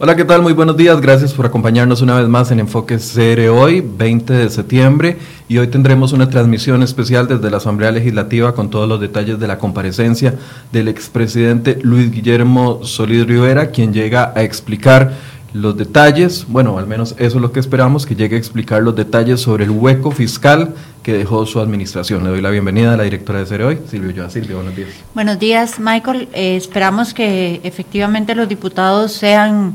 Hola, ¿qué tal? Muy buenos días. Gracias por acompañarnos una vez más en Enfoque CR hoy, 20 de septiembre. Y hoy tendremos una transmisión especial desde la Asamblea Legislativa con todos los detalles de la comparecencia del expresidente Luis Guillermo Solís Rivera, quien llega a explicar los detalles, bueno, al menos eso es lo que esperamos, que llegue a explicar los detalles sobre el hueco fiscal que dejó su administración. Le doy la bienvenida a la directora de CERE hoy, Silvia Yoa. Silvia, buenos días. Buenos días, Michael. Eh, esperamos que efectivamente los diputados sean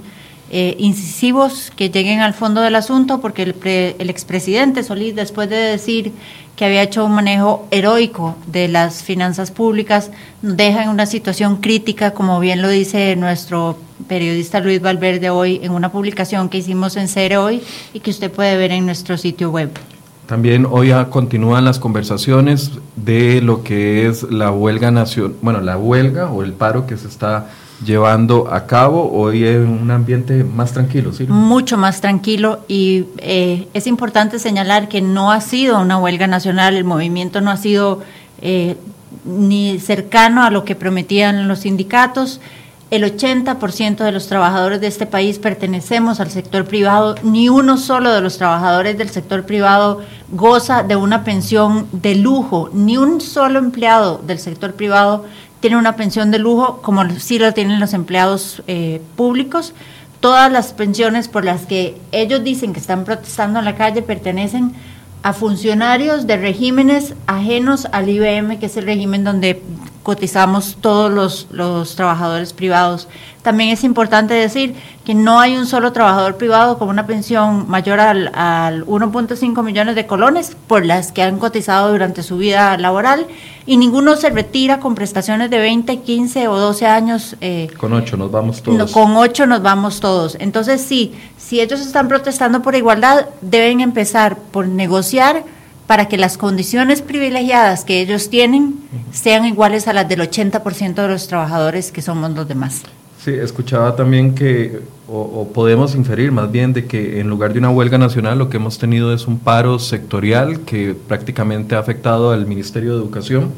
eh, incisivos, que lleguen al fondo del asunto, porque el, el expresidente Solís, después de decir que había hecho un manejo heroico de las finanzas públicas, nos deja en una situación crítica, como bien lo dice nuestro periodista Luis Valverde hoy en una publicación que hicimos en CERE hoy y que usted puede ver en nuestro sitio web. También hoy continúan las conversaciones de lo que es la huelga nacional, bueno, la huelga o el paro que se está llevando a cabo hoy en un ambiente más tranquilo, ¿sí? Mucho más tranquilo y eh, es importante señalar que no ha sido una huelga nacional, el movimiento no ha sido eh, ni cercano a lo que prometían los sindicatos. El 80% de los trabajadores de este país pertenecemos al sector privado, ni uno solo de los trabajadores del sector privado goza de una pensión de lujo, ni un solo empleado del sector privado tiene una pensión de lujo como sí lo tienen los empleados eh, públicos. Todas las pensiones por las que ellos dicen que están protestando en la calle pertenecen a funcionarios de regímenes ajenos al IBM, que es el régimen donde cotizamos todos los, los, trabajadores privados. También es importante decir que no hay un solo trabajador privado con una pensión mayor al, al 1.5 millones de colones por las que han cotizado durante su vida laboral y ninguno se retira con prestaciones de 20, 15 o 12 años. Eh, con 8 nos vamos todos. con 8 nos vamos todos. Entonces sí, si ellos están protestando por igualdad, deben empezar por negociar para que las condiciones privilegiadas que ellos tienen sean iguales a las del 80% de los trabajadores que somos los demás. Sí, escuchaba también que, o, podemos inferir más bien, de que en lugar de una huelga nacional lo que hemos tenido es un paro sectorial que prácticamente ha afectado al Ministerio de Educación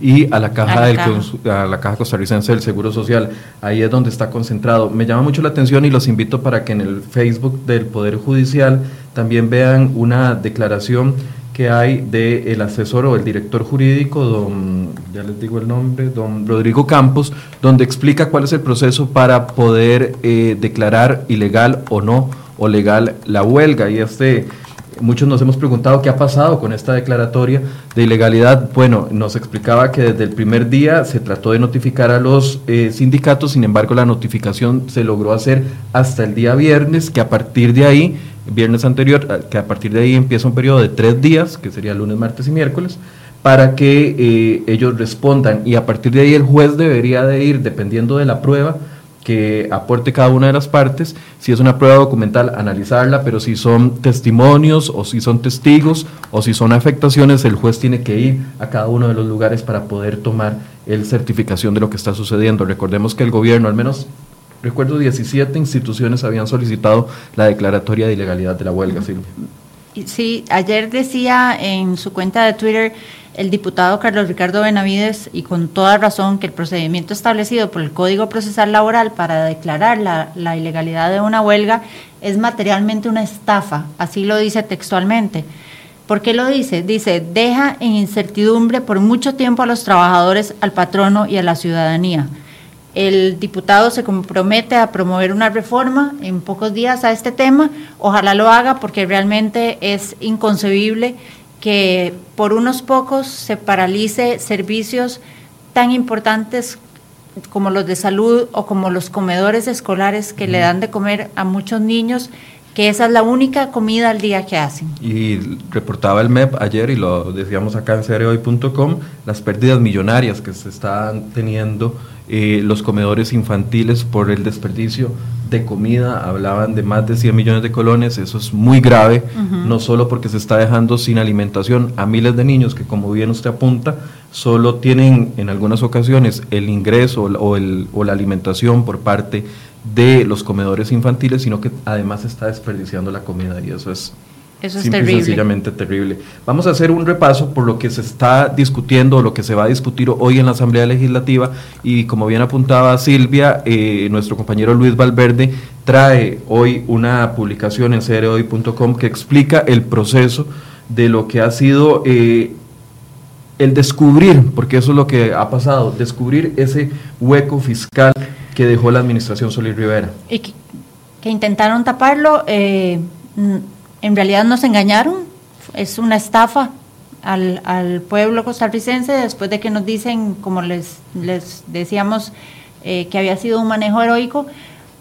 y a la caja, del, a la caja costarricense del Seguro Social. Ahí es donde está concentrado. Me llama mucho la atención y los invito para que en el Facebook del Poder Judicial también vean una declaración que hay del el asesor o el director jurídico, don, ya les digo el nombre, don Rodrigo Campos, donde explica cuál es el proceso para poder eh, declarar ilegal o no, o legal la huelga. Y este, muchos nos hemos preguntado qué ha pasado con esta declaratoria de ilegalidad. Bueno, nos explicaba que desde el primer día se trató de notificar a los eh, sindicatos, sin embargo la notificación se logró hacer hasta el día viernes, que a partir de ahí viernes anterior, que a partir de ahí empieza un periodo de tres días, que sería lunes, martes y miércoles, para que eh, ellos respondan y a partir de ahí el juez debería de ir, dependiendo de la prueba que aporte cada una de las partes, si es una prueba documental, analizarla, pero si son testimonios o si son testigos o si son afectaciones, el juez tiene que ir a cada uno de los lugares para poder tomar el certificación de lo que está sucediendo. Recordemos que el gobierno, al menos Recuerdo 17 instituciones habían solicitado la declaratoria de ilegalidad de la huelga. Sí, ayer decía en su cuenta de Twitter el diputado Carlos Ricardo Benavides, y con toda razón, que el procedimiento establecido por el Código Procesal Laboral para declarar la, ilegalidad de una huelga es materialmente una estafa, así lo dice textualmente. ¿Por qué lo dice? Dice, deja en incertidumbre por mucho tiempo a los trabajadores, al patrono y a la ciudadanía. El diputado se compromete a promover una reforma en pocos días a este tema. Ojalá lo haga porque realmente es inconcebible que por unos pocos se paralice servicios tan importantes como los de salud o como los comedores escolares que le dan de comer a muchos niños que esa es la única comida al día que hacen. Y reportaba el MEP ayer, y lo decíamos acá en cereoy.com, las pérdidas millonarias que se están teniendo eh, los comedores infantiles por el desperdicio de comida, hablaban de más de 100 millones de colones, eso es muy grave, no solo porque se está dejando sin alimentación a miles de niños que como bien usted apunta, solo tienen en algunas ocasiones el ingreso o, el, o la alimentación por parte de los comedores infantiles, sino que además está desperdiciando la comida y eso es eso es terrible. sencillamente terrible. Vamos a hacer un repaso por lo que se está discutiendo, lo que se va a discutir hoy en la Asamblea Legislativa y como bien apuntaba Silvia, eh, nuestro compañero Luis Valverde trae hoy una publicación en crhoy.com que explica el proceso de lo que ha sido eh, el descubrir, porque eso es lo que ha pasado, descubrir ese hueco fiscal que dejó la administración Solís Rivera. Y que, intentaron taparlo, eh, en realidad nos engañaron, es una estafa al, al, pueblo costarricense después de que nos dicen, como les, les decíamos, eh, que había sido un manejo heroico.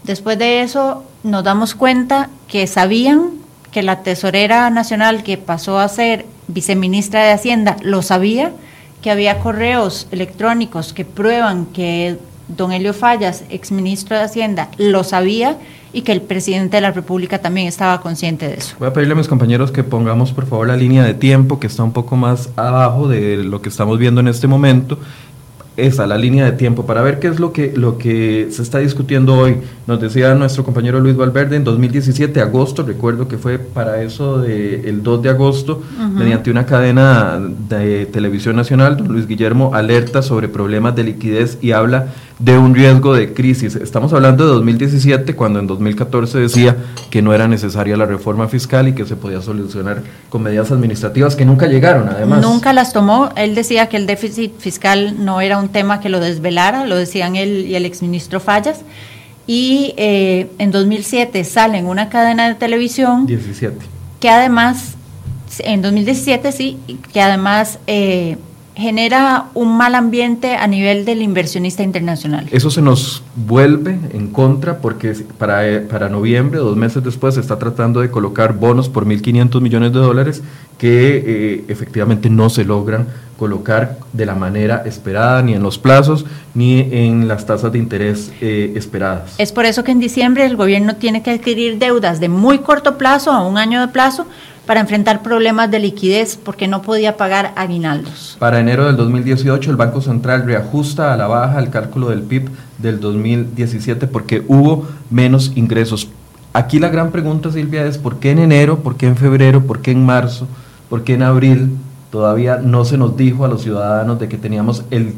Después de eso nos damos cuenta que sabían que la tesorera nacional que pasó a ser viceministra de Hacienda lo sabía, que había correos electrónicos que prueban que don Helio Fallas, exministro de Hacienda, lo sabía y que el presidente de la República también estaba consciente de eso. Voy a pedirle a mis compañeros que pongamos por favor la línea de tiempo que está un poco más abajo de lo que estamos viendo en este momento esa, la línea de tiempo, para ver qué es lo que, lo que se está discutiendo hoy. Nos decía nuestro compañero Luis Valverde, en 2017, agosto, recuerdo que fue para eso de, el 2 de agosto, mediante una cadena de televisión nacional, don Luis Guillermo alerta sobre problemas de liquidez y habla de un riesgo de crisis. Estamos hablando de 2017, cuando en 2014 decía que no era necesaria la reforma fiscal y que se podía solucionar con medidas administrativas que nunca llegaron, además. Nunca las tomó. Él decía que el déficit fiscal no era un tema que lo desvelara, lo decían él y el exministro Fallas. Y eh, en 2007 sale en una cadena de televisión. 17. Que además, en 2017 sí, que además... Eh, genera un mal ambiente a nivel del inversionista internacional. Eso se nos vuelve en contra porque para, eh, para noviembre, dos meses después, se está tratando de colocar bonos por 1.500 millones de dólares que eh, efectivamente no se logran colocar de la manera esperada, ni en los plazos, ni en las tasas de interés eh, esperadas. Es por eso que en diciembre el gobierno tiene que adquirir deudas de muy corto plazo a un año de plazo para enfrentar problemas de liquidez porque no podía pagar aguinaldos. Para enero del 2018 el Banco Central reajusta a la baja el cálculo del PIB del 2017 porque hubo menos ingresos. Aquí la gran pregunta, Silvia, es ¿por qué en enero, por qué en febrero, por qué en marzo, por qué en abril todavía no se nos dijo a los ciudadanos de que teníamos el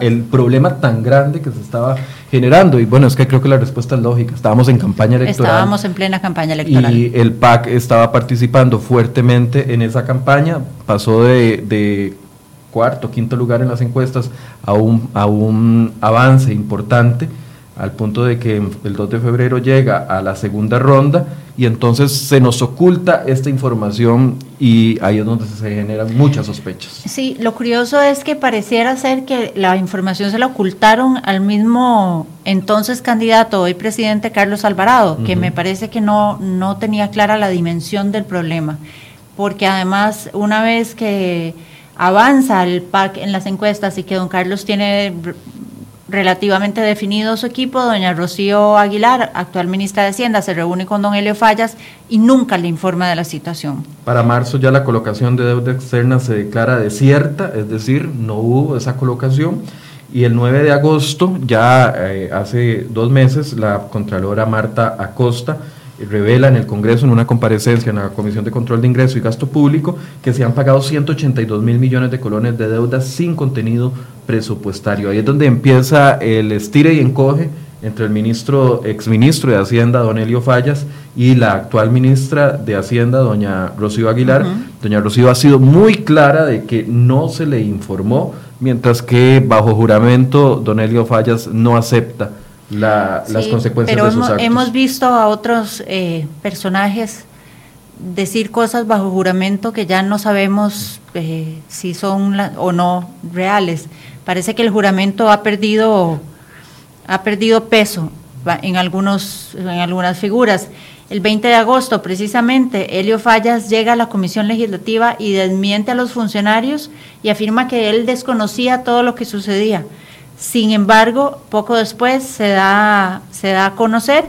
el problema tan grande que se estaba generando. Y bueno, es que creo que la respuesta es lógica. Estábamos en campaña electoral. Estábamos en plena campaña electoral. Y el PAC estaba participando fuertemente en esa campaña. Pasó de, de cuarto, quinto lugar en las encuestas a un, a un avance importante al punto de que el 2 de febrero llega a la segunda ronda y entonces se nos oculta esta información y ahí es donde se generan muchas sospechas. Sí, lo curioso es que pareciera ser que la información se la ocultaron al mismo entonces candidato, hoy presidente Carlos Alvarado, que me parece que no, no tenía clara la dimensión del problema, porque además una vez que avanza el PAC en las encuestas y que don Carlos tiene relativamente definido su equipo, doña Rocío Aguilar, actual ministra de Hacienda, se reúne con don Helio Fallas y nunca le informa de la situación. Para marzo ya la colocación de deuda externa se declara desierta, es decir, no hubo esa colocación. Y el 9 de agosto, ya eh, hace dos meses, la Contralora Marta Acosta revela en el Congreso, en una comparecencia en la Comisión de Control de Ingreso y Gasto Público, que se han pagado 182 mil millones de colones de deuda sin contenido presupuestario. Ahí es donde empieza el estire y encoge entre el ministro, exministro de Hacienda, don Elio Fallas, y la actual ministra de Hacienda, doña Rocío Aguilar. Doña Rocío ha sido muy clara de que no se le informó, mientras que bajo juramento don Elio Fallas no acepta las consecuencias pero de sus hemos, hemos visto a otros eh, personajes decir cosas bajo juramento que ya no sabemos eh, si son o no reales. Parece que el juramento ha perdido ha perdido peso en algunos en algunas figuras. El 20 de agosto, precisamente, Helio Fallas llega a la Comisión Legislativa y desmiente a los funcionarios y afirma que él desconocía todo lo que sucedía. Sin embargo, poco después se da, se da a conocer,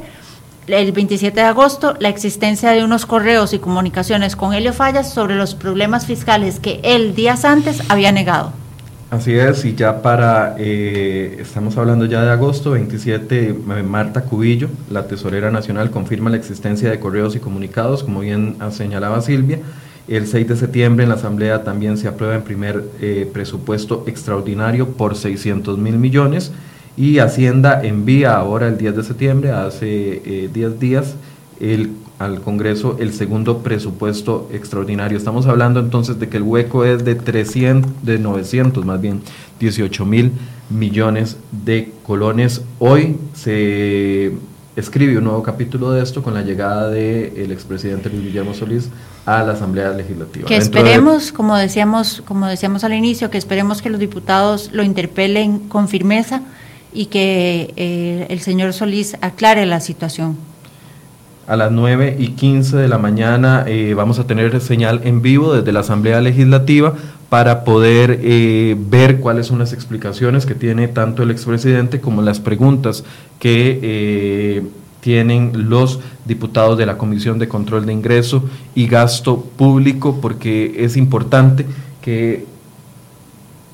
el 27 de agosto, la existencia de unos correos y comunicaciones con Helio Fallas sobre los problemas fiscales que él días antes había negado. Así es, y ya para, eh, estamos hablando ya de agosto 27, Marta Cubillo, la tesorera nacional, confirma la existencia de correos y comunicados, como bien señalaba Silvia, el 6 de septiembre en la Asamblea también se aprueba en primer eh, presupuesto extraordinario por 600 mil millones y Hacienda envía ahora el 10 de septiembre, hace 10 eh, días, el, al Congreso el segundo presupuesto extraordinario. Estamos hablando entonces de que el hueco es de 300, de 900 más bien, 18 mil millones de colones. Hoy se escribe un nuevo capítulo de esto con la llegada del expresidente Luis Guillermo Solís a la Asamblea Legislativa. Que esperemos, como decíamos, como decíamos al inicio, que esperemos que los diputados lo interpelen con firmeza y que eh, el señor Solís aclare la situación. A las 9 y 15 de la mañana eh, vamos a tener señal en vivo desde la Asamblea Legislativa para poder eh, ver cuáles son las explicaciones que tiene tanto el expresidente como las preguntas que tienen los diputados de la Comisión de Control de Ingreso y Gasto Público, porque es importante que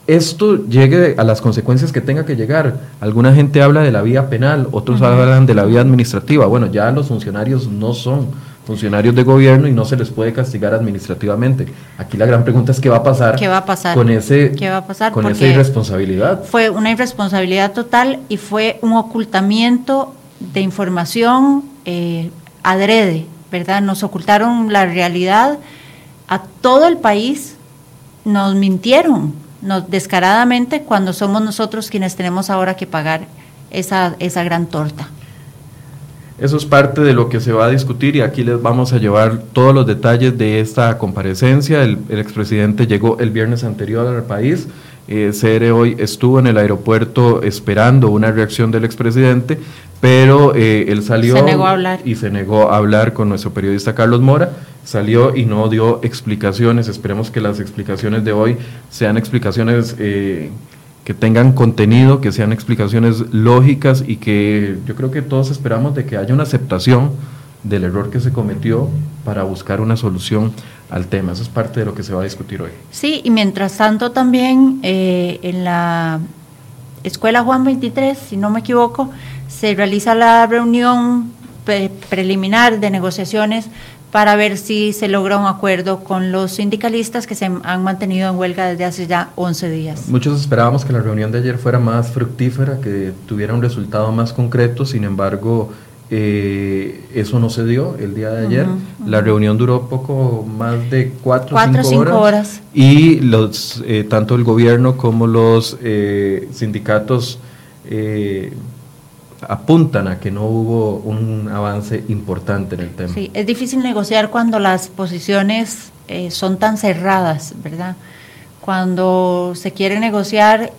esto llegue a las consecuencias que tenga que llegar. Alguna gente habla de la vía penal, otros hablan de la vía administrativa. Bueno, ya los funcionarios no son funcionarios de gobierno y no se les puede castigar administrativamente. Aquí la gran pregunta es qué va a pasar, ¿Qué va a pasar? con ese ¿Qué va a pasar? con esa irresponsabilidad. Fue una irresponsabilidad total y fue un ocultamiento de información eh, adrede, ¿verdad? Nos ocultaron la realidad a todo el país, nos mintieron nos, descaradamente cuando somos nosotros quienes tenemos ahora que pagar esa, esa gran torta. Eso es parte de lo que se va a discutir y aquí les vamos a llevar todos los detalles de esta comparecencia. El, el expresidente llegó el viernes anterior al país. Eh, CR hoy estuvo en el aeropuerto esperando una reacción del expresidente, pero eh, él salió y se negó a hablar con nuestro periodista Carlos Mora, salió y no dio explicaciones, esperemos que las explicaciones de hoy sean explicaciones eh, que tengan contenido, que sean explicaciones lógicas y que yo creo que todos esperamos de que haya una aceptación del error que se cometió para buscar una solución al tema. Eso es parte de lo que se va a discutir hoy. Sí, y mientras tanto también eh, en la Escuela Juan 23, si no me equivoco, se realiza la reunión preliminar de negociaciones para ver si se logra un acuerdo con los sindicalistas que se han mantenido en huelga desde hace ya 11 días. Muchos esperábamos que la reunión de ayer fuera más fructífera, que tuviera un resultado más concreto, sin embargo, eh, eso no se dio el día de ayer. La reunión duró poco más de cuatro, o cinco, horas, Y los, eh, tanto el gobierno como los eh, sindicatos apuntan a que no hubo un avance importante en el tema. Sí, es difícil negociar cuando las posiciones son tan cerradas, ¿verdad? Cuando se quiere negociar,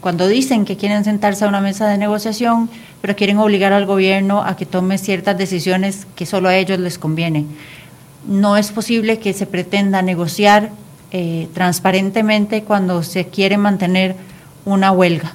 cuando dicen que quieren sentarse a una mesa de negociación, pero quieren obligar al gobierno a que tome ciertas decisiones que solo a ellos les conviene. No es posible que se pretenda negociar eh, transparentemente cuando se quiere mantener una huelga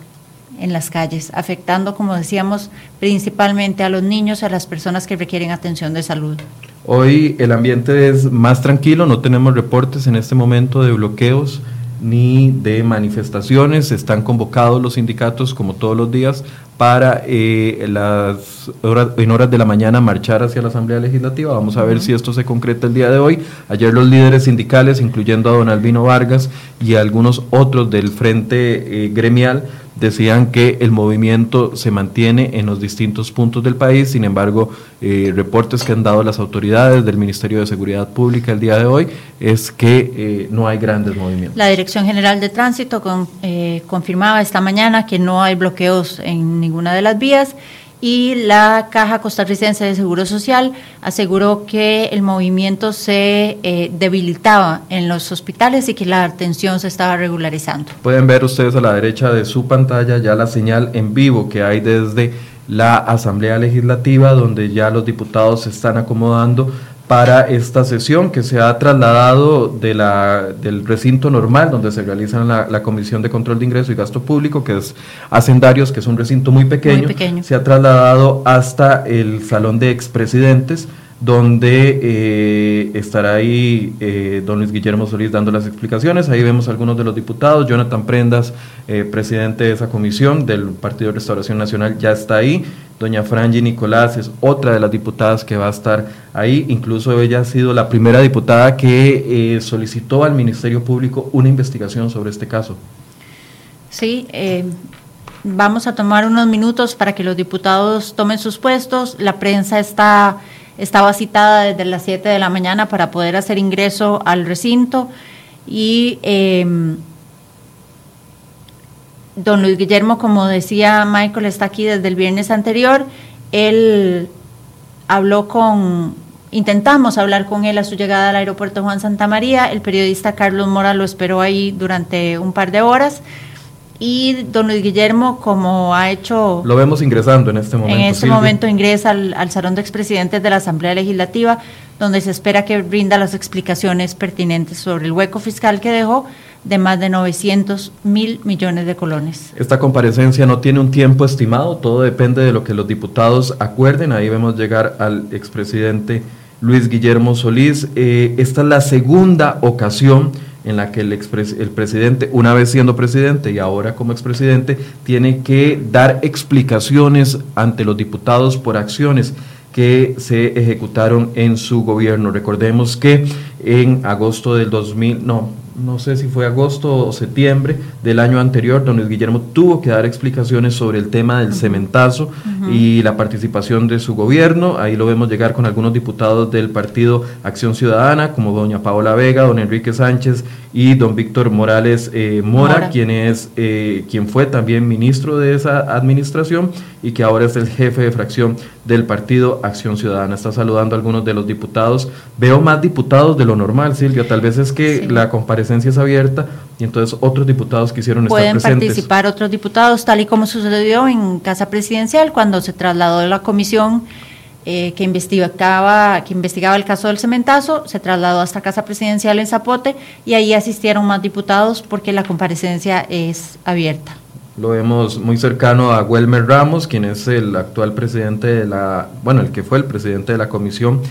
en las calles, afectando, como decíamos, principalmente a los niños y a las personas que requieren atención de salud. Hoy el ambiente es más tranquilo, no tenemos reportes en este momento de bloqueos ni de manifestaciones. Están convocados los sindicatos, como todos los días, para eh, las horas, en horas de la mañana marchar hacia la Asamblea Legislativa. Vamos a ver si esto se concreta el día de hoy. Ayer los líderes sindicales, incluyendo a don Albino Vargas y algunos otros del Frente eh, Gremial, decían que el movimiento se mantiene en los distintos puntos del país, sin embargo, eh, reportes que han dado las autoridades del Ministerio de Seguridad Pública el día de hoy es que eh, no hay grandes movimientos. La Dirección General de Tránsito con, eh, confirmaba esta mañana que no hay bloqueos en ninguna de las vías y la Caja Costarricense de Seguro Social aseguró que el movimiento se eh, debilitaba en los hospitales y que la atención se estaba regularizando. Pueden ver ustedes a la derecha de su pantalla ya la señal en vivo que hay desde la Asamblea Legislativa, donde ya los diputados se están acomodando para esta sesión que se ha trasladado de la, del recinto normal donde se realiza la, la, Comisión de Control de Ingreso y Gasto Público, que es Hacendarios, que es un recinto muy pequeño, muy pequeño. se ha trasladado hasta el Salón de Expresidentes donde eh, estará ahí eh, don Luis Guillermo Solís dando las explicaciones. Ahí vemos algunos de los diputados. Jonathan Prendas, eh, presidente de esa comisión del Partido de Restauración Nacional, ya está ahí. Doña Frangi Nicolás es otra de las diputadas que va a estar ahí. Incluso ella ha sido la primera diputada que solicitó al Ministerio Público una investigación sobre este caso. Sí, vamos a tomar unos minutos para que los diputados tomen sus puestos. La prensa está, estaba citada desde las 7 de la mañana para poder hacer ingreso al recinto y em, don Luis Guillermo, como decía Michael, está aquí desde el viernes anterior. Él habló con, intentamos hablar con él a su llegada al aeropuerto Juan Santa María. El periodista Carlos Mora lo esperó ahí durante un par de horas. Y don Luis Guillermo, como ha hecho... Lo vemos ingresando en este momento. En este momento ingresa al, al Salón de Expresidentes de la Asamblea Legislativa, donde se espera que brinda las explicaciones pertinentes sobre el hueco fiscal que dejó de más de 900 mil millones de colones. Esta comparecencia no tiene un tiempo estimado, todo depende de lo que los diputados acuerden. Ahí vemos llegar al expresidente Luis Guillermo Solís. Eh, esta es la segunda ocasión en la que el, el presidente, una vez siendo presidente y ahora como expresidente, tiene que dar explicaciones ante los diputados por acciones que se ejecutaron en su gobierno. Recordemos que en agosto del 2000, no, no sé si fue agosto o septiembre del año anterior, don Luis Guillermo tuvo que dar explicaciones sobre el tema del cementazo y la participación de su gobierno. Ahí lo vemos llegar con algunos diputados del partido Acción Ciudadana, como doña Paola Vega, don Enrique Sánchez y don Víctor Morales eh, Mora, quien es eh, quien fue también ministro de esa administración y que ahora es el jefe de fracción del partido Acción Ciudadana. Está saludando a algunos de los diputados. Veo más diputados de lo normal, Silvia. Tal vez es que la comparecencia es abierta y entonces otros diputados quisieron estar presentes. Pueden participar otros diputados, tal y como sucedió en Casa Presidencial cuando se trasladó la comisión eh, que, investigaba, que investigaba el caso del cementazo, se trasladó hasta Casa Presidencial en Zapote y ahí asistieron más diputados porque la comparecencia es abierta. Lo vemos muy cercano a Welmer Ramos, quien es el actual presidente de la, bueno, el que fue el presidente de la comisión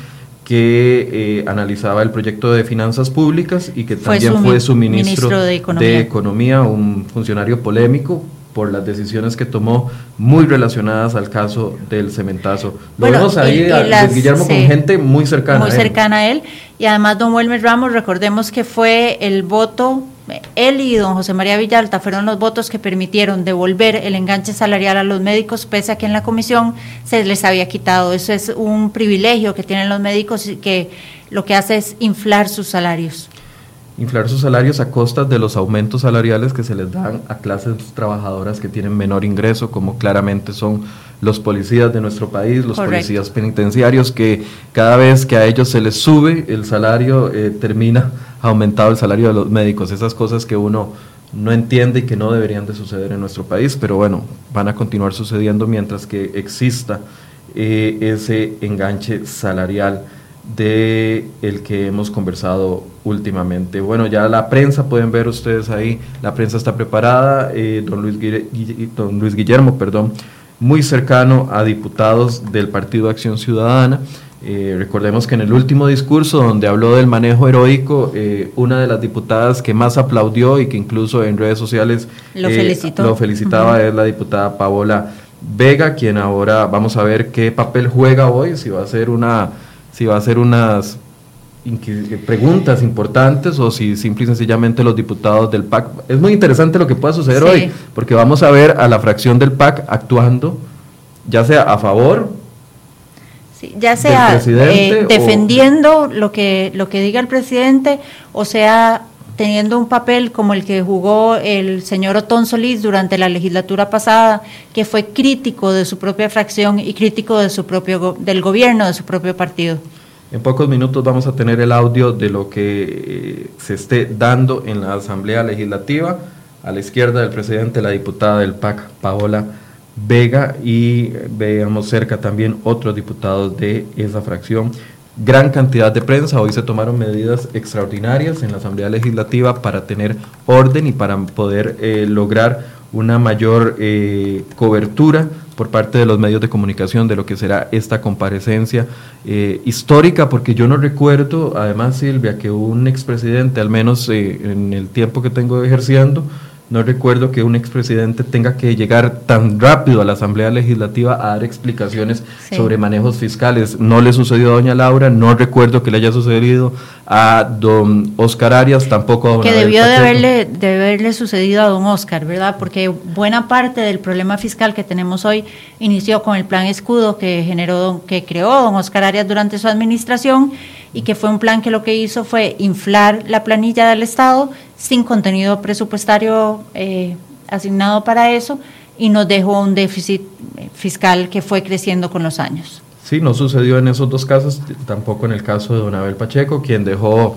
que eh, analizaba el proyecto de finanzas públicas y que también fue su ministro, de, Economía, un funcionario polémico por las decisiones que tomó muy relacionadas al caso del cementazo. Lo vemos ahí a Guillermo con gente muy cercana muy a él. cercana a él. Y además don Wilmer Ramos, recordemos que fue el voto, él y don José María Villalta fueron los votos que permitieron devolver el enganche salarial a los médicos, pese a que en la comisión se les había quitado. Eso es un privilegio que tienen los médicos y que lo que hace es inflar sus salarios inflar sus salarios a costas de los aumentos salariales que se les dan a clases trabajadoras que tienen menor ingreso, como claramente son los policías de nuestro país, los policías penitenciarios, que cada vez que a ellos se les sube el salario, eh, termina aumentado el salario de los médicos. Esas cosas que uno no entiende y que no deberían de suceder en nuestro país, pero bueno, van a continuar sucediendo mientras que exista eh, ese enganche salarial de el que hemos conversado últimamente. Bueno, ya la prensa, pueden ver ustedes ahí, la prensa está preparada, eh, don, Luis don Luis Guillermo, perdón, muy cercano a diputados del Partido Acción Ciudadana. Eh, recordemos que en el último discurso donde habló del manejo heroico, eh, una de las diputadas que más aplaudió y que incluso en redes sociales lo, felicitó. felicitaba es la diputada Paola Vega, quien ahora vamos a ver qué papel juega hoy, si va a ser una si va a ser unas preguntas importantes o si simple y sencillamente los diputados del PAC. Es muy interesante lo que pueda suceder hoy, porque vamos a ver a la fracción del PAC actuando, ya sea a favor. ya sea eh, defendiendo lo que lo que diga el presidente o sea teniendo un papel como el que jugó el señor Otón Solís durante la legislatura pasada, que fue crítico de su propia fracción y crítico de su propio del gobierno de su propio partido. En pocos minutos vamos a tener el audio de lo que eh, se esté dando en la Asamblea Legislativa. A la izquierda del presidente, la diputada del PAC, Paola Vega, y veamos cerca también otros diputados de esa fracción gran cantidad de prensa. Hoy se tomaron medidas extraordinarias en la Asamblea Legislativa para tener orden y para poder eh, lograr una mayor eh, cobertura por parte de los medios de comunicación de lo que será esta comparecencia eh, histórica, porque yo no recuerdo, además Silvia, que un expresidente, al menos en el tiempo que tengo ejerciendo, no recuerdo que un expresidente tenga que llegar tan rápido a la Asamblea Legislativa a dar explicaciones sobre manejos fiscales. No le sucedió a doña Laura, no recuerdo que le haya sucedido a don Oscar Arias, tampoco a don Que debió de haberle, de haberle sucedido a don Oscar, ¿verdad? Porque buena parte del problema fiscal que tenemos hoy inició con el plan escudo que generó, que creó don Oscar Arias durante su administración y que fue un plan que lo que hizo fue inflar la planilla del Estado sin contenido presupuestario eh, asignado para eso y nos dejó un déficit eh, fiscal que fue creciendo con los años. Sí, no sucedió en esos dos casos, tampoco en el caso de don Abel Pacheco, quien dejó,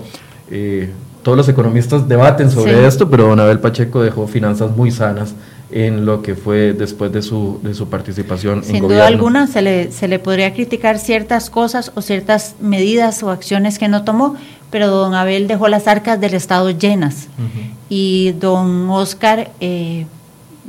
eh, todos los economistas debaten sobre esto, pero don Abel Pacheco dejó finanzas muy sanas en lo que fue después de su, de su participación Sin duda alguna se le, se le podría criticar ciertas cosas o ciertas medidas o acciones que no tomó, pero don Abel dejó las arcas del Estado llenas y don Oscar eh,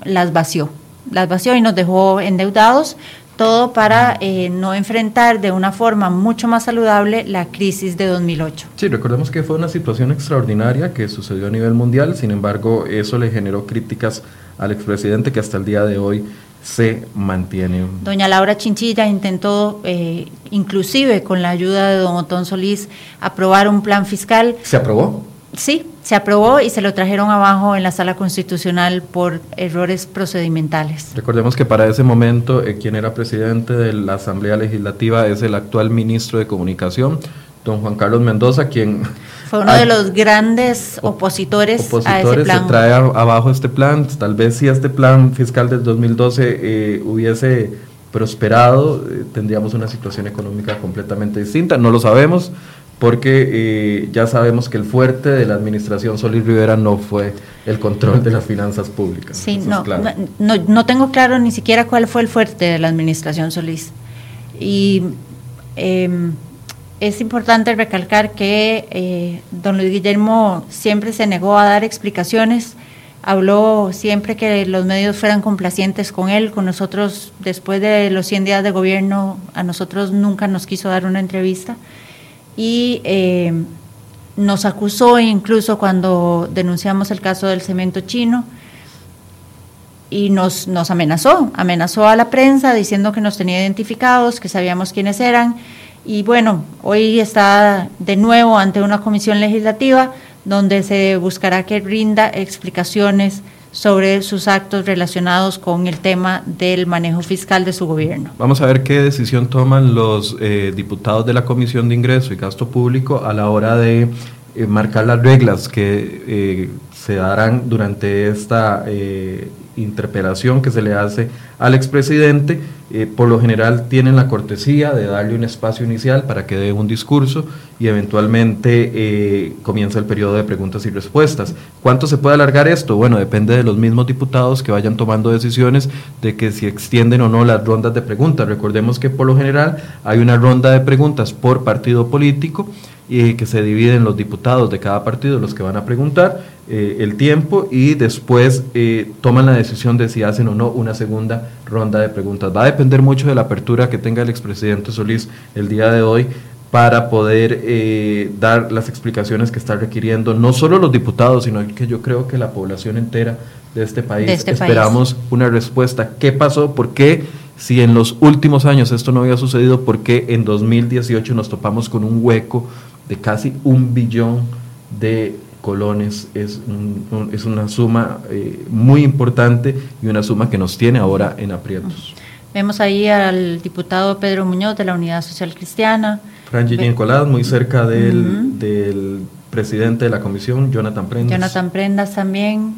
las vació, las vació y nos dejó endeudados, todo para eh, no enfrentar de una forma mucho más saludable la crisis de 2008. Sí, recordemos que fue una situación extraordinaria que sucedió a nivel mundial, sin embargo, eso le generó críticas al expresidente que hasta el día de hoy se mantiene. Doña Laura Chinchilla intentó, eh, inclusive con la ayuda de don Otón Solís, aprobar un plan fiscal. ¿Se aprobó? Sí, se aprobó y se lo trajeron abajo en la sala constitucional por errores procedimentales. Recordemos que para ese momento eh, quien era presidente de la Asamblea Legislativa es el actual ministro de Comunicación, don Juan Carlos Mendoza, quien... Fue uno de los grandes opositores, a ese plan. Se trae abajo este plan, tal vez si este plan fiscal del 2012 eh, hubiese prosperado, eh, tendríamos una situación económica completamente distinta, no lo sabemos, porque eh, ya sabemos que el fuerte de la administración Solís Rivera no fue el control de las finanzas públicas. Sí, no, no, no, tengo claro ni siquiera cuál fue el fuerte de la administración Solís. Y em, es importante recalcar que eh, don Luis Guillermo siempre se negó a dar explicaciones, habló siempre que los medios fueran complacientes con él, con nosotros después de los 100 días de gobierno, a nosotros nunca nos quiso dar una entrevista. Y eh, nos acusó incluso cuando denunciamos el caso del cemento chino y nos, nos amenazó, amenazó a la prensa diciendo que nos tenía identificados, que sabíamos quiénes eran y bueno, hoy está de nuevo ante una comisión legislativa donde se buscará que rinda explicaciones sobre sus actos relacionados con el tema del manejo fiscal de su gobierno. Vamos a ver qué decisión toman los eh, diputados de la Comisión de Ingreso y Gasto Público a la hora de eh, marcar las reglas que eh, se darán durante esta interpelación que se le hace al expresidente, eh, por lo general tienen la cortesía de darle un espacio inicial para que dé un discurso y eventualmente eh, comienza el periodo de preguntas y respuestas. ¿Cuánto se puede alargar esto? Bueno, depende de los mismos diputados que vayan tomando decisiones de que si extienden o no las rondas de preguntas. Recordemos que por lo general hay una ronda de preguntas por partido político y que se dividen los diputados de cada partido, los que van a preguntar, eh, el tiempo y después eh, toman la decisión de si hacen o no una segunda ronda de preguntas. Va a depender mucho de la apertura que tenga el expresidente Solís el día de hoy para poder eh, dar las explicaciones que está requiriendo no solo los diputados, sino que yo creo que la población entera de este país. Este Esperamos una respuesta. ¿Qué pasó? ¿Por qué? Si en los últimos años esto no había sucedido, ¿por qué en 2018 nos topamos con un hueco de casi un billón de colones? Es, es una suma eh, muy importante y una suma que nos tiene ahora en aprietos. Vemos ahí al diputado Pedro Muñoz de la Unidad Social Cristiana. Franji Nicolás, muy cerca del, del, presidente de la comisión, Jonathan Prendas. Jonathan Prendas también.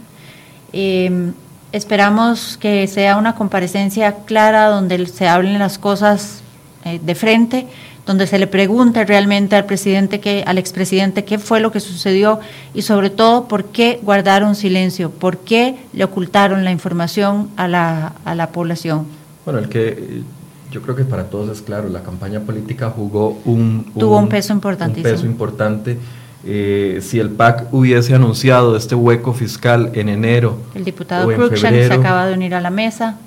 Eh, esperamos que sea una comparecencia clara donde se hablen las cosas eh, de frente donde se le pregunte realmente al presidente que, al expresidente qué fue lo que sucedió y sobre todo por qué guardaron silencio, por qué le ocultaron la información a la, a la población. Bueno, el que yo creo que para todos es claro, la campaña política jugó un, tuvo un, peso importantísimo. Un peso importante. Eh, si el PAC hubiese anunciado este hueco fiscal en enero. El diputado Cruikshank se acaba de unir a la mesa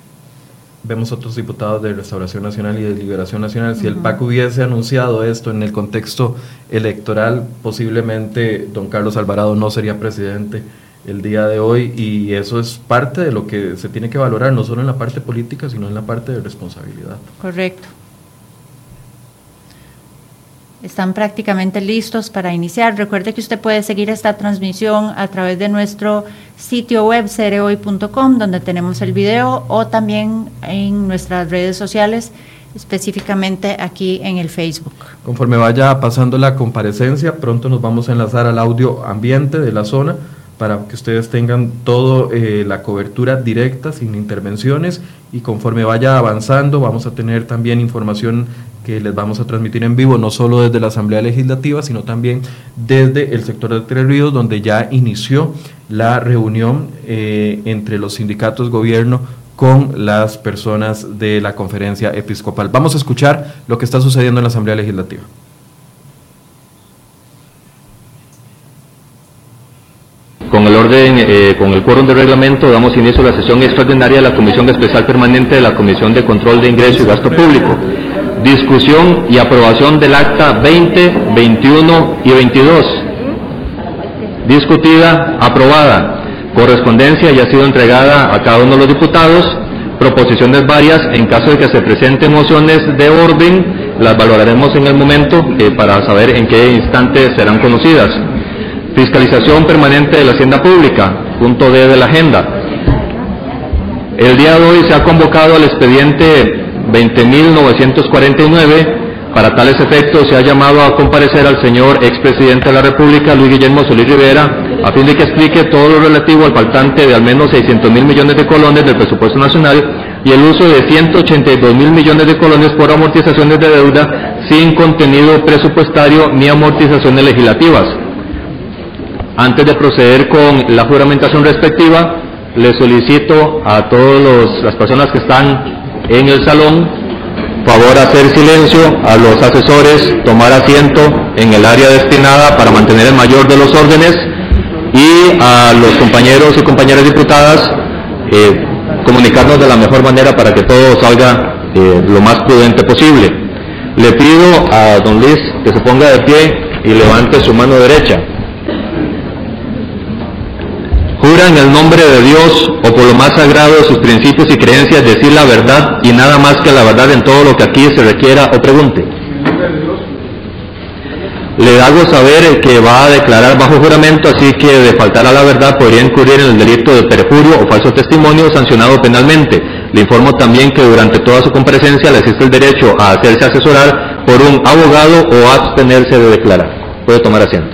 vemos otros diputados de Restauración Nacional y de Liberación Nacional, si el PAC hubiese anunciado esto en el contexto electoral, posiblemente don Carlos Alvarado no sería presidente el día de hoy y eso es parte de lo que se tiene que valorar, no solo en la parte política, sino en la parte de responsabilidad. Correcto. Están prácticamente listos para iniciar. Recuerde que usted puede seguir esta transmisión a través de nuestro sitio web cereoy.com, donde tenemos el video, o también en nuestras redes sociales, específicamente aquí en el Facebook. Conforme vaya pasando la comparecencia, pronto nos vamos a enlazar al audio ambiente de la zona para que ustedes tengan toda eh, la cobertura directa, sin intervenciones, y conforme vaya avanzando vamos a tener también información que les vamos a transmitir en vivo, no solo desde la Asamblea Legislativa, sino también desde el sector de Tres Ríos, donde ya inició la reunión eh, entre los sindicatos, gobierno, con las personas de la conferencia episcopal. Vamos a escuchar lo que está sucediendo en la Asamblea Legislativa. Con el orden, eh, con el quórum de reglamento, damos inicio a la sesión extraordinaria de la Comisión Especial Permanente de la Comisión de Control de Ingreso y Gasto Público. Discusión y aprobación del acta 20, 21 y 22. Discutida, aprobada. Correspondencia ya ha sido entregada a cada uno de los diputados. Proposiciones varias. En caso de que se presenten mociones de orden, las valoraremos en el momento eh, para saber en qué instante serán conocidas. Fiscalización permanente de la hacienda pública, punto D de la agenda. El día de hoy se ha convocado al expediente 20.949. Para tales efectos se ha llamado a comparecer al señor expresidente de la República, Luis Guillermo Solís Rivera, a fin de que explique todo lo relativo al faltante de al menos 600 mil millones de colones del presupuesto nacional y el uso de 182 mil millones de colones por amortizaciones de deuda sin contenido presupuestario ni amortizaciones legislativas. Antes de proceder con la juramentación respectiva, le solicito a todas las personas que están en el salón, favor hacer silencio, a los asesores tomar asiento en el área destinada para mantener el mayor de los órdenes y a los compañeros y compañeras diputadas eh, comunicarnos de la mejor manera para que todo salga eh, lo más prudente posible. Le pido a don Luis que se ponga de pie y levante su mano derecha. En el nombre de Dios o por lo más sagrado de sus principios y creencias decir la verdad y nada más que la verdad en todo lo que aquí se requiera o pregunte. Le hago saber que va a declarar bajo juramento, así que de faltar a la verdad podría incurrir en el delito de perjurio o falso testimonio sancionado penalmente. Le informo también que durante toda su comparecencia le existe el derecho a hacerse asesorar por un abogado o abstenerse de declarar. Puede tomar asiento.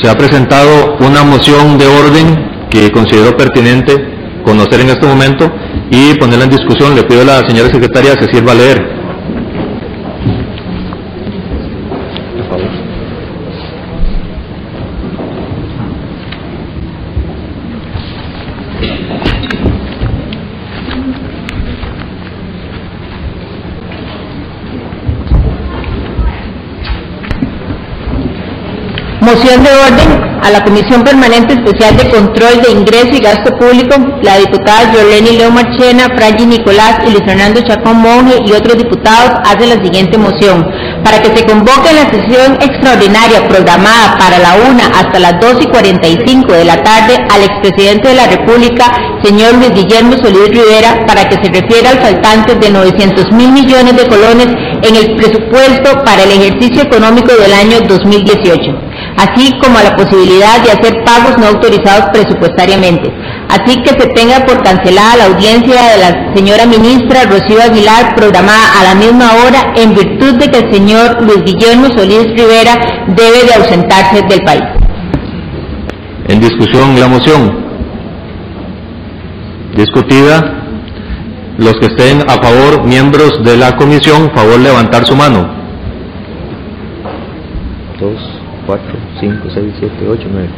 Se ha presentado una moción de orden que considero pertinente conocer en este momento y ponerla en discusión. Le pido a la señora secretaria que se sirva a leer. Moción de orden a la Comisión Permanente Especial de Control de Ingreso y Gasto Público, la diputada Yoleni Leo Marchena, Franji Nicolás y Luis Fernando Chacón Monge y otros diputados hace la siguiente moción. Para que se convoque la sesión extraordinaria programada para la una hasta las 2 y 45 de la tarde al expresidente de la República, señor Luis Guillermo Solís Rivera, para que se refiera al faltante de 900 mil millones de colones en el presupuesto para el ejercicio económico del año 2018 así como a la posibilidad de hacer pagos no autorizados presupuestariamente. Así que se tenga por cancelada la audiencia de la señora ministra Rocío Aguilar programada a la misma hora en virtud de que el señor Luis Guillermo Solís Rivera debe de ausentarse del país. En discusión la moción. Discutida. Los que estén a favor, miembros de la comisión, favor levantar su mano. Dos. 4, 5, 6, 7, 8, 9.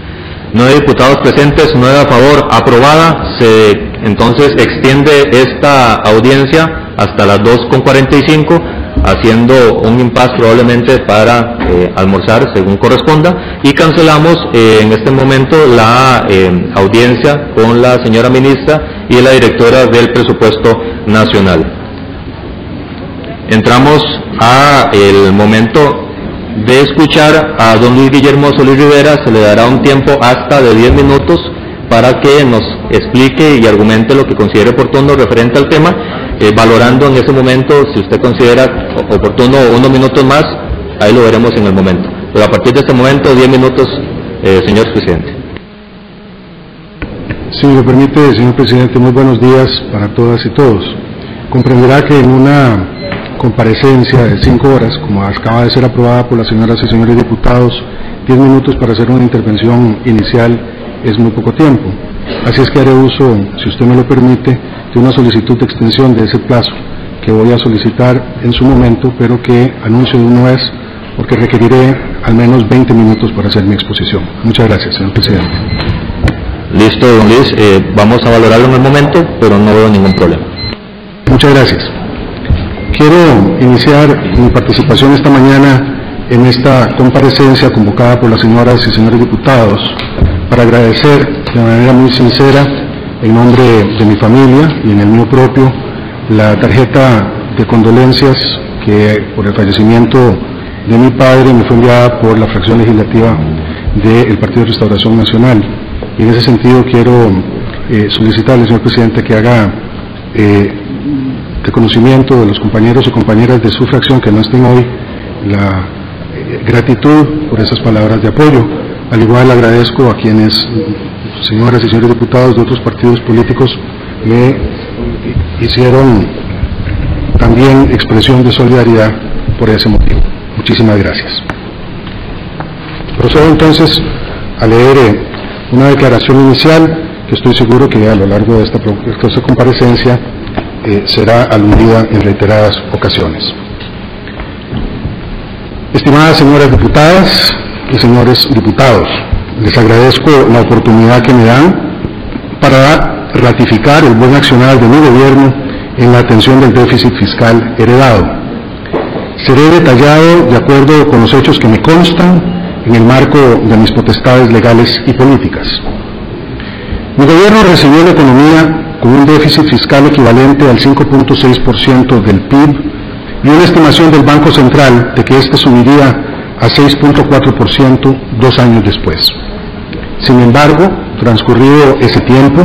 Nueve diputados presentes, nueve a favor, aprobada. Se entonces extiende esta audiencia hasta las 2.45, haciendo un impasse probablemente para eh, almorzar según corresponda. Y cancelamos eh, en este momento la eh, audiencia con la señora ministra y la directora del presupuesto nacional. entramos a el momento de escuchar a don Luis Guillermo Solís Rivera, se le dará un tiempo hasta de 10 minutos para que nos explique y argumente lo que considere oportuno referente al tema, eh, valorando en ese momento, si usted considera oportuno unos minutos más, ahí lo veremos en el momento. Pero a partir de este momento, 10 minutos, eh, señor presidente. Si me permite, señor presidente, muy buenos días para todas y todos. Comprenderá que en una comparecencia de cinco horas, como acaba de ser aprobada por las señoras y señores diputados, diez minutos para hacer una intervención inicial es muy poco tiempo. Así es que haré uso, si usted me lo permite, de una solicitud de extensión de ese plazo que voy a solicitar en su momento, pero que anuncio de una vez porque requeriré al menos 20 minutos para hacer mi exposición. Muchas gracias, señor presidente. Listo, don Luis. Eh, vamos a valorarlo en el momento, pero no veo ningún problema. Muchas gracias. Quiero iniciar mi participación esta mañana en esta comparecencia convocada por las señoras y señores diputados para agradecer de manera muy sincera, en nombre de mi familia y en el mío propio, la tarjeta de condolencias que por el fallecimiento de mi padre me fue enviada por la fracción legislativa del Partido de Restauración Nacional. Y en ese sentido quiero eh, solicitarle, señor presidente, que haga eh, de conocimiento de los compañeros y compañeras de su fracción que no estén hoy la eh, gratitud por esas palabras de apoyo. Al igual agradezco a quienes, señoras y señores diputados de otros partidos políticos, me hicieron también expresión de solidaridad por ese motivo. Muchísimas gracias. Procedo entonces a leer eh, una declaración inicial que estoy seguro que a lo largo de esta, esta comparecencia eh, será aludida en reiteradas ocasiones. Estimadas señoras diputadas y señores diputados, les agradezco la oportunidad que me dan para ratificar el buen accionar de mi gobierno en la atención del déficit fiscal heredado. Seré detallado de acuerdo con los hechos que me constan en el marco de mis potestades legales y políticas. Mi gobierno recibió la economía con un déficit fiscal equivalente al 5.6% del PIB y una estimación del Banco Central de que éste subiría a 6.4% dos años después. Sin embargo, transcurrido ese tiempo,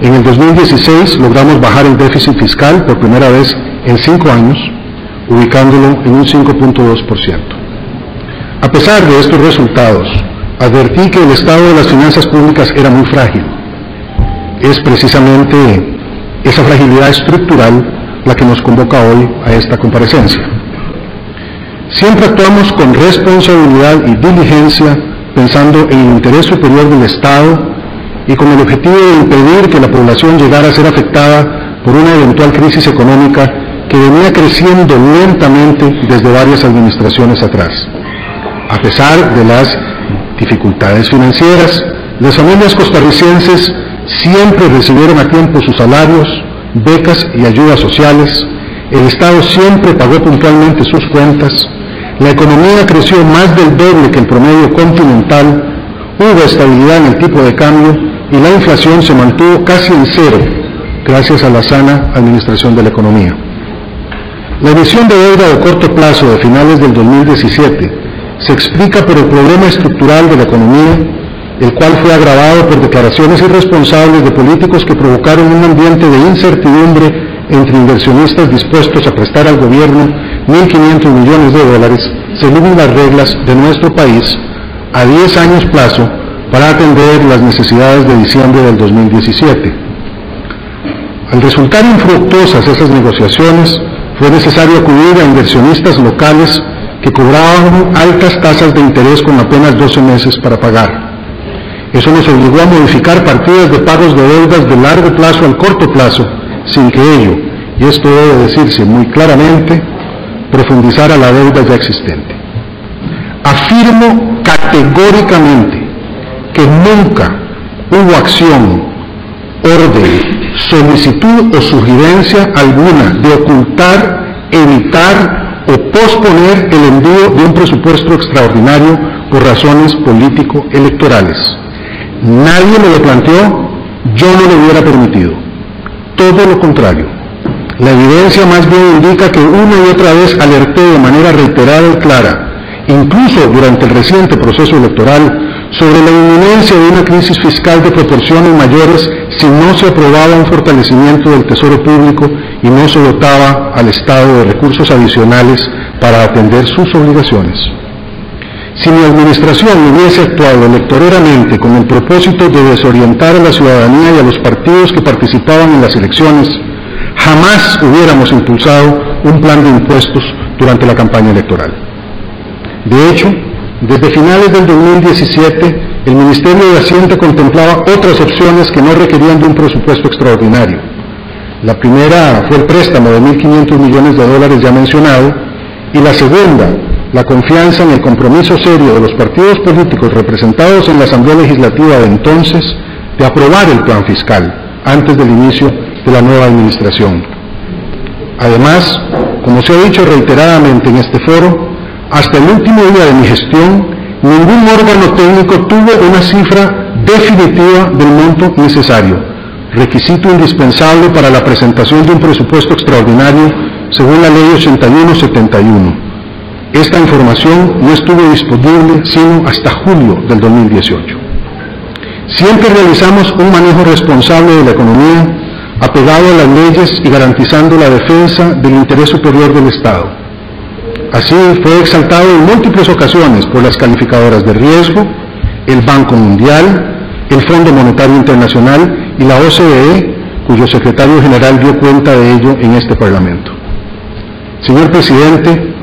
en el 2016 logramos bajar el déficit fiscal por primera vez en cinco años, ubicándolo en un 5.2%. A pesar de estos resultados, advertí que el estado de las finanzas públicas era muy frágil es precisamente esa fragilidad estructural la que nos convoca hoy a esta comparecencia. Siempre actuamos con responsabilidad y diligencia pensando en el interés superior del Estado y con el objetivo de impedir que la población llegara a ser afectada por una eventual crisis económica que venía creciendo lentamente desde varias administraciones atrás. A pesar de las dificultades financieras, las familias costarricenses siempre recibieron a tiempo sus salarios, becas y ayudas sociales, el Estado siempre pagó puntualmente sus cuentas, la economía creció más del doble que el promedio continental, hubo estabilidad en el tipo de cambio y la inflación se mantuvo casi en cero gracias a la sana administración de la economía. La emisión de deuda de corto plazo de finales del 2017 se explica por el problema estructural de la economía el cual fue agravado por declaraciones irresponsables de políticos que provocaron un ambiente de incertidumbre entre inversionistas dispuestos a prestar al gobierno 1.500 millones de dólares según las reglas de nuestro país a 10 años plazo para atender las necesidades de diciembre del 2017. Al resultar infructuosas esas negociaciones, fue necesario acudir a inversionistas locales que cobraban altas tasas de interés con apenas 12 meses para pagar. Eso nos obligó a modificar partidas de pagos de deudas de largo plazo al corto plazo, sin que ello, y esto debe decirse muy claramente, profundizara la deuda ya existente. Afirmo categóricamente que nunca hubo acción, orden, solicitud o sugerencia alguna de ocultar, evitar o posponer el envío de un presupuesto extraordinario por razones político-electorales. Nadie me lo planteó, yo no lo hubiera permitido. Todo lo contrario. La evidencia más bien indica que una y otra vez alerté de manera reiterada y clara, incluso durante el reciente proceso electoral, sobre la inminencia de una crisis fiscal de proporciones mayores si no se aprobaba un fortalecimiento del Tesoro Público y no se dotaba al Estado de recursos adicionales para atender sus obligaciones. Si mi administración hubiese actuado electoreramente con el propósito de desorientar a la ciudadanía y a los partidos que participaban en las elecciones, jamás hubiéramos impulsado un plan de impuestos durante la campaña electoral. De hecho, desde finales del 2017, el Ministerio de Hacienda contemplaba otras opciones que no requerían de un presupuesto extraordinario. La primera fue el préstamo de 1.500 millones de dólares ya mencionado, y la segunda, la confianza en el compromiso serio de los partidos políticos representados en la Asamblea Legislativa de entonces de aprobar el plan fiscal antes del inicio de la nueva administración. Además, como se ha dicho reiteradamente en este foro, hasta el último día de mi gestión, ningún órgano técnico tuvo una cifra definitiva del monto necesario, requisito indispensable para la presentación de un presupuesto extraordinario según la Ley 8171. Esta información no estuvo disponible sino hasta julio del 2018. Siempre realizamos un manejo responsable de la economía apegado a las leyes y garantizando la defensa del interés superior del Estado. Así fue exaltado en múltiples ocasiones por las calificadoras de riesgo, el Banco Mundial, el Fondo Monetario Internacional y la OCDE, cuyo secretario general dio cuenta de ello en este Parlamento. Señor Presidente,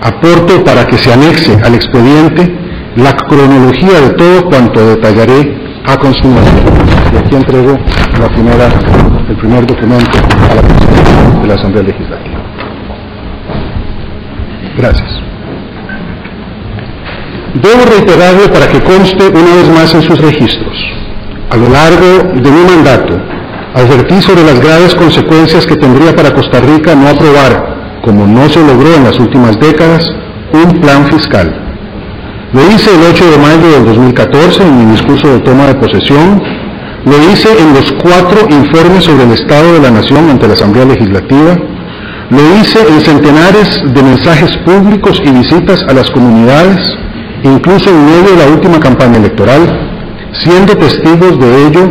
aporto para que se anexe al expediente la cronología de todo cuanto detallaré a continuación. Y aquí entrego el primer documento a la Presidencia de la Asamblea Legislativa. Gracias. Debo reiterarle para que conste una vez más en sus registros. A lo largo de mi mandato, advertí sobre las graves consecuencias que tendría para Costa Rica no aprobar, como no se logró en las últimas décadas, un plan fiscal. Lo hice el 8 de mayo del 2014 en mi discurso de toma de posesión. Lo hice en los cuatro informes sobre el Estado de la Nación ante la Asamblea Legislativa. Lo hice en centenares de mensajes públicos y visitas a las comunidades, incluso en medio de la última campaña electoral, siendo testigos de ello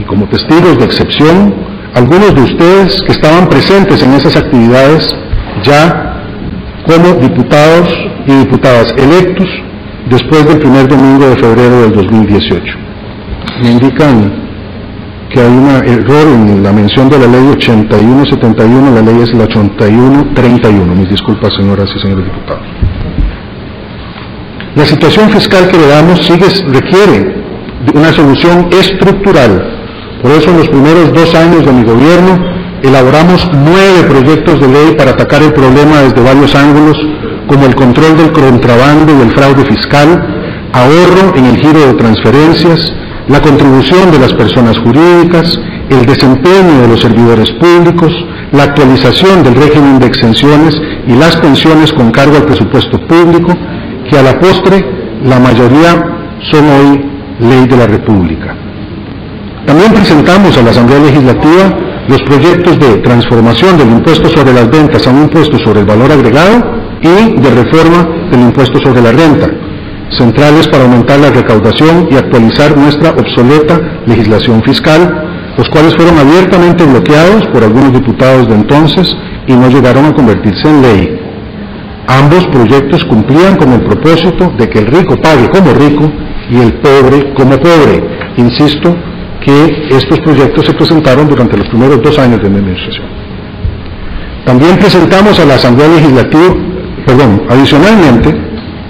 y como testigos de excepción, algunos de ustedes que estaban presentes en esas actividades ya como diputados y diputadas electos después del primer domingo de febrero del 2018. Me indican que hay un error en la mención de la ley 8171, la ley es la 8131. Mis disculpas, señoras y señores diputados. La situación fiscal que le damos sigue, requiere una solución estructural. Por eso en los primeros dos años de mi gobierno elaboramos nueve proyectos de ley para atacar el problema desde varios ángulos como el control del contrabando y el fraude fiscal, ahorro en el giro de transferencias, la contribución de las personas jurídicas, el desempeño de los servidores públicos, la actualización del régimen de exenciones y las pensiones con cargo al presupuesto público, que a la postre la mayoría son hoy ley de la República. También presentamos a la Asamblea Legislativa los proyectos de transformación del impuesto sobre las ventas a un impuesto sobre el valor agregado y de reforma del impuesto sobre la renta, centrales para aumentar la recaudación y actualizar nuestra obsoleta legislación fiscal, los cuales fueron abiertamente bloqueados por algunos diputados de entonces y no llegaron a convertirse en ley. Ambos proyectos cumplían con el propósito de que el rico pague como rico y el pobre como pobre. Insisto que estos proyectos se presentaron durante los primeros dos años de mi administración. También presentamos a la Asamblea Legislativa Perdón, adicionalmente,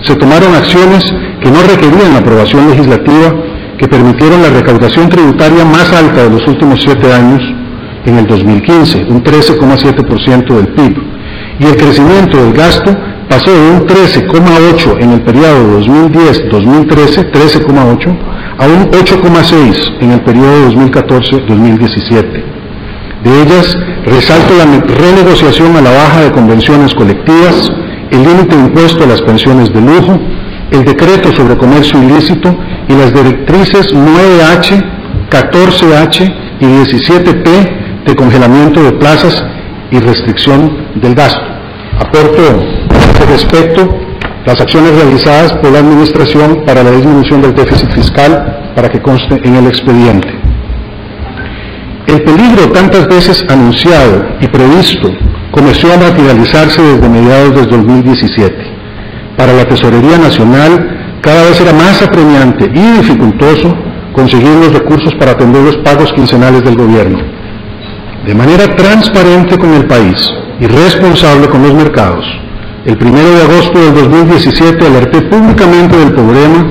se tomaron acciones que no requerían aprobación legislativa que permitieron la recaudación tributaria más alta de los últimos siete años en el 2015, un 13,7% del PIB, y el crecimiento del gasto pasó de un 13,8 en el periodo 2010-2013, 13,8, a un 8,6 en el periodo 2014-2017. De ellas, resalto la renegociación a la baja de convenciones colectivas, el límite impuesto a las pensiones de lujo, el decreto sobre comercio ilícito y las directrices 9H, 14H y 17P de congelamiento de plazas y restricción del gasto. Aporto a este respecto las acciones realizadas por la Administración para la disminución del déficit fiscal para que conste en el expediente. El peligro tantas veces anunciado y previsto comenzó a materializarse desde mediados del 2017. Para la Tesorería Nacional cada vez era más apremiante y dificultoso conseguir los recursos para atender los pagos quincenales del gobierno. De manera transparente con el país y responsable con los mercados, el 1 de agosto del 2017 alerté públicamente del problema,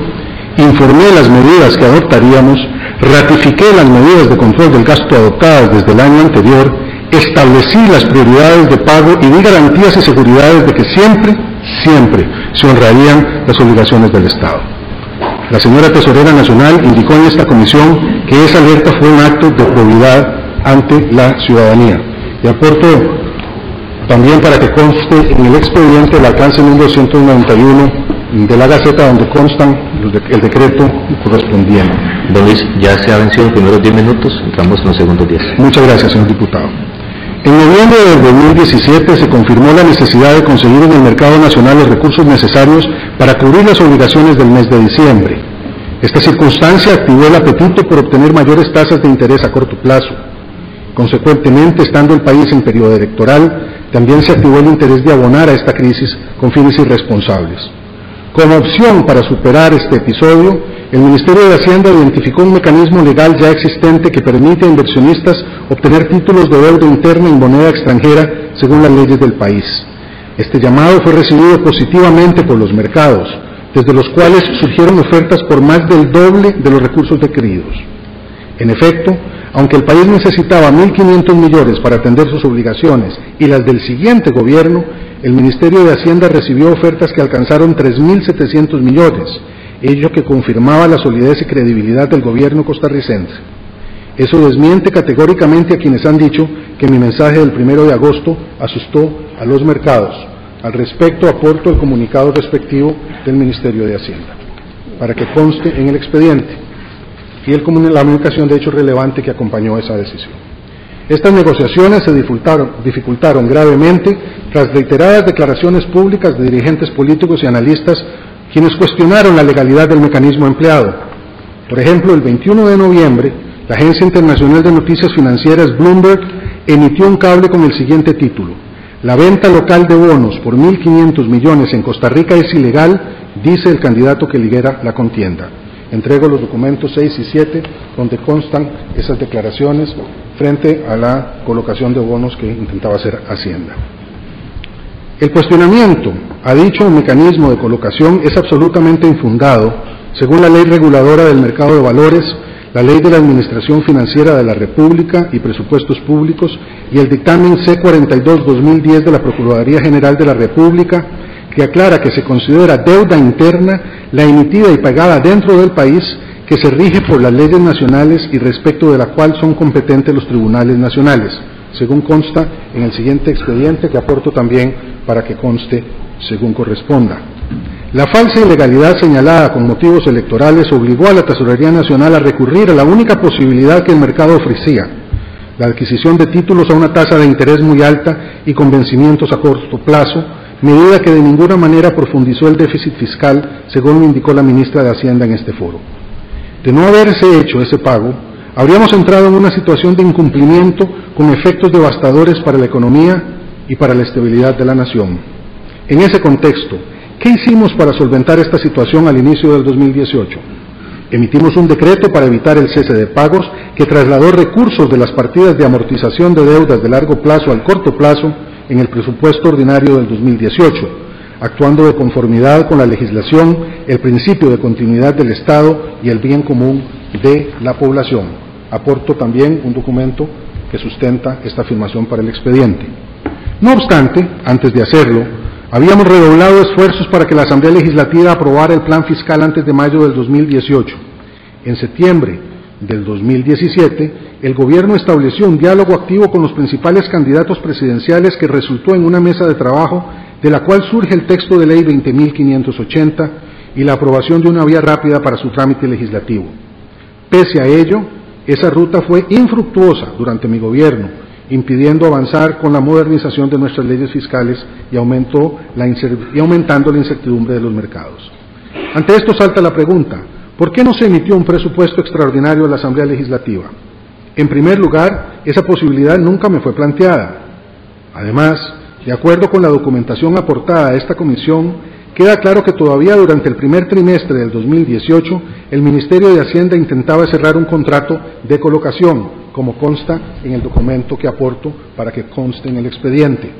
informé las medidas que adoptaríamos, ratifiqué las medidas de control del gasto adoptadas desde el año anterior, establecí las prioridades de pago y di garantías y seguridades de que siempre, siempre se honrarían las obligaciones del Estado. La señora Tesorera Nacional indicó en esta comisión que esa alerta fue un acto de probidad ante la ciudadanía. Y aporto también para que conste en el expediente el alcance número 191 de la Gaceta donde constan el decreto correspondiente. Don Luis, ya se ha vencido los primeros 10 minutos, entramos en los segundos 10. Muchas gracias, señor diputado. En noviembre del 2017 se confirmó la necesidad de conseguir en el mercado nacional los recursos necesarios para cubrir las obligaciones del mes de diciembre. Esta circunstancia activó el apetito por obtener mayores tasas de interés a corto plazo. Consecuentemente, estando el país en periodo electoral, también se activó el interés de abonar a esta crisis con fines irresponsables. Como opción para superar este episodio, el Ministerio de Hacienda identificó un mecanismo legal ya existente que permite a inversionistas obtener títulos de deuda interna en moneda extranjera según las leyes del país. Este llamado fue recibido positivamente por los mercados, desde los cuales surgieron ofertas por más del doble de los recursos requeridos. En efecto, aunque el país necesitaba 1.500 millones para atender sus obligaciones y las del siguiente gobierno, el Ministerio de Hacienda recibió ofertas que alcanzaron 3.700 millones, ello que confirmaba la solidez y credibilidad del gobierno costarricense. Eso desmiente categóricamente a quienes han dicho que mi mensaje del primero de agosto asustó a los mercados. Al respecto, aporto el comunicado respectivo del Ministerio de Hacienda, para que conste en el expediente y el, la comunicación de hecho relevante que acompañó esa decisión. Estas negociaciones se dificultaron, dificultaron gravemente tras reiteradas declaraciones públicas de dirigentes políticos y analistas quienes cuestionaron la legalidad del mecanismo empleado. Por ejemplo, el 21 de noviembre, la Agencia Internacional de Noticias Financieras Bloomberg emitió un cable con el siguiente título. La venta local de bonos por 1.500 millones en Costa Rica es ilegal, dice el candidato que lidera la contienda. Entrego los documentos 6 y 7 donde constan esas declaraciones frente a la colocación de bonos que intentaba hacer Hacienda. El cuestionamiento a dicho mecanismo de colocación es absolutamente infundado según la ley reguladora del mercado de valores, la ley de la Administración Financiera de la República y Presupuestos Públicos y el dictamen C42-2010 de la Procuraduría General de la República que aclara que se considera deuda interna la emitida y pagada dentro del país que se rige por las leyes nacionales y respecto de la cual son competentes los tribunales nacionales, según consta en el siguiente expediente que aporto también para que conste según corresponda. La falsa ilegalidad señalada con motivos electorales obligó a la Tesorería Nacional a recurrir a la única posibilidad que el mercado ofrecía, la adquisición de títulos a una tasa de interés muy alta y con vencimientos a corto plazo, medida que de ninguna manera profundizó el déficit fiscal, según lo indicó la ministra de Hacienda en este foro. De no haberse hecho ese pago, habríamos entrado en una situación de incumplimiento con efectos devastadores para la economía y para la estabilidad de la nación. En ese contexto, ¿qué hicimos para solventar esta situación al inicio del 2018? Emitimos un decreto para evitar el cese de pagos que trasladó recursos de las partidas de amortización de deudas de largo plazo al corto plazo en el presupuesto ordinario del 2018, actuando de conformidad con la legislación, el principio de continuidad del Estado y el bien común de la población. Aporto también un documento que sustenta esta afirmación para el expediente. No obstante, antes de hacerlo, habíamos redoblado esfuerzos para que la Asamblea Legislativa aprobara el plan fiscal antes de mayo del 2018. En septiembre del 2017, el gobierno estableció un diálogo activo con los principales candidatos presidenciales que resultó en una mesa de trabajo de la cual surge el texto de ley 20.580 y la aprobación de una vía rápida para su trámite legislativo. Pese a ello, esa ruta fue infructuosa durante mi gobierno impidiendo avanzar con la modernización de nuestras leyes fiscales y, aumentó la y aumentando la incertidumbre de los mercados. Ante esto salta la pregunta, ¿por qué no se emitió un presupuesto extraordinario a la Asamblea Legislativa? En primer lugar, esa posibilidad nunca me fue planteada. Además, de acuerdo con la documentación aportada a esta comisión, queda claro que todavía durante el primer trimestre del 2018 el Ministerio de Hacienda intentaba cerrar un contrato de colocación, como consta en el documento que aporto para que conste en el expediente.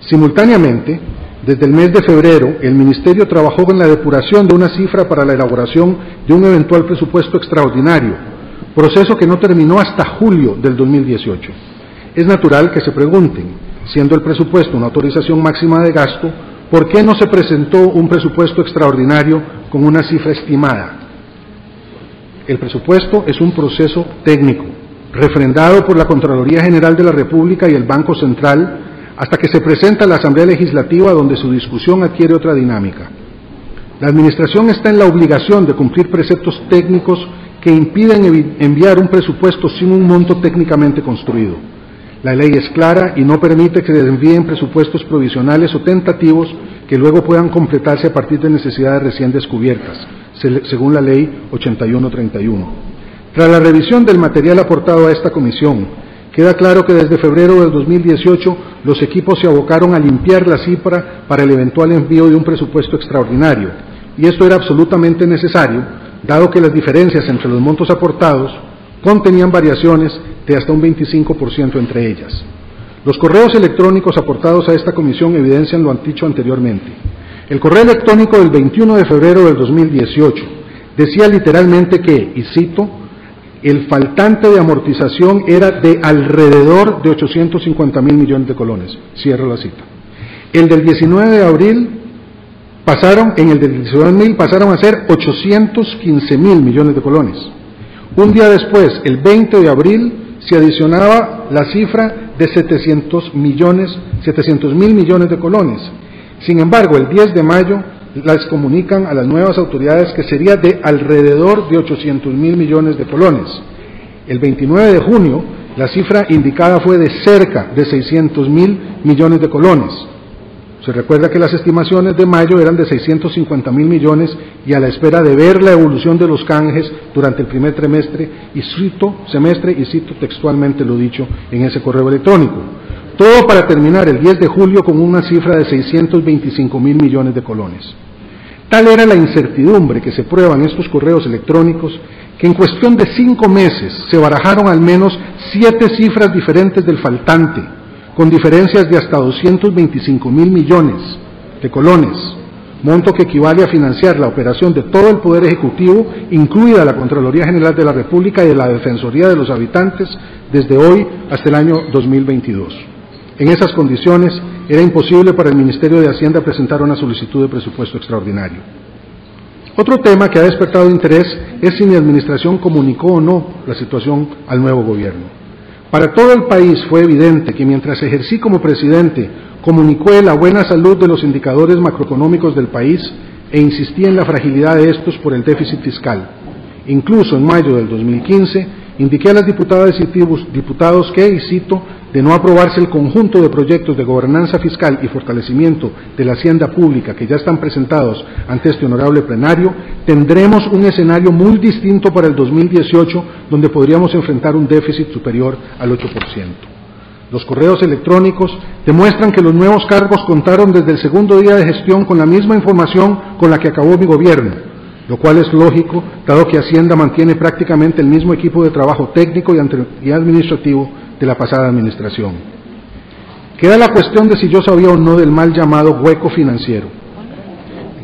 Simultáneamente, desde el mes de febrero, el Ministerio trabajó en la depuración de una cifra para la elaboración de un eventual presupuesto extraordinario, proceso que no terminó hasta julio del 2018. Es natural que se pregunten, siendo el presupuesto una autorización máxima de gasto, ¿por qué no se presentó un presupuesto extraordinario con una cifra estimada? El presupuesto es un proceso técnico, refrendado por la Contraloría General de la República y el Banco Central, hasta que se presenta la Asamblea Legislativa donde su discusión adquiere otra dinámica. La Administración está en la obligación de cumplir preceptos técnicos que impiden enviar un presupuesto sin un monto técnicamente construido. La ley es clara y no permite que se envíen presupuestos provisionales o tentativos que luego puedan completarse a partir de necesidades recién descubiertas, según la ley 8131. Tras la revisión del material aportado a esta comisión, queda claro que desde febrero del 2018 los equipos se abocaron a limpiar la cifra para el eventual envío de un presupuesto extraordinario, y esto era absolutamente necesario, dado que las diferencias entre los montos aportados contenían variaciones de hasta un 25% entre ellas. Los correos electrónicos aportados a esta comisión evidencian lo dicho anteriormente. El correo electrónico del 21 de febrero del 2018 decía literalmente que, y cito, el faltante de amortización era de alrededor de 850 mil millones de colones. Cierro la cita. El del 19 de abril pasaron, en el del 19 de abril pasaron a ser 815 mil millones de colones. Un día después, el 20 de abril, se adicionaba la cifra de 700 millones, 700 mil millones de colones. Sin embargo, el 10 de mayo las comunican a las nuevas autoridades que sería de alrededor de 800 mil millones de colones. El 29 de junio, la cifra indicada fue de cerca de 600 mil millones de colones. Se recuerda que las estimaciones de mayo eran de 650 mil millones y a la espera de ver la evolución de los canjes durante el primer trimestre y cito semestre y cito textualmente lo dicho en ese correo electrónico. Todo para terminar el 10 de julio con una cifra de 625 mil millones de colones. Tal era la incertidumbre que se prueba en estos correos electrónicos que en cuestión de cinco meses se barajaron al menos siete cifras diferentes del faltante con diferencias de hasta 225 mil millones de colones, monto que equivale a financiar la operación de todo el Poder Ejecutivo, incluida la Contraloría General de la República y de la Defensoría de los Habitantes, desde hoy hasta el año 2022. En esas condiciones, era imposible para el Ministerio de Hacienda presentar una solicitud de presupuesto extraordinario. Otro tema que ha despertado interés es si mi administración comunicó o no la situación al nuevo gobierno. Para todo el país fue evidente que mientras ejercí como presidente, comunicó la buena salud de los indicadores macroeconómicos del país e insistí en la fragilidad de estos por el déficit fiscal. Incluso en mayo del 2015 indiqué a las diputadas y diputados que, y cito, de no aprobarse el conjunto de proyectos de gobernanza fiscal y fortalecimiento de la hacienda pública que ya están presentados ante este honorable plenario, tendremos un escenario muy distinto para el 2018 donde podríamos enfrentar un déficit superior al 8%. Los correos electrónicos demuestran que los nuevos cargos contaron desde el segundo día de gestión con la misma información con la que acabó mi gobierno, lo cual es lógico, dado que Hacienda mantiene prácticamente el mismo equipo de trabajo técnico y administrativo de la pasada administración. Queda la cuestión de si yo sabía o no del mal llamado hueco financiero.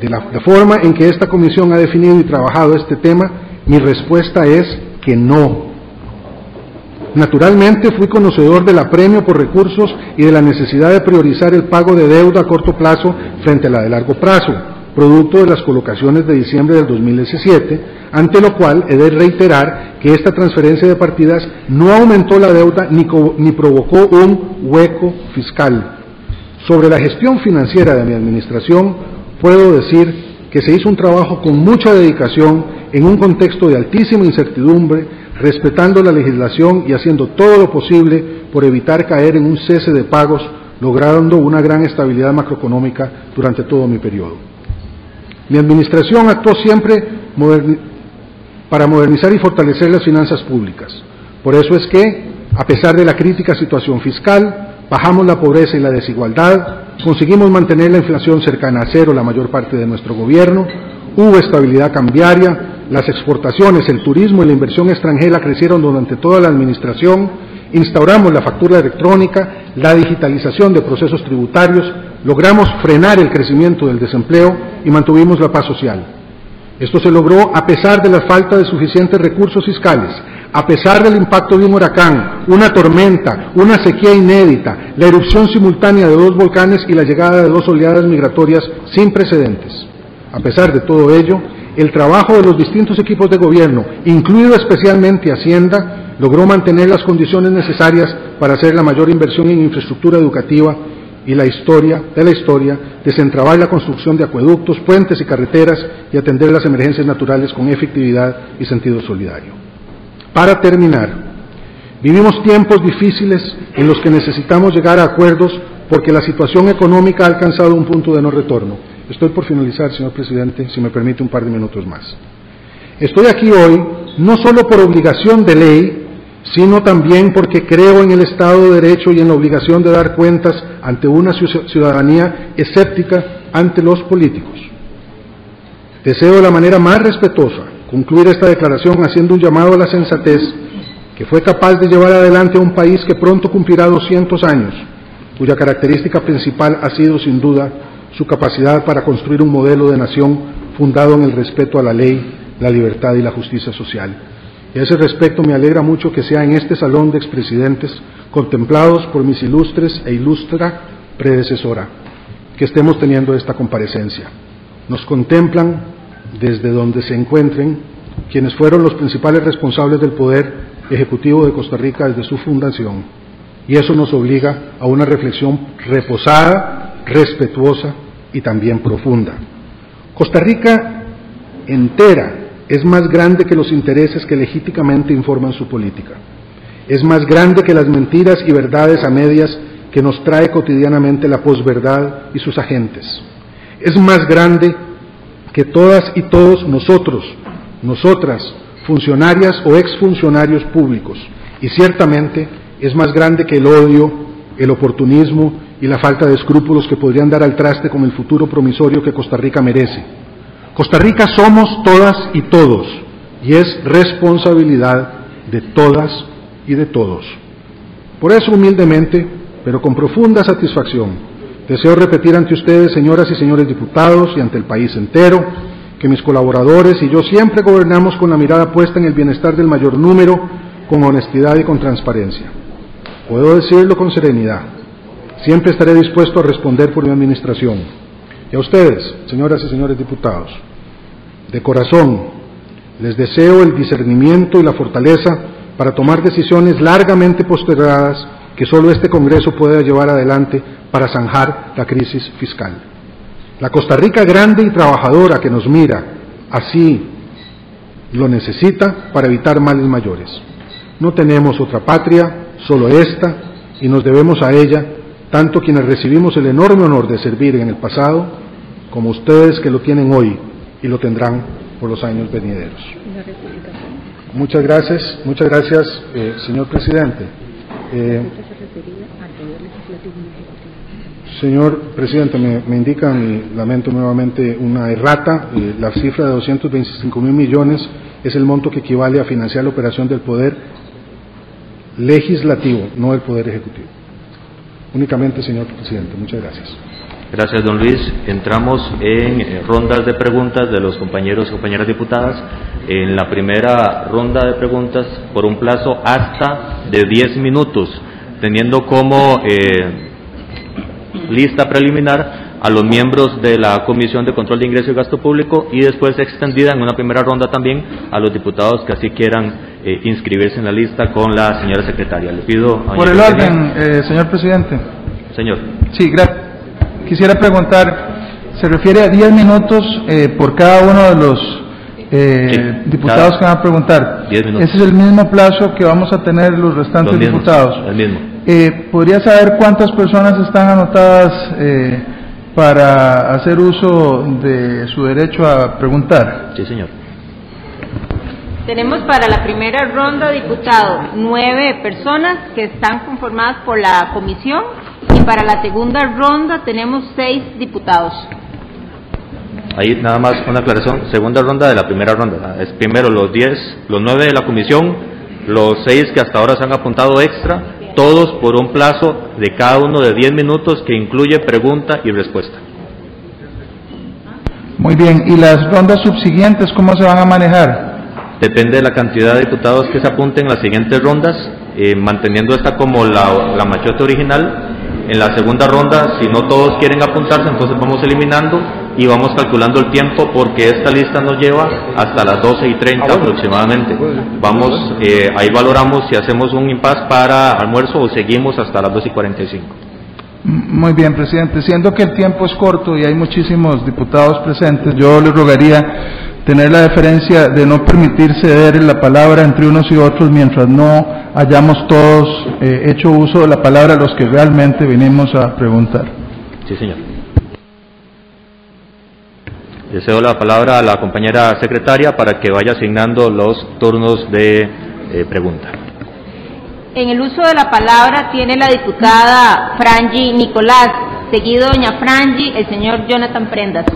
De la, forma en que esta comisión ha definido y trabajado este tema, mi respuesta es que no. Naturalmente fui conocedor del apremio por recursos y de la necesidad de priorizar el pago de deuda a corto plazo frente a la de largo plazo producto de las colocaciones de diciembre del 2017, ante lo cual he de reiterar que esta transferencia de partidas no aumentó la deuda ni, ni provocó un hueco fiscal. Sobre la gestión financiera de mi administración, puedo decir que se hizo un trabajo con mucha dedicación en un contexto de altísima incertidumbre, respetando la legislación y haciendo todo lo posible por evitar caer en un cese de pagos, logrando una gran estabilidad macroeconómica durante todo mi periodo. Mi administración actuó siempre para modernizar y fortalecer las finanzas públicas. Por eso es que, a pesar de la crítica situación fiscal, bajamos la pobreza y la desigualdad, conseguimos mantener la inflación cercana a cero la mayor parte de nuestro gobierno, hubo estabilidad cambiaria, las exportaciones, el turismo y la inversión extranjera crecieron durante toda la administración, instauramos la factura electrónica, la digitalización de procesos tributarios, logramos frenar el crecimiento del desempleo y mantuvimos la paz social. Esto se logró a pesar de la falta de suficientes recursos fiscales, a pesar del impacto de un huracán, una tormenta, una sequía inédita, la erupción simultánea de dos volcanes y la llegada de dos oleadas migratorias sin precedentes. A pesar de todo ello, el trabajo de los distintos equipos de gobierno, incluido especialmente Hacienda, logró mantener las condiciones necesarias para hacer la mayor inversión en infraestructura educativa y la historia de la historia, desentrabar la construcción de acueductos, puentes y carreteras y atender las emergencias naturales con efectividad y sentido solidario. Para terminar, vivimos tiempos difíciles en los que necesitamos llegar a acuerdos porque la situación económica ha alcanzado un punto de no retorno. Estoy por finalizar, señor presidente, si me permite un par de minutos más. Estoy aquí hoy no solo por obligación de ley, sino también porque creo en el Estado de Derecho y en la obligación de dar cuentas ante una ciudadanía escéptica ante los políticos. Deseo de la manera más respetuosa concluir esta declaración haciendo un llamado a la sensatez que fue capaz de llevar adelante a un país que pronto cumplirá 200 años, cuya característica principal ha sido sin duda su capacidad para construir un modelo de nación fundado en el respeto a la ley, la libertad y la justicia social. Y a ese respecto me alegra mucho que sea en este salón de expresidentes, contemplados por mis ilustres e ilustra predecesora, que estemos teniendo esta comparecencia. Nos contemplan desde donde se encuentren quienes fueron los principales responsables del poder ejecutivo de Costa Rica desde su fundación. Y eso nos obliga a una reflexión reposada, respetuosa y también profunda. Costa Rica entera es más grande que los intereses que legítimamente informan su política. Es más grande que las mentiras y verdades a medias que nos trae cotidianamente la posverdad y sus agentes. Es más grande que todas y todos nosotros, nosotras, funcionarias o exfuncionarios públicos, y ciertamente es más grande que el odio, el oportunismo y la falta de escrúpulos que podrían dar al traste con el futuro promisorio que Costa Rica merece. Costa Rica somos todas y todos, y es responsabilidad de todas y de todos. Por eso humildemente, pero con profunda satisfacción, Deseo repetir ante ustedes, señoras y señores diputados, y ante el país entero, que mis colaboradores y yo siempre gobernamos con la mirada puesta en el bienestar del mayor número, con honestidad y con transparencia. Puedo decirlo con serenidad. Siempre estaré dispuesto a responder por mi administración. Y a ustedes, señoras y señores diputados, de corazón, les deseo el discernimiento y la fortaleza para tomar decisiones largamente postergadas que solo este Congreso pueda llevar adelante para zanjar la crisis fiscal. La Costa Rica grande y trabajadora que nos mira así lo necesita para evitar males mayores. No tenemos otra patria, solo esta, y nos debemos a ella, tanto quienes recibimos el enorme honor de servir en el pasado, como ustedes que lo tienen hoy y lo tendrán por los años venideros. Muchas gracias, muchas gracias, eh, señor presidente. Eh, Señor presidente, me, indican, y lamento nuevamente una errata, eh, la cifra de 225 mil millones es el monto que equivale a financiar la operación del poder legislativo, no el poder ejecutivo. Únicamente, señor presidente, muchas gracias. Gracias, don Luis. Entramos en eh, rondas de preguntas de los compañeros y compañeras diputadas. En la primera ronda de preguntas, por un plazo hasta de 10 minutos, teniendo como eh, lista preliminar a los miembros de la Comisión de Control de Ingreso y Gasto Público y después extendida en una primera ronda también a los diputados que así quieran eh, inscribirse en la lista con la señora secretaria. Le pido. Por el orden, eh, señor presidente. Señor. Sí, gracias. Quisiera preguntar, ¿se refiere a 10 minutos eh, por cada uno de los diputados que van a preguntar? 10 minutos. ¿Ese es el mismo plazo que vamos a tener los restantes diputados? El mismo. Eh, ¿Podría saber cuántas personas están anotadas eh, para hacer uso de su derecho a preguntar? Sí, señor. Tenemos para la primera ronda, diputado, nueve personas que están conformadas por la comisión y para la segunda ronda tenemos seis diputados. Ahí nada más una aclaración. Segunda ronda de la primera ronda. Es primero los diez, los nueve de la comisión, los seis que hasta ahora se han apuntado extra, todos por un plazo de cada uno de diez minutos que incluye pregunta y respuesta. Muy bien, ¿y las rondas subsiguientes cómo se van a manejar? Depende de la cantidad de diputados que se apunten en las siguientes rondas, eh, manteniendo esta como la, la machota original. En la segunda ronda, si no todos quieren apuntarse, entonces vamos eliminando y vamos calculando el tiempo porque esta lista nos lleva hasta las 12 y 30 aproximadamente. Vamos, eh, ahí valoramos si hacemos un impasse para almuerzo o seguimos hasta las 2 y 45. M- Muy bien, presidente. Siendo que el tiempo es corto y hay muchísimos diputados presentes, yo le rogaría tener la deferencia de no permitir ceder la palabra entre unos y otros mientras no hayamos todos eh, hecho uso de la palabra los que realmente vinimos a preguntar. Sí, señor. Le cedo la palabra a la compañera secretaria para que vaya asignando los turnos de eh, pregunta. En el uso de la palabra tiene la diputada Frangi Nicolás, seguido doña Frangi, el señor Jonathan Prendas.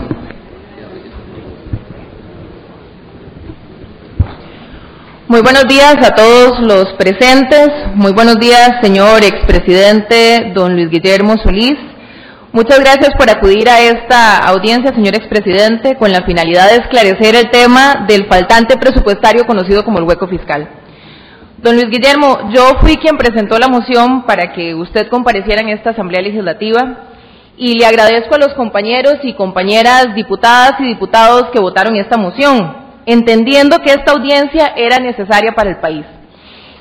Muy buenos días a todos los presentes. Muy buenos días, señor expresidente don Luis Guillermo Solís. Muchas gracias por acudir a esta audiencia, señor expresidente, con la finalidad de esclarecer el tema del faltante presupuestario conocido como el hueco fiscal. Don Luis Guillermo, yo fui quien presentó la moción para que usted compareciera en esta Asamblea Legislativa y le agradezco a los compañeros y compañeras diputadas y diputados que votaron esta moción, entendiendo que esta audiencia era necesaria para el país.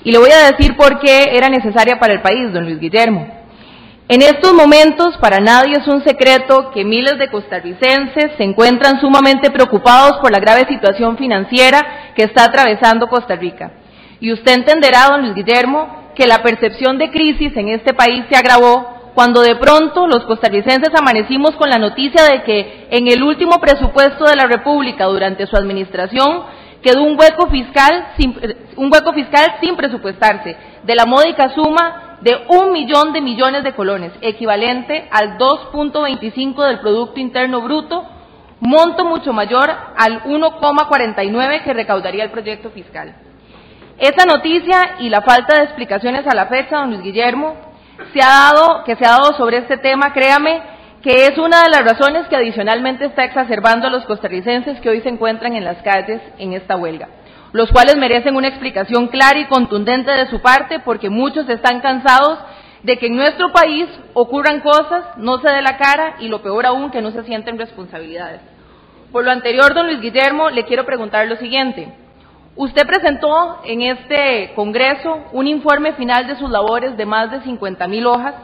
Y le voy a decir por qué era necesaria para el país, don Luis Guillermo. En estos momentos, para nadie es un secreto que miles de costarricenses se encuentran sumamente preocupados por la grave situación financiera que está atravesando Costa Rica. Y usted entenderá, don Luis Guillermo, que la percepción de crisis en este país se agravó cuando de pronto los costarricenses amanecimos con la noticia de que en el último presupuesto de la República durante su administración quedó un hueco fiscal sin, un hueco fiscal sin presupuestarse de la módica suma de un millón de millones de colones, equivalente al 2.25 del Producto Interno Bruto, monto mucho mayor al 1,49 que recaudaría el proyecto fiscal. Esa noticia y la falta de explicaciones a la fecha, don Luis Guillermo, se ha dado, que se ha dado sobre este tema, créame, que es una de las razones que adicionalmente está exacerbando a los costarricenses que hoy se encuentran en las calles en esta huelga, los cuales merecen una explicación clara y contundente de su parte porque muchos están cansados de que en nuestro país ocurran cosas, no se dé la cara y lo peor aún que no se sienten responsabilidades. Por lo anterior, don Luis Guillermo, le quiero preguntar lo siguiente. Usted presentó en este Congreso un informe final de sus labores de más de 50 mil hojas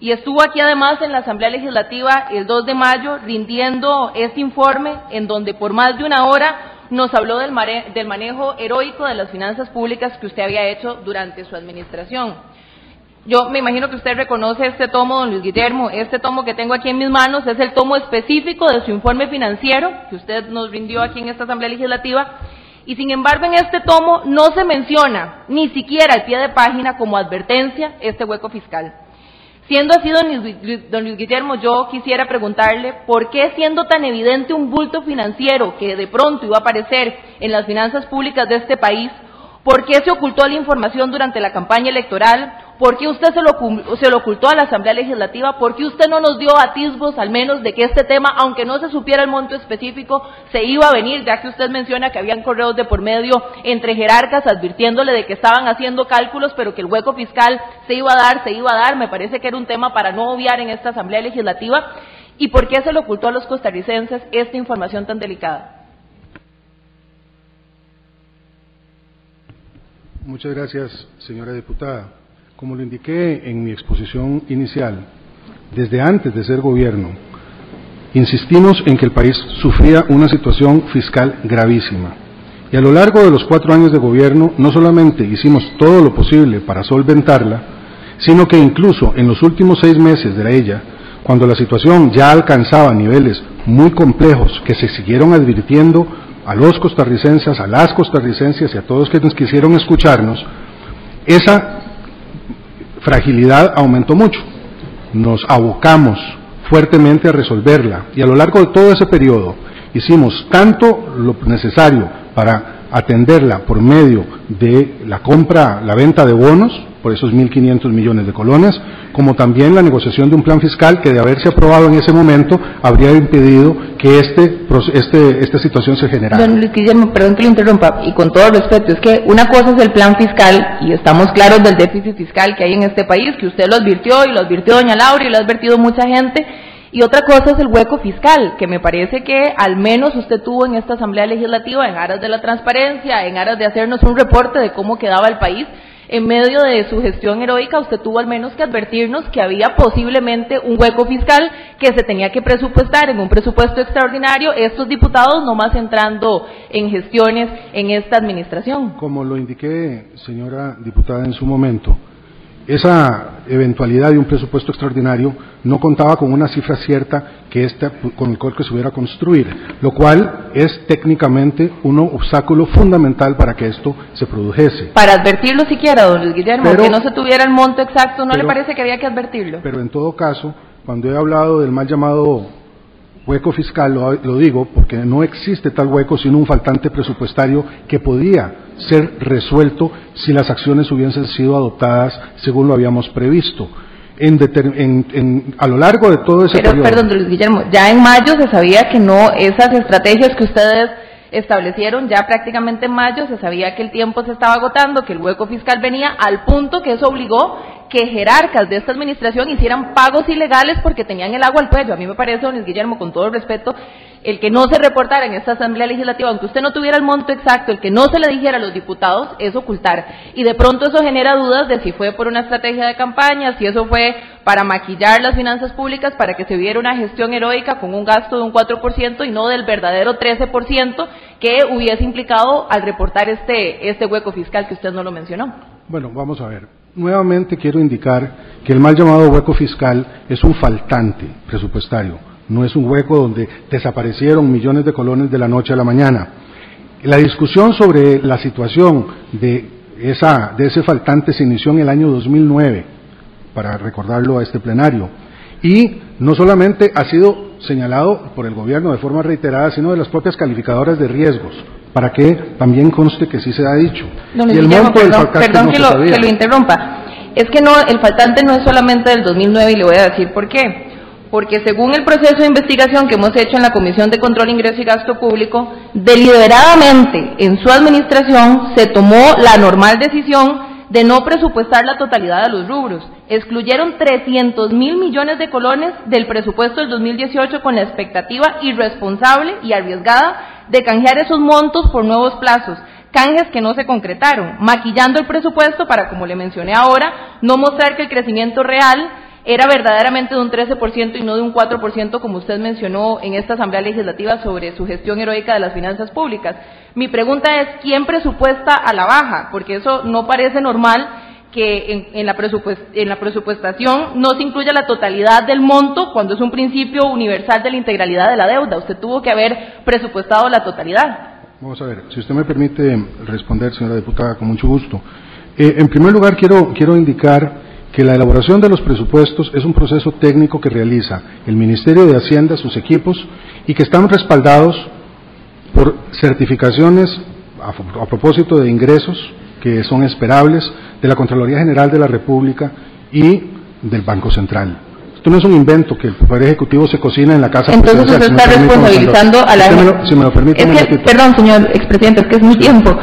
y estuvo aquí además en la Asamblea Legislativa el 2 de mayo rindiendo este informe en donde por más de una hora nos habló del, del manejo heroico de las finanzas públicas que usted había hecho durante su administración. Yo me imagino que usted reconoce este tomo, don Luis Guillermo. Este tomo que tengo aquí en mis manos es el tomo específico de su informe financiero que usted nos rindió aquí en esta Asamblea Legislativa y sin embargo en este tomo no se menciona ni siquiera al pie de página como advertencia este hueco fiscal. Siendo así, don Luis, Guillermo, yo quisiera preguntarle por qué siendo tan evidente un bulto financiero que de pronto iba a aparecer en las finanzas públicas de este país, por qué se ocultó la información durante la campaña electoral, por qué usted se lo, se lo ocultó a la Asamblea Legislativa, por qué usted no nos dio atisbos al menos de que este tema, aunque no se supiera el monto específico, se iba a venir, ya que usted menciona que habían correos de por medio entre jerarcas advirtiéndole de que estaban haciendo cálculos, pero que el hueco fiscal se iba a dar, se iba a dar, me parece que era un tema para no obviar en esta Asamblea Legislativa, y por qué se le ocultó a los costarricenses esta información tan delicada. Muchas gracias, señora diputada. Como lo indiqué en mi exposición inicial, desde antes de ser gobierno, insistimos en que el país sufría una situación fiscal gravísima. Y a lo largo de los cuatro años de gobierno, no solamente hicimos todo lo posible para solventarla, sino que incluso en los últimos seis meses de ella, cuando la situación ya alcanzaba niveles muy complejos que se siguieron advirtiendo a los costarricenses, a las costarricenses y a todos quienes quisieron escucharnos, esa fragilidad aumentó mucho. Nos abocamos fuertemente a resolverla y a lo largo de todo ese periodo hicimos tanto lo necesario para atenderla por medio de la compra, la venta de bonos, por esos 1.500 millones de colones, como también la negociación de un plan fiscal que de haberse aprobado en ese momento habría impedido que este, este, esta situación se generara. Don Luis Guillermo, perdón que lo interrumpa, y con todo respeto, es que una cosa es el plan fiscal, y estamos claros del déficit fiscal que hay en este país, que usted lo advirtió y lo advirtió doña Laura y lo ha advertido mucha gente, y otra cosa es el hueco fiscal, que me parece que al menos usted tuvo en esta Asamblea Legislativa, en aras de la transparencia, en aras de hacernos un reporte de cómo quedaba el país, en medio de su gestión heroica, usted tuvo al menos que advertirnos que había posiblemente un hueco fiscal que se tenía que presupuestar en un presupuesto extraordinario, estos diputados no más entrando en gestiones en esta administración. Como lo indiqué, señora diputada, en su momento, esa eventualidad de un presupuesto extraordinario no contaba con una cifra cierta que esta, con el cual que se hubiera construir, lo cual es técnicamente un obstáculo fundamental para que esto se produjese. Para advertirlo siquiera, don Luis Guillermo, que no se tuviera el monto exacto, ¿no le parece que había que advertirlo? Pero en todo caso, cuando he hablado del mal llamado Hueco fiscal, lo, digo porque no existe tal hueco sino un faltante presupuestario que podía ser resuelto si las acciones hubiesen sido adoptadas según lo habíamos previsto. En, a lo largo de todo ese Pero, Perdón, Luis Guillermo, ya en mayo se sabía que no, esas estrategias que ustedes establecieron ya prácticamente en mayo, se sabía que el tiempo se estaba agotando, que el hueco fiscal venía, al punto que eso obligó que jerarcas de esta administración hicieran pagos ilegales porque tenían el agua al cuello. A mí me parece, don Guillermo, con todo el respeto, el que no se reportara en esta Asamblea Legislativa, aunque usted no tuviera el monto exacto, el que no se le dijera a los diputados, es ocultar. Y de pronto eso genera dudas de si fue por una estrategia de campaña, si eso fue para maquillar las finanzas públicas, para que se viera una gestión heroica con un gasto de un 4% y no del verdadero 13% que hubiese implicado al reportar este, este hueco fiscal que usted no lo mencionó. Bueno, vamos a ver. Nuevamente quiero indicar que el mal llamado hueco fiscal es un faltante presupuestario, no es un hueco donde desaparecieron millones de colones de la noche a la mañana. La discusión sobre la situación de, esa, de ese faltante se inició en el año 2009, para recordarlo a este plenario, y no solamente ha sido señalado por el gobierno de forma reiterada, sino de las propias calificadoras de riesgos para que también conste que sí se ha dicho. y el monto del perdón que, lo, que lo interrumpa. Es que no, el faltante no es solamente del 2009 y le voy a decir por qué. Porque según el proceso de investigación que hemos hecho en la Comisión de Control, Ingreso y Gasto Público, deliberadamente en su administración se tomó la normal decisión de no presupuestar la totalidad de los rubros. Excluyeron 300 mil millones de colones del presupuesto del 2018 con la expectativa irresponsable y arriesgada de canjear esos montos por nuevos plazos, canjes que no se concretaron, maquillando el presupuesto para, como le mencioné ahora, no mostrar que el crecimiento real era verdaderamente de un 13% y no de un 4%, como usted mencionó en esta Asamblea Legislativa sobre su gestión heroica de las finanzas públicas. Mi pregunta es, ¿quién presupuesta a la baja? Porque eso no parece normal que en, la en, la presupuestación no se incluya la totalidad del monto cuando es un principio universal de la integralidad de la deuda. Usted tuvo que haber presupuestado la totalidad. Vamos a ver, si usted me permite responder, señora diputada, con mucho gusto. Eh, en primer lugar, quiero, quiero indicar que la elaboración de los presupuestos es un proceso técnico que realiza el Ministerio de Hacienda, sus equipos, y que están respaldados por certificaciones a, propósito de ingresos que son esperables de la Contraloría General de la República y del Banco Central. Esto no es un invento que el Poder Ejecutivo se cocina en la Casa Entonces usted está responsabilizando a la. Si me lo permite, Perdón, señor expresidente, es que es muy tiempo.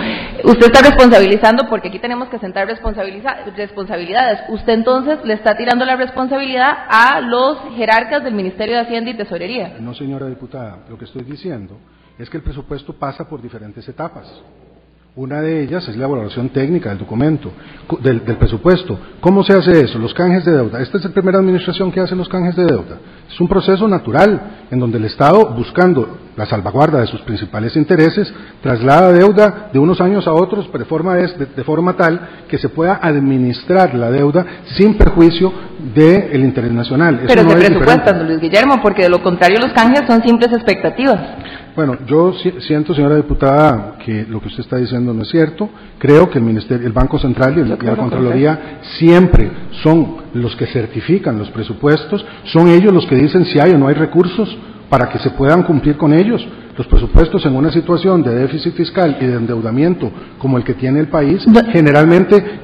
Usted está responsabilizando porque aquí tenemos que sentar responsabilidades. Usted entonces le está tirando la responsabilidad a los jerarcas del Ministerio de Hacienda y Tesorería. No, señora diputada, lo que estoy diciendo es que el presupuesto pasa por diferentes etapas. Una de ellas es la evaluación técnica del documento, del, presupuesto. ¿Cómo se hace eso? Los canjes de deuda. Esta es la primera administración que hace los canjes de deuda. Es un proceso natural en donde el Estado, buscando la salvaguarda de sus principales intereses, traslada deuda de unos años a otros de forma, de, forma tal que se pueda administrar la deuda sin perjuicio del interés nacional. Pero se presupuestan, Luis Guillermo, porque de lo contrario los canjes son simples expectativas. Bueno, yo siento, señora diputada, que lo que usted está diciendo no es cierto. Creo que el Ministerio, el Banco Central y, la Contraloría siempre son los que certifican los presupuestos, son ellos los que dicen si hay o no hay recursos para que se puedan cumplir con ellos. Los presupuestos en una situación de déficit fiscal y de endeudamiento como el que tiene el país, generalmente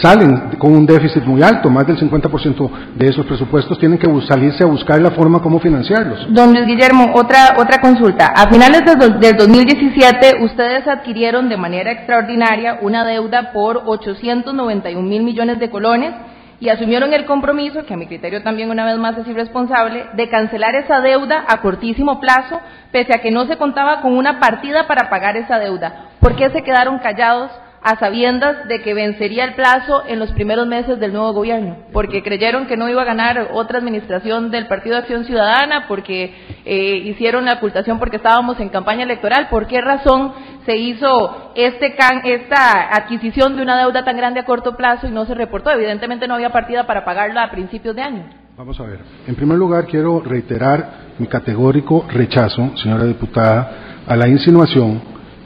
salen con un déficit muy alto, más del 50% de esos presupuestos tienen que salirse a buscar la forma como financiarlos. Don Luis Guillermo, otra, otra consulta. A finales del 2017, ustedes adquirieron de manera extraordinaria una deuda por 891 mil millones de colones y asumieron el compromiso, que a mi criterio también una vez más es irresponsable, de cancelar esa deuda a cortísimo plazo, pese a que no se contaba con una partida para pagar esa deuda. ¿Por qué se quedaron callados a sabiendas de que vencería el plazo en los primeros meses del nuevo gobierno? Porque creyeron que no iba a ganar otra administración del Partido de Acción Ciudadana, porque eh, hicieron la ocultación porque estábamos en campaña electoral. ¿Por qué razón se hizo este esta adquisición de una deuda tan grande a corto plazo y no se reportó. Evidentemente no había partida para pagarla a principios de año. Vamos a ver. En primer lugar, quiero reiterar mi categórico rechazo, señora diputada, a la insinuación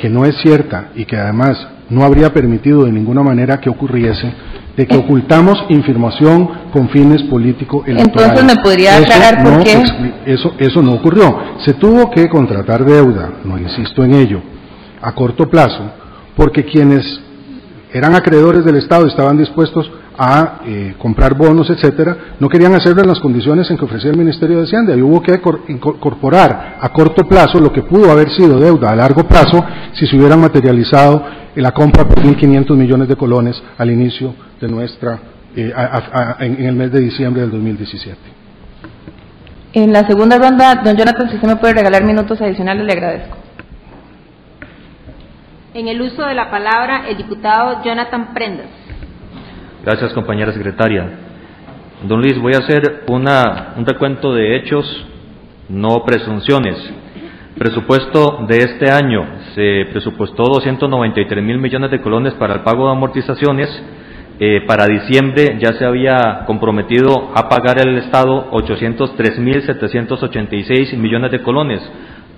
que no es cierta y que además no habría permitido de ninguna manera que ocurriese de que ocultamos información con fines político-electorales. Entonces, ¿me podría aclarar por qué? Eso, eso no ocurrió. Se tuvo que contratar deuda, no insisto en ello, a corto plazo, porque quienes eran acreedores del Estado estaban dispuestos a eh, comprar bonos, etcétera, no querían hacerlo en las condiciones en que ofrecía el Ministerio de Hacienda y hubo que incorporar a corto plazo lo que pudo haber sido deuda a largo plazo si se hubieran materializado en la compra por 1.500 millones de colones al inicio de nuestra, eh, en, el mes de diciembre del 2017. En la segunda ronda, don Jonathan, si usted me puede regalar minutos adicionales, le agradezco. En el uso de la palabra, el diputado Jonathan Prendas. Gracias, compañera secretaria. Don Luis, voy a hacer una, un recuento de hechos, no presunciones. Presupuesto de este año, se presupuestó 293 mil millones de colones para el pago de amortizaciones. Eh, para diciembre ya se había comprometido a pagar el Estado 803 mil 786 millones de colones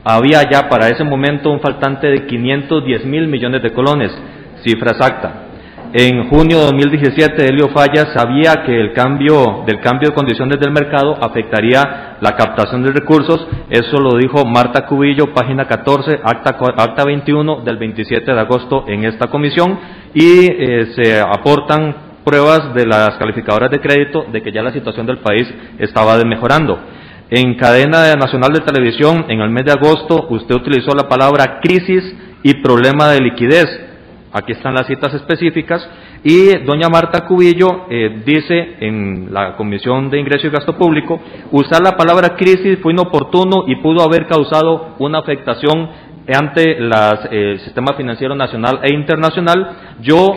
había ya para ese momento un faltante de 510 mil millones de colones, cifra exacta. En junio de 2017, Helio Falla sabía que el cambio del cambio de condiciones del mercado afectaría la captación de recursos. Eso lo dijo Marta Cubillo, página 14, acta, acta 21 del 27 de agosto en esta comisión y eh, se aportan pruebas de las calificadoras de crédito de que ya la situación del país estaba mejorando. En cadena nacional de televisión, en el mes de agosto, usted utilizó la palabra crisis y problema de liquidez. Aquí están las citas específicas. Y doña Marta Cubillo eh, dice en la Comisión de Ingreso y Gasto Público, usar la palabra crisis fue inoportuno y pudo haber causado una afectación ante eh, el sistema financiero nacional e internacional. Yo,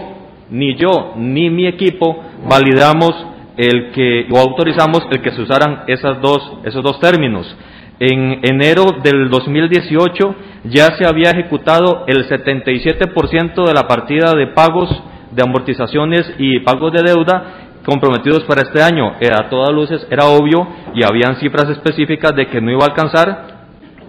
ni yo, ni mi equipo validamos el que, o autorizamos el que se usaran esas dos, esos dos términos. En enero del 2018 ya se había ejecutado el 77% de la partida de pagos de amortizaciones y pagos de deuda comprometidos para este año. Eh, a todas luces era obvio y habían cifras específicas de que no iba a alcanzar.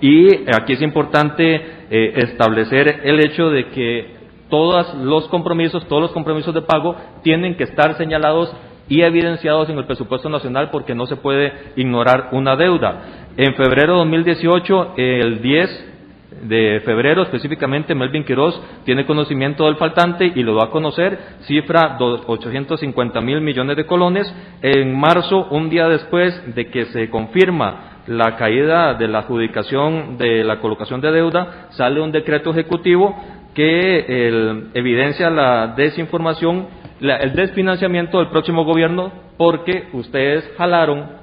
Y aquí es importante eh, establecer el hecho de que todos los compromisos, todos los compromisos de pago tienen que estar señalados y evidenciados en el presupuesto nacional porque no se puede ignorar una deuda. En febrero de 2018, el 10 de febrero específicamente, Melvin Quiroz tiene conocimiento del faltante y lo va a conocer, cifra 850 mil millones de colones. En marzo, un día después de que se confirma la caída de la adjudicación de la colocación de deuda, sale un decreto ejecutivo que evidencia la desinformación el desfinanciamiento del próximo gobierno porque ustedes jalaron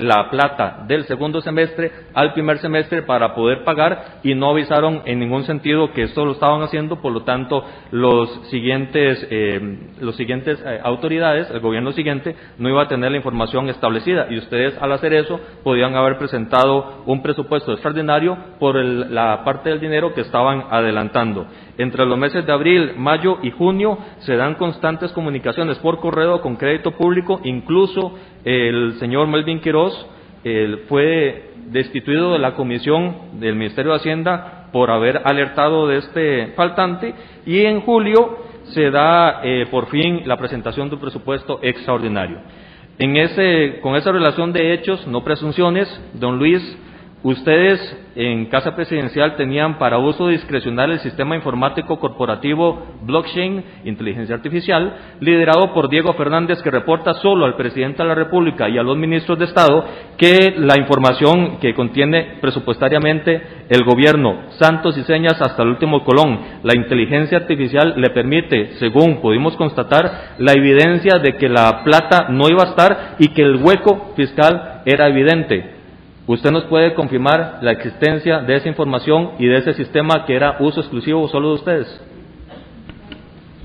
la plata del segundo semestre al primer semestre para poder pagar y no avisaron en ningún sentido que esto lo estaban haciendo, por lo tanto los siguientes, eh, siguientes eh, autoridades, el gobierno siguiente, no iba a tener la información establecida y ustedes al hacer eso podían haber presentado un presupuesto extraordinario por la parte del dinero que estaban adelantando. Entre los meses de abril, mayo y junio se dan constantes comunicaciones por correo con crédito público, incluso el señor Melvin Quiroz fue destituido de la comisión del Ministerio de Hacienda por haber alertado de este faltante y en julio se da eh, por fin la presentación de un presupuesto extraordinario. En ese, con esa relación de hechos, no presunciones, don Luis Ustedes en Casa Presidencial tenían para uso discrecional el sistema informático corporativo Blockchain, Inteligencia Artificial, liderado por Diego Fernández, que reporta solo al presidente de la República y a los ministros de Estado que la información que contiene presupuestariamente el gobierno, santos y señas hasta el último colón. La inteligencia artificial le permite, según pudimos constatar, la evidencia de que la plata no iba a estar y que el hueco fiscal era evidente. ¿Usted nos puede confirmar la existencia de esa información y de ese sistema que era uso exclusivo solo de ustedes?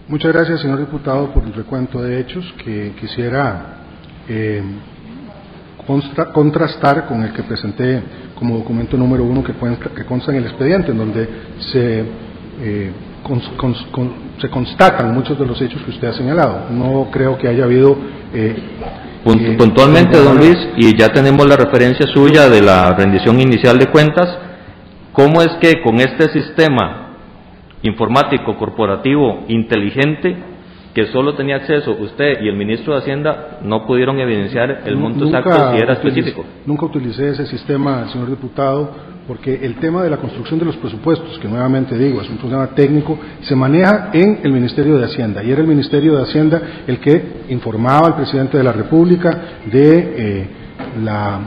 Muchas gracias, señor diputado, por el recuento de hechos que quisiera eh, contrastar con el que presenté como documento número uno que, consta en el expediente, en donde se, eh, se constatan muchos de los hechos que usted ha señalado. No creo que haya habido eh, puntualmente, don Luis, y ya tenemos la referencia suya de la rendición inicial de cuentas, ¿cómo es que con este sistema informático corporativo inteligente que solo tenía acceso usted y el ministro de Hacienda no pudieron evidenciar el monto exacto si era específico. Nunca utilicé ese sistema, señor diputado, porque el tema de la construcción de los presupuestos, que nuevamente digo es un problema técnico, se maneja en el Ministerio de Hacienda y era el Ministerio de Hacienda el que informaba al presidente de la República de eh, la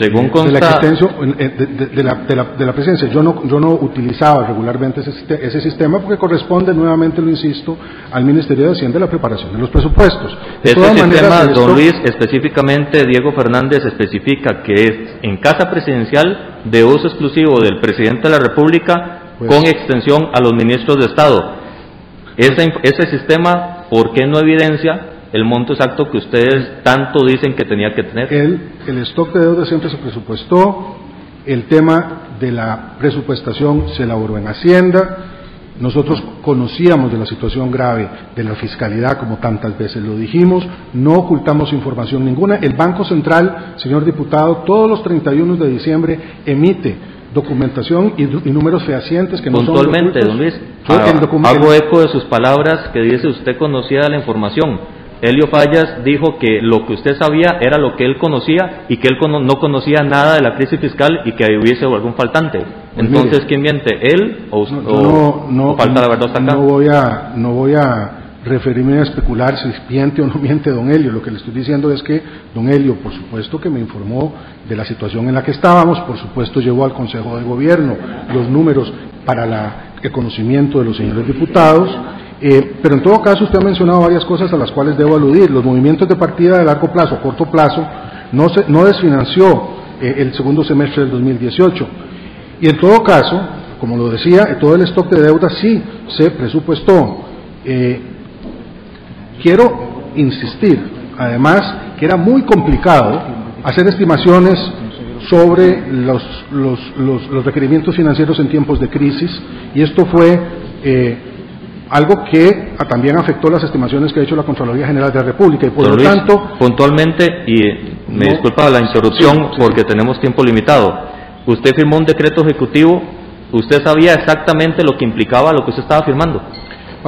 según de la existencia de, la, de, la, presencia. Yo no, yo no utilizaba regularmente ese, ese, sistema porque corresponde, nuevamente lo insisto, al Ministerio de Hacienda la preparación de los presupuestos. De ese sistema, don Luis, específicamente Diego Fernández especifica que es en casa presidencial de uso exclusivo del presidente de la República pues con extensión a los ministros de Estado. Ese, ese sistema, ¿por qué no evidencia el monto exacto que ustedes tanto dicen que tenía que tener? El, el stock de deuda siempre se presupuestó, el tema de la presupuestación se elaboró en Hacienda, nosotros conocíamos de la situación grave de la fiscalidad, como tantas veces lo dijimos, no ocultamos información ninguna. El Banco Central, señor diputado, todos los 31 de diciembre emite documentación y, números fehacientes que no Puntualmente, don Luis, hago eco de sus palabras que dice usted conocía la información. Helio Fallas dijo que lo que usted sabía era lo que él conocía y que él no conocía nada de la crisis fiscal y que hubiese algún faltante. Pues Entonces, ¿quién miente? ¿Él o, no, falta la verdad hasta acá? No voy a, no voy a referirme a especular si miente o no miente don Helio. Lo que le estoy diciendo es que don Helio, por supuesto que me informó de la situación en la que estábamos, por supuesto llevó al Consejo de Gobierno los números para la, el conocimiento de los señores diputados eh, pero en todo caso usted ha mencionado varias cosas a las cuales debo aludir. Los movimientos de partida de largo plazo, corto plazo, no, se, no desfinanció eh, el segundo semestre del 2018. Y en todo caso, como lo decía, todo el stock de deuda sí se presupuestó. Eh, quiero insistir, además, que era muy complicado hacer estimaciones sobre los, requerimientos financieros en tiempos de crisis y esto fue algo que también afectó las estimaciones que ha hecho la Contraloría General de la República y por lo tanto puntualmente y me disculpa la interrupción porque tenemos tiempo limitado. Usted firmó un decreto ejecutivo usted sabía exactamente lo que implicaba lo que usted estaba firmando.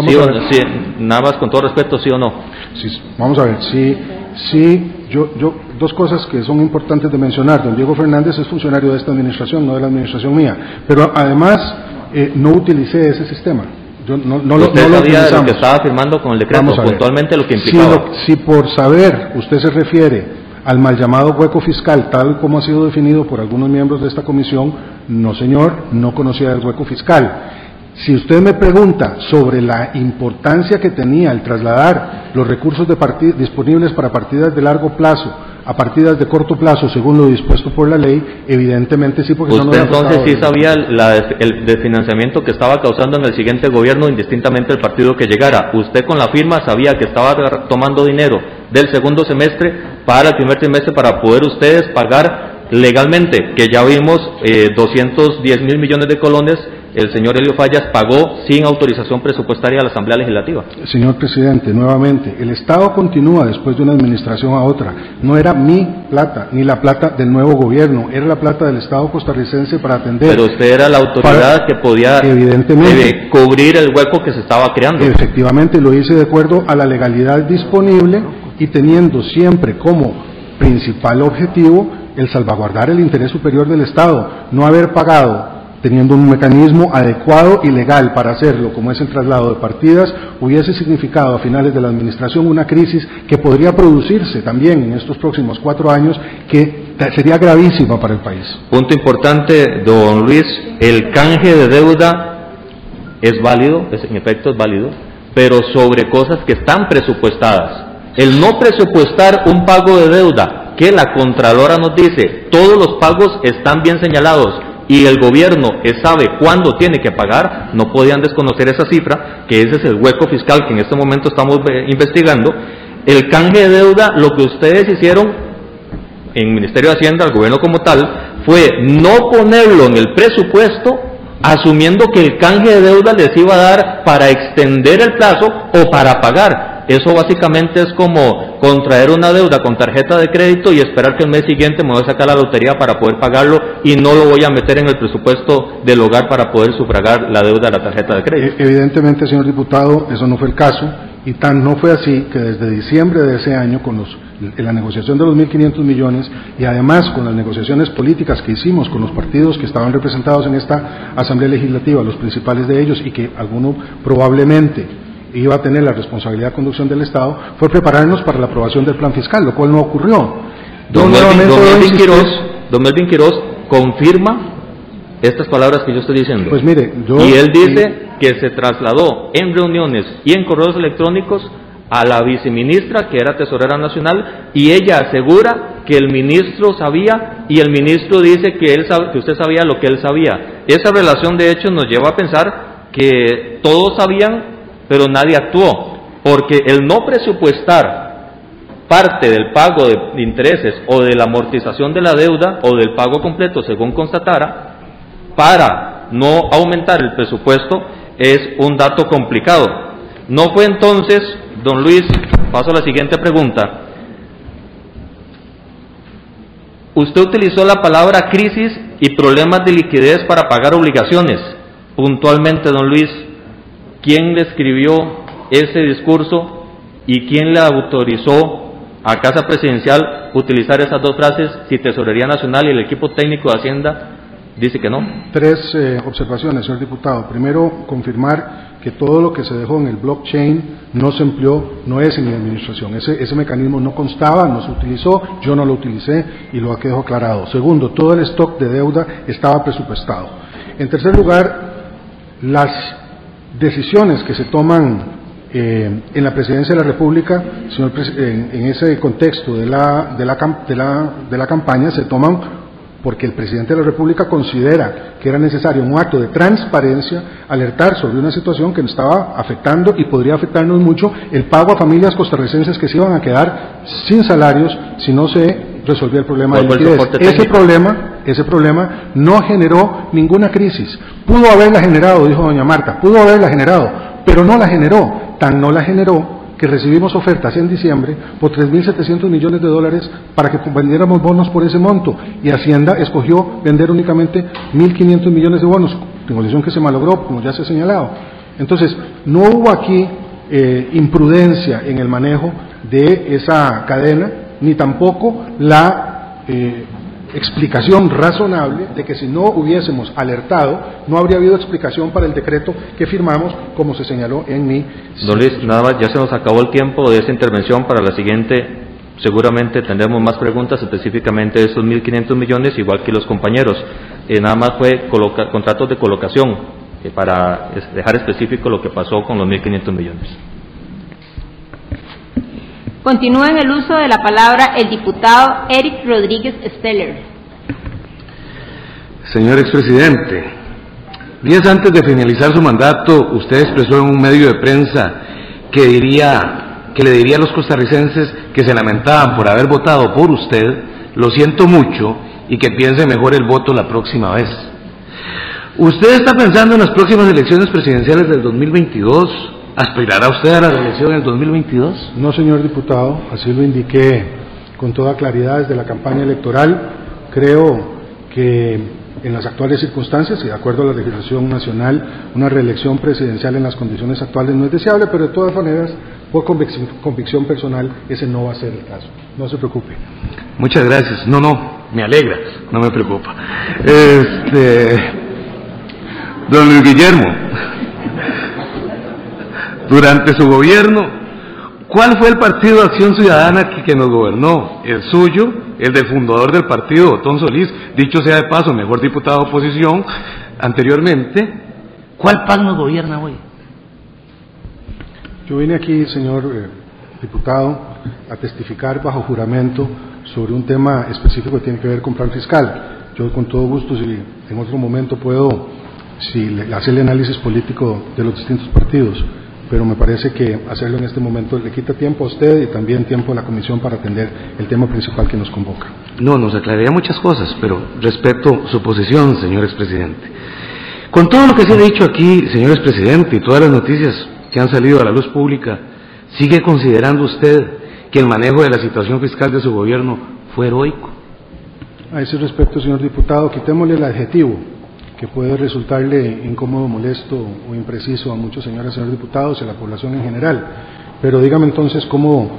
¿Sí o, nada más con todo respeto sí o no sí, vamos a ver. Sí sí yo yo dos cosas que son importantes de mencionar. Don Diego Fernández es funcionario de esta administración no de la administración mía. Pero además eh, no utilicé ese sistema yo no, no, ¿Usted no sabía lo, que estaba firmando con el decreto, puntualmente lo que implicaba. Si, por saber usted se refiere al mal llamado hueco fiscal, tal como ha sido definido por algunos miembros de esta comisión, no señor, no conocía el hueco fiscal. Si usted me pregunta sobre la importancia que tenía el trasladar los recursos de disponibles para partidas de largo plazo a partidas de corto plazo según lo dispuesto por la ley, evidentemente sí, porque Usted entonces sí sabía la, el desfinanciamiento que estaba causando en el siguiente gobierno, indistintamente el partido que llegara. Usted con la firma sabía que estaba tomando dinero del segundo semestre para el primer trimestre para poder ustedes pagar legalmente, que ya vimos eh, 210 mil millones de colones el señor Elio Fallas pagó sin autorización presupuestaria a la Asamblea Legislativa. Señor presidente, nuevamente, el Estado continúa después de una administración a otra. No era mi plata, ni la plata del nuevo gobierno, era la plata del Estado costarricense para atender. Pero usted era la autoridad que podía evidentemente, cubrir el hueco que se estaba creando. Efectivamente, lo hice de acuerdo a la legalidad disponible y teniendo siempre como principal objetivo el salvaguardar el interés superior del Estado, no haber pagado teniendo un mecanismo adecuado y legal para hacerlo, como es el traslado de partidas, hubiese significado a finales de la administración una crisis que podría producirse también en estos próximos cuatro años, que sería gravísima para el país. Punto importante, don Luis, el canje de deuda es válido, en efecto es válido, pero sobre cosas que están presupuestadas. El no presupuestar un pago de deuda que la Contralora nos dice, todos los pagos están bien señalados, y el gobierno sabe cuándo tiene que pagar, no podían desconocer esa cifra, que ese es el hueco fiscal que en este momento estamos eh, investigando. El canje de deuda, lo que ustedes hicieron en el Ministerio de Hacienda, el gobierno como tal, fue no ponerlo en el presupuesto, asumiendo que el canje de deuda les iba a dar para extender el plazo o para pagar. Eso básicamente es como contraer una deuda con tarjeta de crédito y esperar que el mes siguiente me voy a sacar la lotería para poder pagarlo y no lo voy a meter en el presupuesto del hogar para poder sufragar la deuda de la tarjeta de crédito. E-, evidentemente, señor diputado, eso no fue el caso y tan no fue así que desde diciembre de ese año, con los, la negociación de los 1.500 millones y además con las negociaciones políticas que hicimos con los partidos que estaban representados en esta Asamblea Legislativa, los principales de ellos y que alguno probablemente iba a tener la responsabilidad de conducción del Estado, fue prepararnos para la aprobación del plan fiscal, lo cual no ocurrió. Don, Melvin, Quiroz, confirma estas palabras que yo estoy diciendo. Pues mire, y él dice que se trasladó en reuniones y en correos electrónicos a la viceministra, que era tesorera nacional, y ella asegura que el ministro sabía y el ministro dice que, él que usted sabía lo que él sabía. Esa relación de hecho nos lleva a pensar que todos sabían pero nadie actuó, porque el no presupuestar parte del pago de intereses o de la amortización de la deuda o del pago completo, según constatara, para no aumentar el presupuesto es un dato complicado. No fue entonces, don Luis, paso a la siguiente pregunta. Usted utilizó la palabra crisis y problemas de liquidez para pagar obligaciones. Puntualmente, don Luis, quién le escribió ese discurso y quién le autorizó a Casa Presidencial utilizar esas dos frases si Tesorería Nacional y el equipo técnico de Hacienda dice que no. Tres eh, observaciones, señor diputado. Primero, confirmar que todo lo que se dejó en el blockchain no se empleó, no es en mi administración. Ese, ese mecanismo no constaba, no se utilizó, yo no lo utilicé y lo quedado aclarado. Segundo, todo el stock de deuda estaba presupuestado. En tercer lugar, las decisiones que se toman eh, en la presidencia de la República, señor, en, en, ese contexto de la, de, la, de, la, de la campaña, se toman porque el presidente de la República considera que era necesario un acto de transparencia, alertar sobre una situación que nos estaba afectando y podría afectarnos mucho el pago a familias costarricenses que se iban a quedar sin salarios si no se resolvía el problema de liquidez. Ese problema, ese problema no generó ninguna crisis. Pudo haberla generado, dijo doña Marta, pudo haberla generado, pero no la generó. Tan no la generó que recibimos ofertas en diciembre por 3.700 millones de dólares para que vendiéramos bonos por ese monto y Hacienda escogió vender únicamente 1.500 millones de bonos, negociación que se malogró, como ya se ha señalado. Entonces, no hubo aquí eh, imprudencia en el manejo de esa cadena, ni tampoco la eh, explicación razonable de que si no hubiésemos alertado, no habría habido explicación para el decreto que firmamos, como se señaló en mi. Don Luis, nada más, ya se nos acabó el tiempo de esta intervención. Para la siguiente, seguramente tendremos más preguntas específicamente de esos 1.500 millones, igual que los compañeros. Eh, nada más fue contratos de colocación eh, para dejar específico lo que pasó con los 1.500 millones. Continúa en el uso de la palabra el diputado Eric Rodríguez Steller. Señor expresidente, días antes de finalizar su mandato, usted expresó en un medio de prensa que diría que le diría a los costarricenses que se lamentaban por haber votado por usted, lo siento mucho y que piense mejor el voto la próxima vez. ¿Usted está pensando en las próximas elecciones presidenciales del 2022? ¿Aspirará usted a la reelección en el 2022? No, señor diputado, así lo indiqué con toda claridad desde la campaña electoral. Creo que en las actuales circunstancias y de acuerdo a la legislación nacional, una reelección presidencial en las condiciones actuales no es deseable, pero de todas maneras, por convicción, convicción personal, ese no va a ser el caso. No se preocupe. Muchas gracias. No, no, me alegra, no me preocupa. Este, don Luis Guillermo, durante su gobierno, ¿cuál fue el partido de Acción Ciudadana que, nos gobernó? ¿El suyo? ¿El del fundador del partido, Otón Solís? Dicho sea de paso, mejor diputado de oposición anteriormente. ¿Cuál PAN nos gobierna hoy? Yo vine aquí, señor eh, diputado, a testificar bajo juramento sobre un tema específico que tiene que ver con plan fiscal. Yo con todo gusto, si en otro momento puedo si le, hacer el análisis político de los distintos partidos, pero me parece que hacerlo en este momento le quita tiempo a usted y también tiempo a la comisión para atender el tema principal que nos convoca. No, nos aclararía muchas cosas, pero respeto su posición, señor expresidente. Con todo lo que se ha dicho aquí, señor expresidente, y todas las noticias que han salido a la luz pública, ¿sigue considerando usted que el manejo de la situación fiscal de su gobierno fue heroico? A ese respecto, señor diputado, quitémosle el adjetivo que puede resultarle incómodo, molesto o impreciso a muchos señores señores diputados y a la población en general. Pero dígame entonces cómo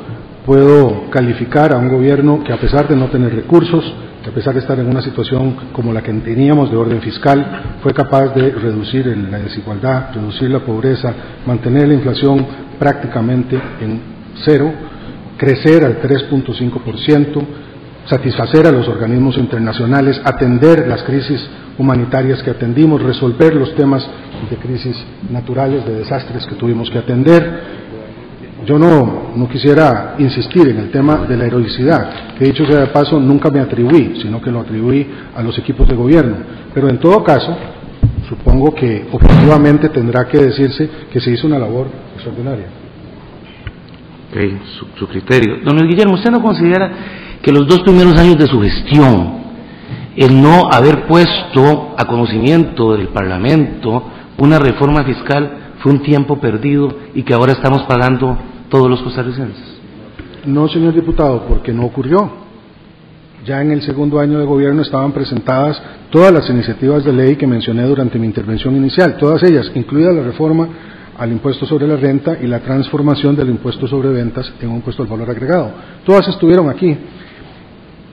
puedo calificar a un gobierno que a pesar de no tener recursos, que a pesar de estar en una situación como la que teníamos de orden fiscal, fue capaz de reducir la desigualdad, reducir la pobreza, mantener la inflación prácticamente en cero, crecer al 3.5%, satisfacer a los organismos internacionales, atender las crisis humanitarias que atendimos, resolver los temas de crisis naturales, de desastres que tuvimos que atender. Yo no, no quisiera insistir en el tema de la heroicidad, que dicho sea de paso, nunca me atribuí, sino que lo atribuí a los equipos de gobierno. Pero en todo caso, supongo que objetivamente tendrá que decirse que se hizo una labor extraordinaria. Okay, su, criterio. Don Luis Guillermo, ¿usted no considera que los dos primeros años de su gestión el no haber puesto a conocimiento del Parlamento una reforma fiscal fue un tiempo perdido y que ahora estamos pagando todos los costarricenses? No, señor diputado, porque no ocurrió. Ya en el segundo año de gobierno estaban presentadas todas las iniciativas de ley que mencioné durante mi intervención inicial, todas ellas, incluida la reforma al impuesto sobre la renta y la transformación del impuesto sobre ventas en un impuesto al valor agregado. Todas estuvieron aquí.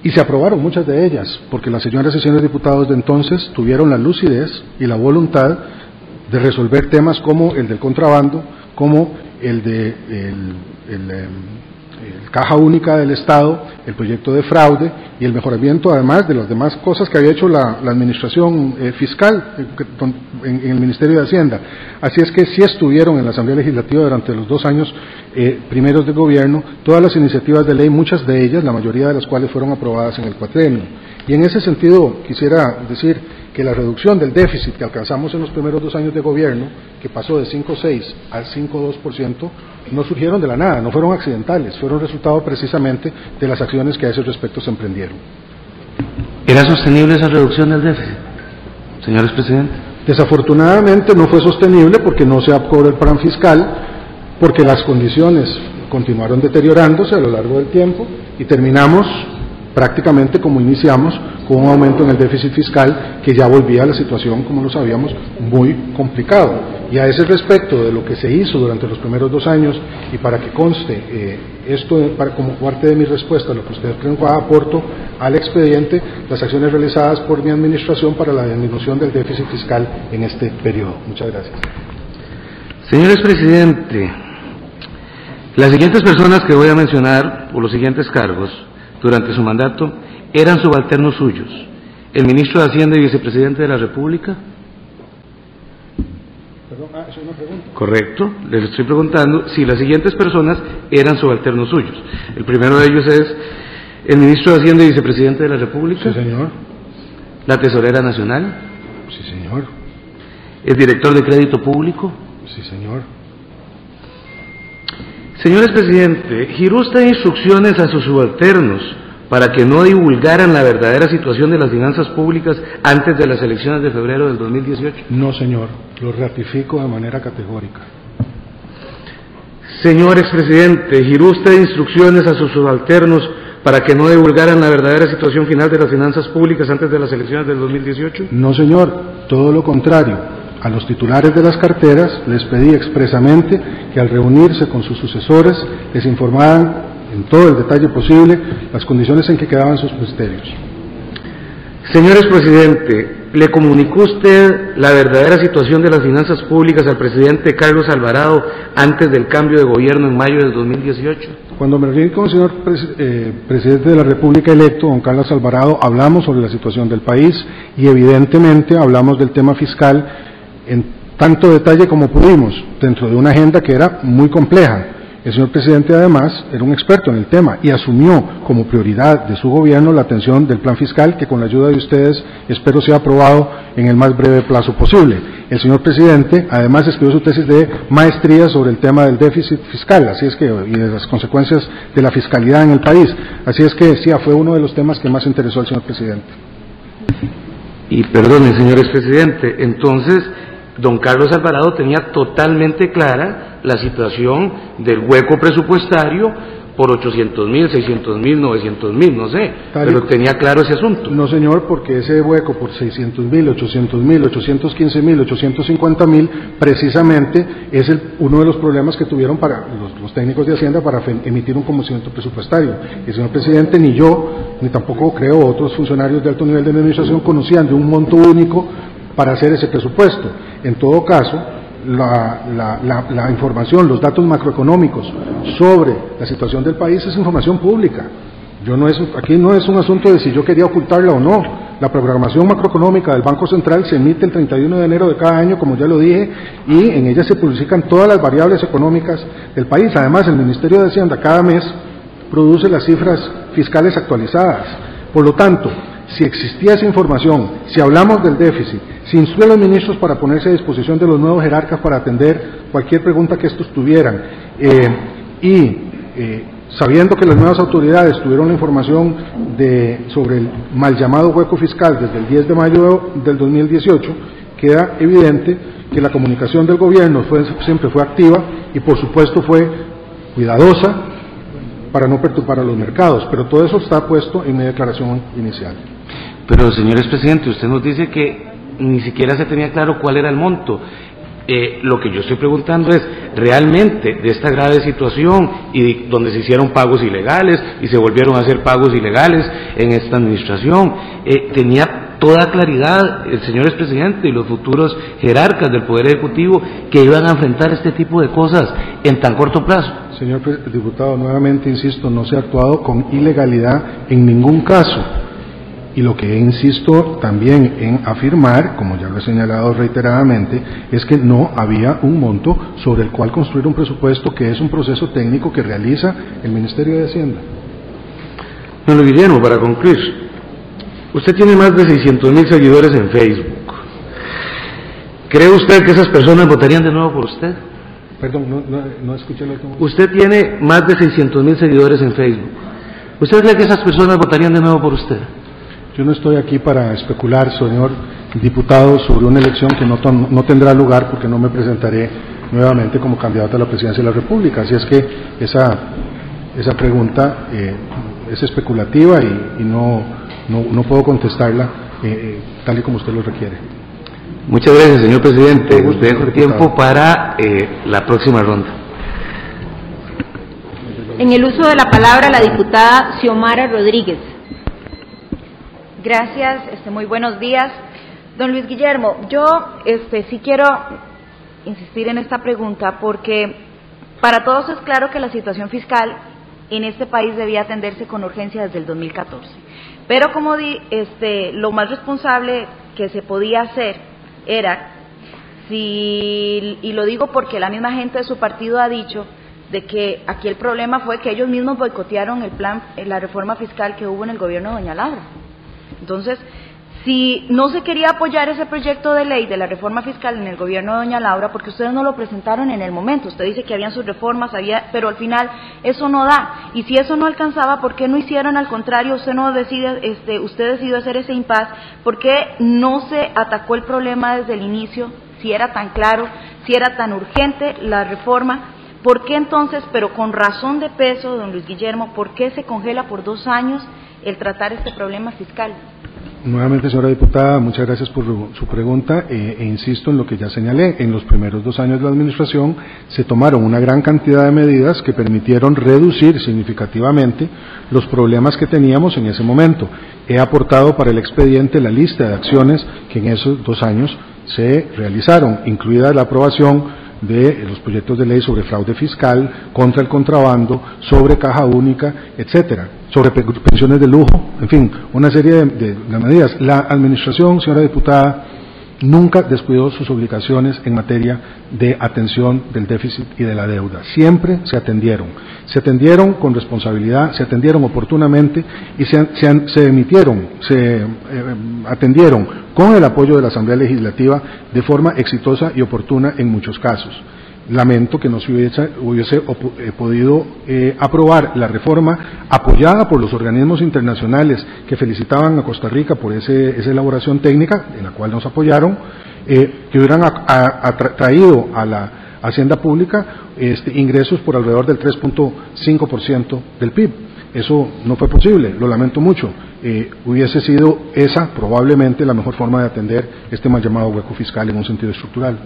Y se aprobaron muchas de ellas, porque las señoras y señores diputados de entonces tuvieron la lucidez y la voluntad de resolver temas como el del contrabando, como el de el, el, el caja única del Estado, el proyecto de fraude y el mejoramiento además de las demás cosas que había hecho la, administración eh, fiscal en, en, el Ministerio de Hacienda. Así es que sí estuvieron en la Asamblea Legislativa durante los dos años eh, primeros de gobierno todas las iniciativas de ley, muchas de ellas, la mayoría de las cuales fueron aprobadas en el cuatrenio. Y en ese sentido quisiera decir que la reducción del déficit que alcanzamos en los primeros dos años de gobierno, que pasó de 5,6 al 5,2%, no surgieron de la nada, no fueron accidentales, fueron resultado precisamente de las acciones que a ese respecto se emprendieron. ¿Era sostenible esa reducción del déficit, señores presidente? Desafortunadamente no fue sostenible porque no se aprobó el plan fiscal, porque las condiciones continuaron deteriorándose a lo largo del tiempo y terminamos prácticamente como iniciamos, con un aumento en el déficit fiscal que ya volvía a la situación, como lo sabíamos, muy complicado. Y a ese respecto de lo que se hizo durante los primeros dos años, y para que conste eh, esto para, como parte de mi respuesta lo que usted preguntaba, aporto al expediente las acciones realizadas por mi administración para la disminución del déficit fiscal en este periodo. Muchas gracias. Señores presidente, las siguientes personas que voy a mencionar por los siguientes cargos durante su mandato eran subalternos suyos. El ministro de Hacienda y vicepresidente de la República. Perdón, ah, Correcto. Les estoy preguntando si las siguientes personas eran subalternos suyos. El primero de ellos es el ministro de Hacienda y vicepresidente de la República. Sí, señor. La tesorera nacional. Sí, señor. El director de crédito público. Sí, señor. Señores presidente, giró usted instrucciones a sus subalternos para que no divulgaran la verdadera situación de las finanzas públicas antes de las elecciones de febrero del 2018. No, señor. Lo ratifico de manera categórica. Señor expresidente, giró usted instrucciones a sus subalternos para que no divulgaran la verdadera situación final de las finanzas públicas antes de las elecciones del 2018. No, señor. Todo lo contrario. A los titulares de las carteras les pedí expresamente que al reunirse con sus sucesores les informaran en todo el detalle posible las condiciones en que quedaban sus ministerios. Señor expresidente, ¿le comunicó usted la verdadera situación de las finanzas públicas al presidente Carlos Alvarado antes del cambio de gobierno en mayo del 2018? Cuando me reuní con el señor pres eh, presidente de la República electo, don Carlos Alvarado, hablamos sobre la situación del país y evidentemente hablamos del tema fiscal en tanto detalle como pudimos, dentro de una agenda que era muy compleja. El señor presidente además era un experto en el tema y asumió como prioridad de su gobierno la atención del plan fiscal que con la ayuda de ustedes espero sea aprobado en el más breve plazo posible. El señor presidente además escribió su tesis de maestría sobre el tema del déficit fiscal, así es que y de las consecuencias de la fiscalidad en el país. Así es que sí, fue uno de los temas que más interesó al señor presidente. Y perdone, señor expresidente, entonces don Carlos Alvarado tenía totalmente clara la situación del hueco presupuestario por 800 mil, 600 mil, 900 mil, no sé, pero tenía claro ese asunto. No, señor, porque ese hueco por 600 mil, 800 mil, 815 mil, 850 mil, precisamente es el, uno de los problemas que tuvieron para los, los técnicos de Hacienda para emitir un conocimiento presupuestario. El señor presidente, ni yo, ni tampoco creo otros funcionarios de alto nivel de administración conocían de un monto único para hacer ese presupuesto. En todo caso, la, información, los datos macroeconómicos sobre la situación del país es información pública. Yo no es, aquí no es un asunto de si yo quería ocultarla o no. La programación macroeconómica del Banco Central se emite el 31 de enero de cada año, como ya lo dije, y en ella se publicitan todas las variables económicas del país. Además, el Ministerio de Hacienda cada mes produce las cifras fiscales actualizadas. Por lo tanto, si existía esa información, si hablamos del déficit, si instruye a los ministros para ponerse a disposición de los nuevos jerarcas para atender cualquier pregunta que estos tuvieran, eh, y eh, sabiendo que las nuevas autoridades tuvieron la información sobre el mal llamado hueco fiscal desde el 10 de mayo del 2018, queda evidente que la comunicación del gobierno siempre fue activa y por supuesto fue cuidadosa para no perturbar a los mercados, pero todo eso está puesto en mi declaración inicial. Pero, señor expresidente, usted nos dice que ni siquiera se tenía claro cuál era el monto. Eh, lo que yo estoy preguntando es, realmente, de esta grave situación y donde se hicieron pagos ilegales y se volvieron a hacer pagos ilegales en esta administración, eh, tenía toda claridad el señor expresidente y los futuros jerarcas del Poder Ejecutivo que iban a enfrentar este tipo de cosas en tan corto plazo. Señor diputado, nuevamente insisto, no se ha actuado con ilegalidad en ningún caso. Y lo que insisto también en afirmar, como ya lo he señalado reiteradamente, es que no había un monto sobre el cual construir un presupuesto, que es un proceso técnico que realiza el Ministerio de Hacienda. Don Guillermo, para concluir, usted tiene más de 600 mil seguidores en Facebook. ¿Cree usted que esas personas votarían de nuevo por usted? Perdón, no, no, escuché lo que... Usted tiene más de 600 mil seguidores en Facebook. ¿Usted cree que esas personas votarían de nuevo por usted? Yo no estoy aquí para especular, señor diputado, sobre una elección que no, no tendrá lugar porque no me presentaré nuevamente como candidato a la presidencia de la República. Así es que esa, esa pregunta eh, es especulativa y, no, no, puedo contestarla eh, eh, tal y como usted lo requiere. Muchas gracias, señor presidente. Usted dejo tiempo para la próxima ronda. En el uso de la palabra, la diputada Xiomara Rodríguez. Gracias, este, muy buenos días. Don Luis Guillermo, yo este, sí quiero insistir en esta pregunta porque para todos es claro que la situación fiscal en este país debía atenderse con urgencia desde el 2014. Pero como di, este, lo más responsable que se podía hacer era si, y lo digo porque la misma gente de su partido ha dicho de que aquí el problema fue que ellos mismos boicotearon el plan, la reforma fiscal que hubo en el gobierno de Doña Laura. Entonces, si no se quería apoyar ese proyecto de ley de la reforma fiscal en el gobierno de Doña Laura, porque ustedes no lo presentaron en el momento, usted dice que habían sus reformas, había, pero al final eso no da. Y si eso no alcanzaba, ¿por qué no hicieron al contrario? Usted no decide, este, usted decidió hacer ese impas, ¿por qué no se atacó el problema desde el inicio? Si era tan claro, si era tan urgente la reforma, ¿por qué entonces, pero con razón de peso, don Luis Guillermo, por qué se congela por dos años el tratar este problema fiscal? Nuevamente, señora diputada, muchas gracias por su pregunta eh, e insisto en lo que ya señalé. En los primeros dos años de la Administración se tomaron una gran cantidad de medidas que permitieron reducir significativamente los problemas que teníamos en ese momento. He aportado para el expediente la lista de acciones que en esos dos años se realizaron, incluida la aprobación de los proyectos de ley sobre fraude fiscal, contra el contrabando, sobre caja única, etcétera, sobre pensiones de lujo, en fin, una serie de, de medidas. La administración, señora diputada, nunca descuidó sus obligaciones en materia de atención del déficit y de la deuda. Siempre se atendieron. Se atendieron con responsabilidad, se atendieron oportunamente y se, emitieron, se eh, atendieron con el apoyo de la Asamblea Legislativa de forma exitosa y oportuna en muchos casos. Lamento que no se hubiese, eh, podido eh, aprobar la reforma apoyada por los organismos internacionales que felicitaban a Costa Rica por esa elaboración técnica, en la cual nos apoyaron, eh, que hubieran traído a la hacienda pública este, ingresos por alrededor del 3.5% del PIB. Eso no fue posible, lo lamento mucho. hubiese sido esa probablemente la mejor forma de atender este mal llamado hueco fiscal en un sentido estructural.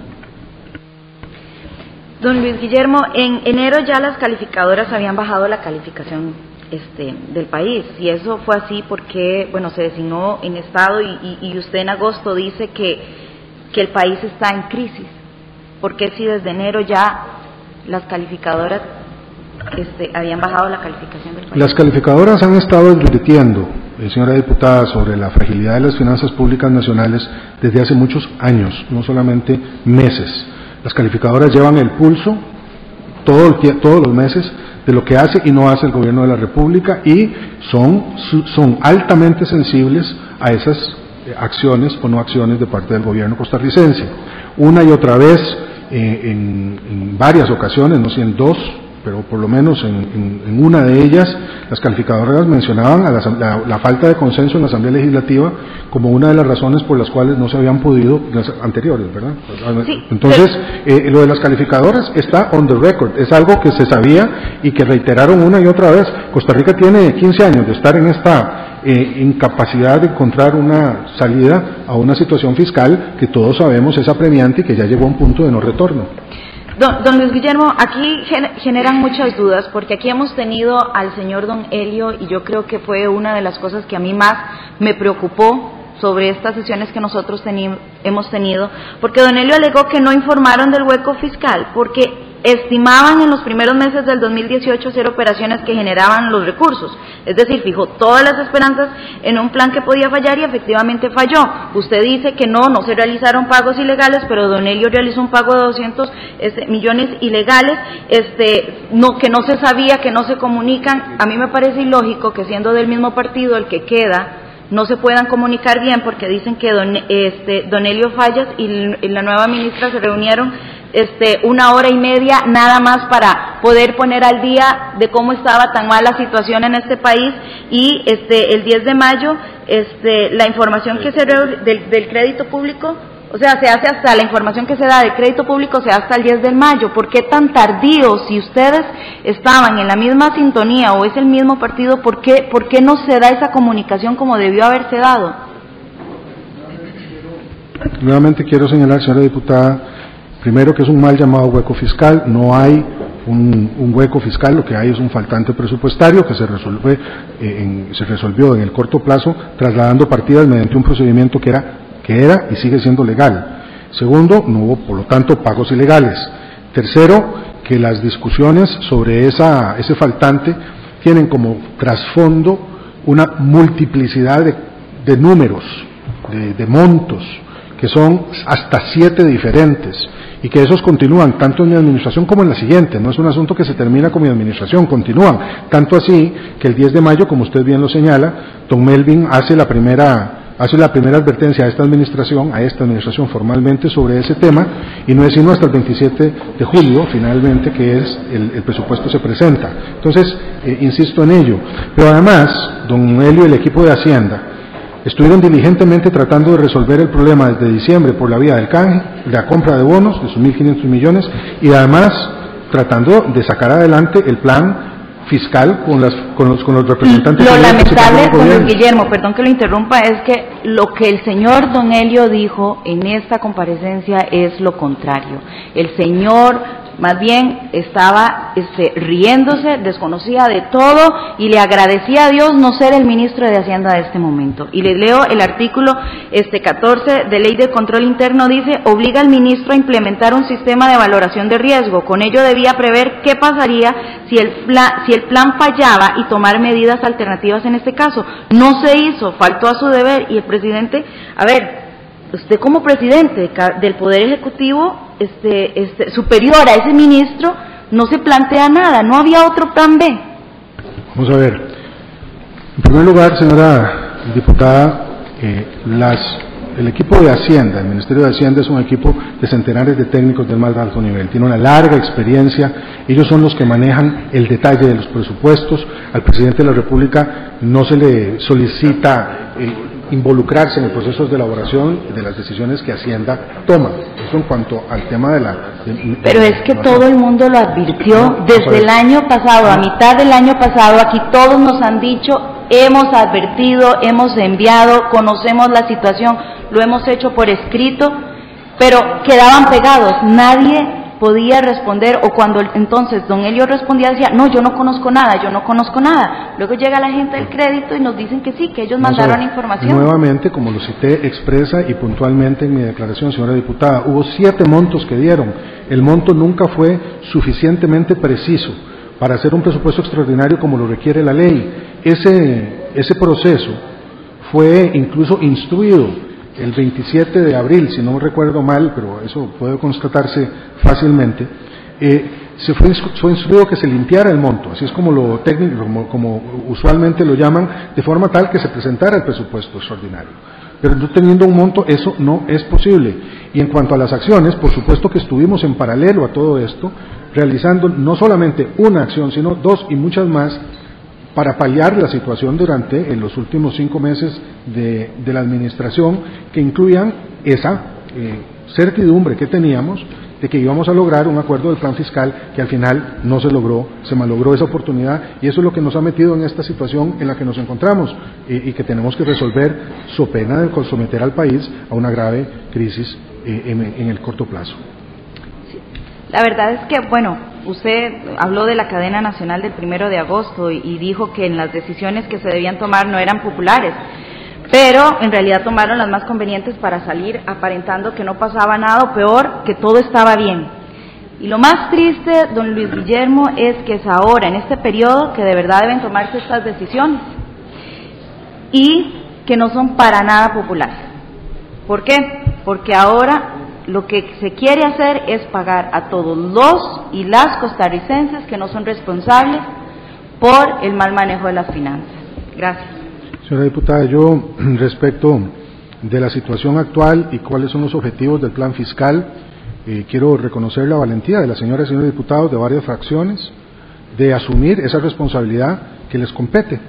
Don Luis Guillermo, en enero ya las calificadoras habían bajado la calificación este, del país y eso fue así porque, bueno, se designó en estado y, usted en agosto dice que, que el país está en crisis. ¿Por qué si desde enero ya las calificadoras este, habían bajado la calificación del país? Las calificadoras han estado advirtiendo, eh, señora diputada, sobre la fragilidad de las finanzas públicas nacionales desde hace muchos años, no solamente meses. Las calificadoras llevan el pulso todo todos los meses de lo que hace y no hace el gobierno de la República y son, son altamente sensibles a esas eh, acciones o no acciones de parte del gobierno costarricense. Una y otra vez, eh, en, en, varias ocasiones, no sé, en dos pero por lo menos en, una de ellas las calificadoras mencionaban a la, falta de consenso en la Asamblea Legislativa como una de las razones por las cuales no se habían podido, las anteriores, ¿verdad? Entonces, eh, lo de las calificadoras está on the record, es algo que se sabía y que reiteraron una y otra vez. Costa Rica tiene 15 años de estar en esta eh, incapacidad de encontrar una salida a una situación fiscal que todos sabemos es apremiante y que ya llegó a un punto de no retorno. Don, Luis Guillermo, aquí generan muchas dudas porque aquí hemos tenido al señor don Helio y yo creo que fue una de las cosas que a mí más me preocupó sobre estas sesiones que nosotros hemos tenido, porque don Helio alegó que no informaron del hueco fiscal, porque estimaban en los primeros meses del 2018 hacer operaciones que generaban los recursos. Es decir, fijó todas las esperanzas en un plan que podía fallar y efectivamente falló. Usted dice que no, no se realizaron pagos ilegales, pero Don Elio realizó un pago de 200 este, millones ilegales, este, no, que no se sabía, que no se comunican. A mí me parece ilógico que siendo del mismo partido el que queda, no se puedan comunicar bien porque dicen que don, este, don Elio Fallas y la nueva ministra se reunieron este, una hora y media nada más para poder poner al día de cómo estaba tan mal la situación en este país y este, el 10 de mayo este, la información que se del, del crédito público o sea, se hace hasta la información que se da del crédito público se da hasta el 10 de mayo. ¿Por qué tan tardío? Si ustedes estaban en la misma sintonía o es el mismo partido, ¿por qué, por qué no se da esa comunicación como debió haberse dado? Nuevamente quiero señalar, señora diputada, Primero que es un mal llamado hueco fiscal, no hay un, hueco fiscal, lo que hay es un faltante presupuestario que se, resuelve, eh, se resolvió en el corto plazo trasladando partidas mediante un procedimiento que era, que era y sigue siendo legal. Segundo, no hubo por lo tanto pagos ilegales. Tercero, que las discusiones sobre esa, ese faltante tienen como trasfondo una multiplicidad de, números, de montos, que son hasta siete diferentes y que esos continúan tanto en mi administración como en la siguiente. No es un asunto que se termina con mi administración, continúan. Tanto así que el 10 de mayo, como usted bien lo señala, don Melvin hace la primera hace la primera advertencia a esta administración, a esta administración formalmente sobre ese tema, y no es sino hasta el 27 de julio, finalmente, que es el, presupuesto se presenta. Entonces, eh, insisto en ello. Pero además, don Helio y el equipo de Hacienda estuvieron diligentemente tratando de resolver el problema desde diciembre por la vía del canje, de la compra de bonos de sus 1.500 millones, y además tratando de sacar adelante el plan fiscal con, las, con, los, con los representantes. Lo lamentable, don Guillermo, perdón que lo interrumpa, es que lo que el señor Don Helio dijo en esta comparecencia es lo contrario. El señor más bien estaba este, riéndose, desconocía de todo y le agradecía a Dios no ser el ministro de Hacienda de este momento. Y le leo el artículo este 14 de Ley de Control Interno, dice, obliga al ministro a implementar un sistema de valoración de riesgo. Con ello debía prever qué pasaría si el, si el plan fallaba y tomar medidas alternativas en este caso. No se hizo, faltó a su deber y el presidente, a ver, usted como presidente del Poder Ejecutivo este, este, superior a ese ministro, no se plantea nada, no había otro plan B. Vamos a ver. En primer lugar, señora diputada, eh, las, el equipo de Hacienda, el Ministerio de Hacienda es un equipo de centenares de técnicos del más alto nivel, tiene una larga experiencia, ellos son los que manejan el detalle de los presupuestos, al presidente de la República no se le solicita eh, involucrarse en el proceso de elaboración de las decisiones que Hacienda toma. Eso en cuanto al tema de la... Pero es que todo el mundo lo advirtió desde el año pasado, a mitad del año pasado, aquí todos nos han dicho, hemos advertido, hemos enviado, conocemos la situación, lo hemos hecho por escrito, pero quedaban pegados, nadie podía responder o cuando entonces don Elio respondía decía, no, yo no conozco nada, yo no conozco nada. Luego llega la gente del crédito y nos dicen que sí, que ellos mandaron información. Nuevamente, como lo cité expresa y puntualmente en mi declaración, señora diputada, hubo siete montos que dieron. El monto nunca fue suficientemente preciso para hacer un presupuesto extraordinario como lo requiere la ley. Ese, ese proceso fue incluso instruido el 27 de abril, si no recuerdo mal, pero eso puede constatarse fácilmente, eh, se fue, fue, instruido que se limpiara el monto, así es como lo técnico, como, usualmente lo llaman, de forma tal que se presentara el presupuesto extraordinario. Pero no teniendo un monto, eso no es posible. Y en cuanto a las acciones, por supuesto que estuvimos en paralelo a todo esto, realizando no solamente una acción, sino dos y muchas más para paliar la situación durante en los últimos cinco meses de, la administración que incluían esa eh, certidumbre que teníamos de que íbamos a lograr un acuerdo del plan fiscal que al final no se logró, se malogró esa oportunidad y eso es lo que nos ha metido en esta situación en la que nos encontramos y, que tenemos que resolver so pena de someter al país a una grave crisis eh, en el corto plazo. La verdad es que, bueno, usted habló de la cadena nacional del primero de agosto y, dijo que en las decisiones que se debían tomar no eran populares, pero en realidad tomaron las más convenientes para salir aparentando que no pasaba nada o peor, que todo estaba bien. Y lo más triste, don Luis Guillermo, es que es ahora, en este periodo, que de verdad deben tomarse estas decisiones y que no son para nada populares. ¿Por qué? Porque ahora lo que se quiere hacer es pagar a todos los y las costarricenses que no son responsables por el mal manejo de las finanzas. Gracias. Señora diputada, yo respecto de la situación actual y cuáles son los objetivos del plan fiscal, eh, quiero reconocer la valentía de la señora y señores diputados de varias fracciones de asumir esa responsabilidad que les compete.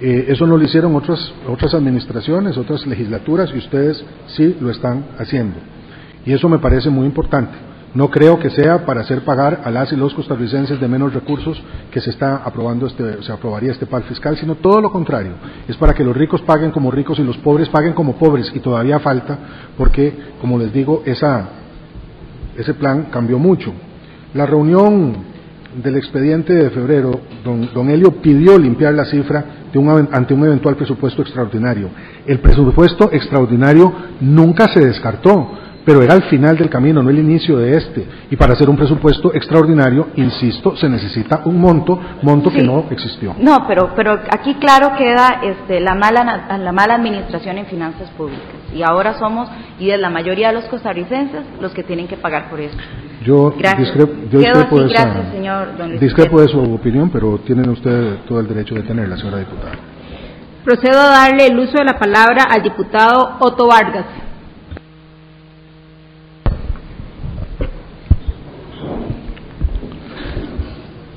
Eh, eso no lo hicieron otras, otras administraciones, otras legislaturas y ustedes sí lo están haciendo. Y eso me parece muy importante. No creo que sea para hacer pagar a las y los costarricenses de menos recursos que se está aprobando este, se aprobaría este pacto fiscal, sino todo lo contrario. Es para que los ricos paguen como ricos y los pobres paguen como pobres. Y todavía falta, porque, como les digo, esa, ese plan cambió mucho. La reunión del expediente de febrero, don, don Helio pidió limpiar la cifra de un, ante un eventual presupuesto extraordinario. El presupuesto extraordinario nunca se descartó pero era el final del camino, no el inicio de este. Y para hacer un presupuesto extraordinario, insisto, se necesita un monto, monto que no existió. No, pero, pero aquí claro queda este, la, mala, la mala administración en finanzas públicas. Y ahora somos, y es la mayoría de los costarricenses, los que tienen que pagar por eso. Yo discrepo, yo discrepo, de, gracias, señor discrepo de su opinión, pero tienen usted todo el derecho de tenerla, señora diputada. Procedo a darle el uso de la palabra al diputado Otto Vargas.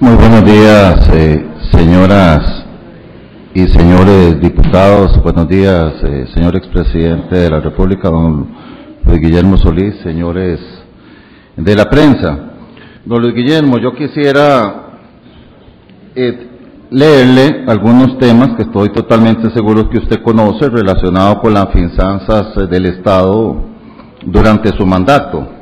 Muy buenos días, eh, señoras y señores diputados. Buenos días, eh, señor expresidente de la República, don Luis Guillermo Solís, señores de la prensa. Don Luis Guillermo, yo quisiera eh, leerle algunos temas que estoy totalmente seguro que usted conoce relacionados con las finanzas del Estado durante su mandato.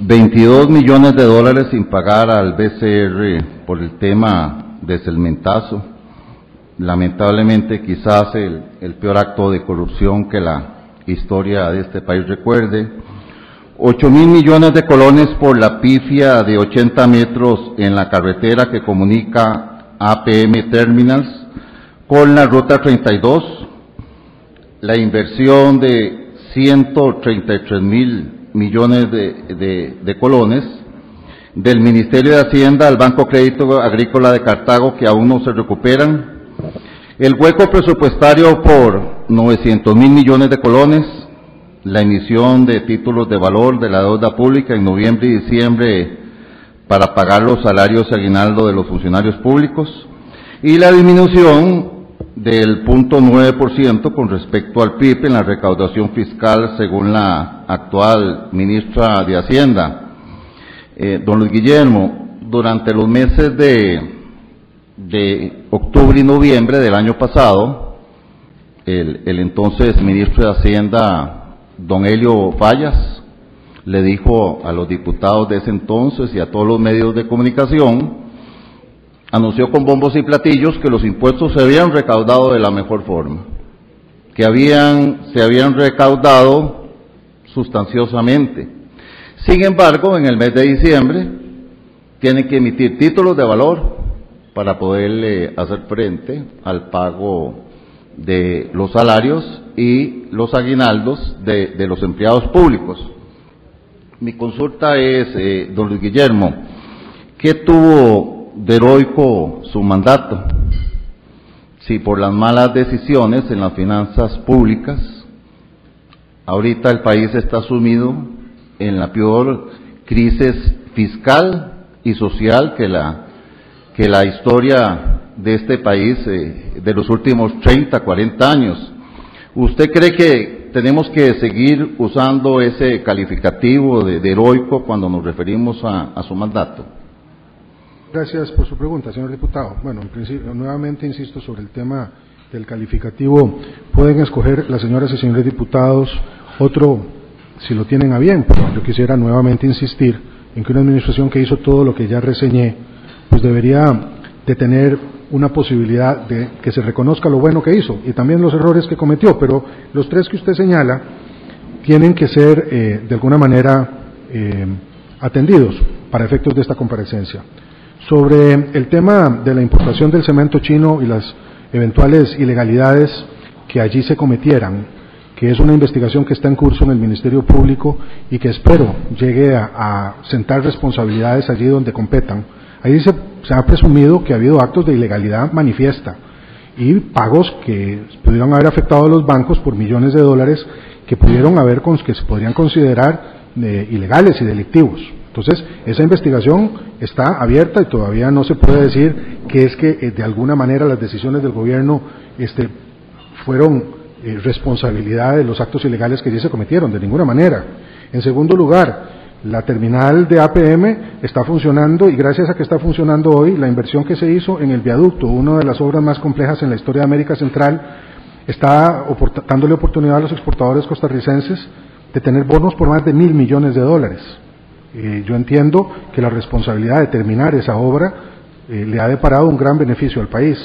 22 millones de dólares sin pagar al BCR por el tema de Celmentazo. Lamentablemente quizás el, el peor acto de corrupción que la historia de este país recuerde 8 mil millones de colones por la pifia de 80 metros en la carretera que comunica APM Terminals con la ruta 32, la inversión de 133 mil millones de, de, colones del Ministerio de Hacienda al Banco Crédito Agrícola de Cartago que aún no se recuperan, el hueco presupuestario por 900 mil millones de colones, la emisión de títulos de valor de la deuda pública en noviembre y diciembre para pagar los salarios aguinaldo de los funcionarios públicos y la disminución del 0.9% con respecto al PIB en la recaudación fiscal según la actual ministra de Hacienda. Eh, don Luis Guillermo, durante los meses de, de octubre y noviembre del año pasado, el, el entonces ministro de Hacienda don Helio Fallas le dijo a los diputados de ese entonces y a todos los medios de comunicación, anunció con bombos y platillos que los impuestos se habían recaudado de la mejor forma, que habían, se habían recaudado sustanciosamente. Sin embargo, en el mes de diciembre tienen que emitir títulos de valor para poderle hacer frente al pago de los salarios y los aguinaldos de, los empleados públicos. Mi consulta es, eh, don Luis Guillermo, ¿qué tuvo de heroico su mandato? Si por las malas decisiones en las finanzas públicas, ahorita el país está sumido en la peor crisis fiscal y social que la, que la historia de este país eh, de los últimos 30, 40 años. ¿Usted cree que tenemos que seguir usando ese calificativo de, heroico cuando nos referimos a, su mandato? Gracias por su pregunta, señor diputado. Bueno, en principio, nuevamente insisto sobre el tema del calificativo. Pueden escoger las señoras y señores diputados otro, si lo tienen a bien, pero yo quisiera nuevamente insistir en que una administración que hizo todo lo que ya reseñé, pues debería de tener una posibilidad de que se reconozca lo bueno que hizo y también los errores que cometió, pero los tres que usted señala tienen que ser eh, de alguna manera eh, atendidos para efectos de esta comparecencia. Sobre el tema de la importación del cemento chino y las eventuales ilegalidades que allí se cometieran, que es una investigación que está en curso en el Ministerio Público y que espero llegue a, sentar responsabilidades allí donde competan, Ahí se, ha presumido que ha habido actos de ilegalidad manifiesta y pagos que pudieron haber afectado a los bancos por millones de dólares que pudieron haber que se podrían considerar eh, ilegales y delictivos. Entonces, esa investigación está abierta y todavía no se puede decir que es que eh, de alguna manera las decisiones del gobierno este, fueron eh, responsabilidad de los actos ilegales que allí se cometieron, de ninguna manera. En segundo lugar, la terminal de APM está funcionando y gracias a que está funcionando hoy, la inversión que se hizo en el viaducto, una de las obras más complejas en la historia de América Central, está dándole oportunidad a los exportadores costarricenses de tener bonos por más de mil millones de dólares. Eh, yo entiendo que la responsabilidad de terminar esa obra eh, le ha deparado un gran beneficio al país.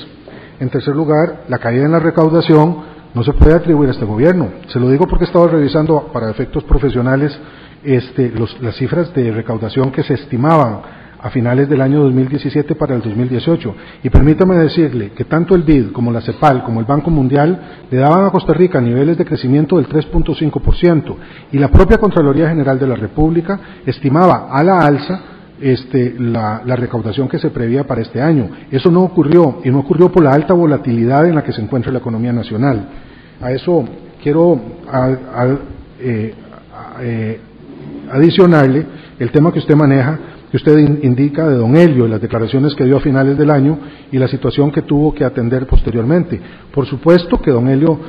En tercer lugar, la caída en la recaudación no se puede atribuir a este gobierno. Se lo digo porque he estado revisando para efectos profesionales este, las cifras de recaudación que se estimaban a finales del año 2017 para el 2018. Y permítame decirle que tanto el BID como la CEPAL como el Banco Mundial le daban a Costa Rica niveles de crecimiento del 3.5% y la propia Contraloría General de la República estimaba a la alza este, la, recaudación que se prevía para este año. Eso no ocurrió y no ocurrió por la alta volatilidad en la que se encuentra la economía nacional. A eso quiero eh, eh, adicionarle el tema que usted maneja que usted indica de don Helio, las declaraciones que dio a finales del año y la situación que tuvo que atender posteriormente. Por supuesto que don Helio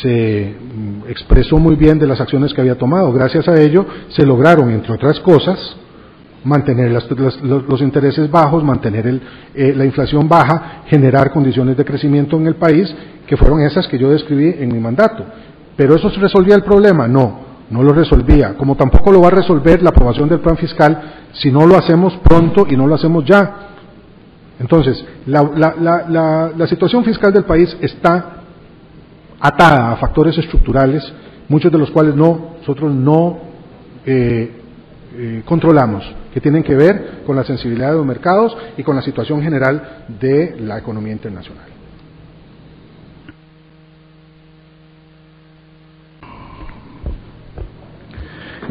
se mm, expresó muy bien de las acciones que había tomado. Gracias a ello se lograron, entre otras cosas, mantener los, intereses bajos, mantener eh, la inflación baja, generar condiciones de crecimiento en el país, que fueron esas que yo describí en mi mandato. ¿Pero eso resolvía el problema? No no lo resolvía, como tampoco lo va a resolver la aprobación del plan fiscal si no lo hacemos pronto y no lo hacemos ya. Entonces, la, situación fiscal del país está atada a factores estructurales, muchos de los cuales no, nosotros no eh, eh, controlamos, que tienen que ver con la sensibilidad de los mercados y con la situación general de la economía internacional.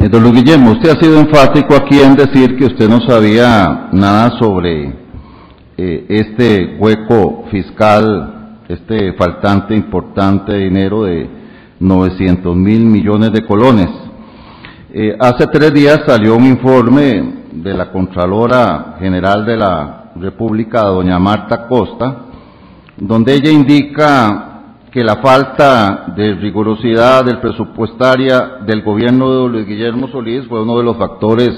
Don Luis Guillermo, usted ha sido enfático aquí en decir que usted no sabía nada sobre eh, este hueco fiscal, este faltante importante dinero de 900 mil millones de colones. Eh, hace tres días salió un informe de la Contralora General de la República, doña Marta Costa, donde ella indica que la falta de rigurosidad del presupuestaria del gobierno de Luis Guillermo Solís fue uno de los factores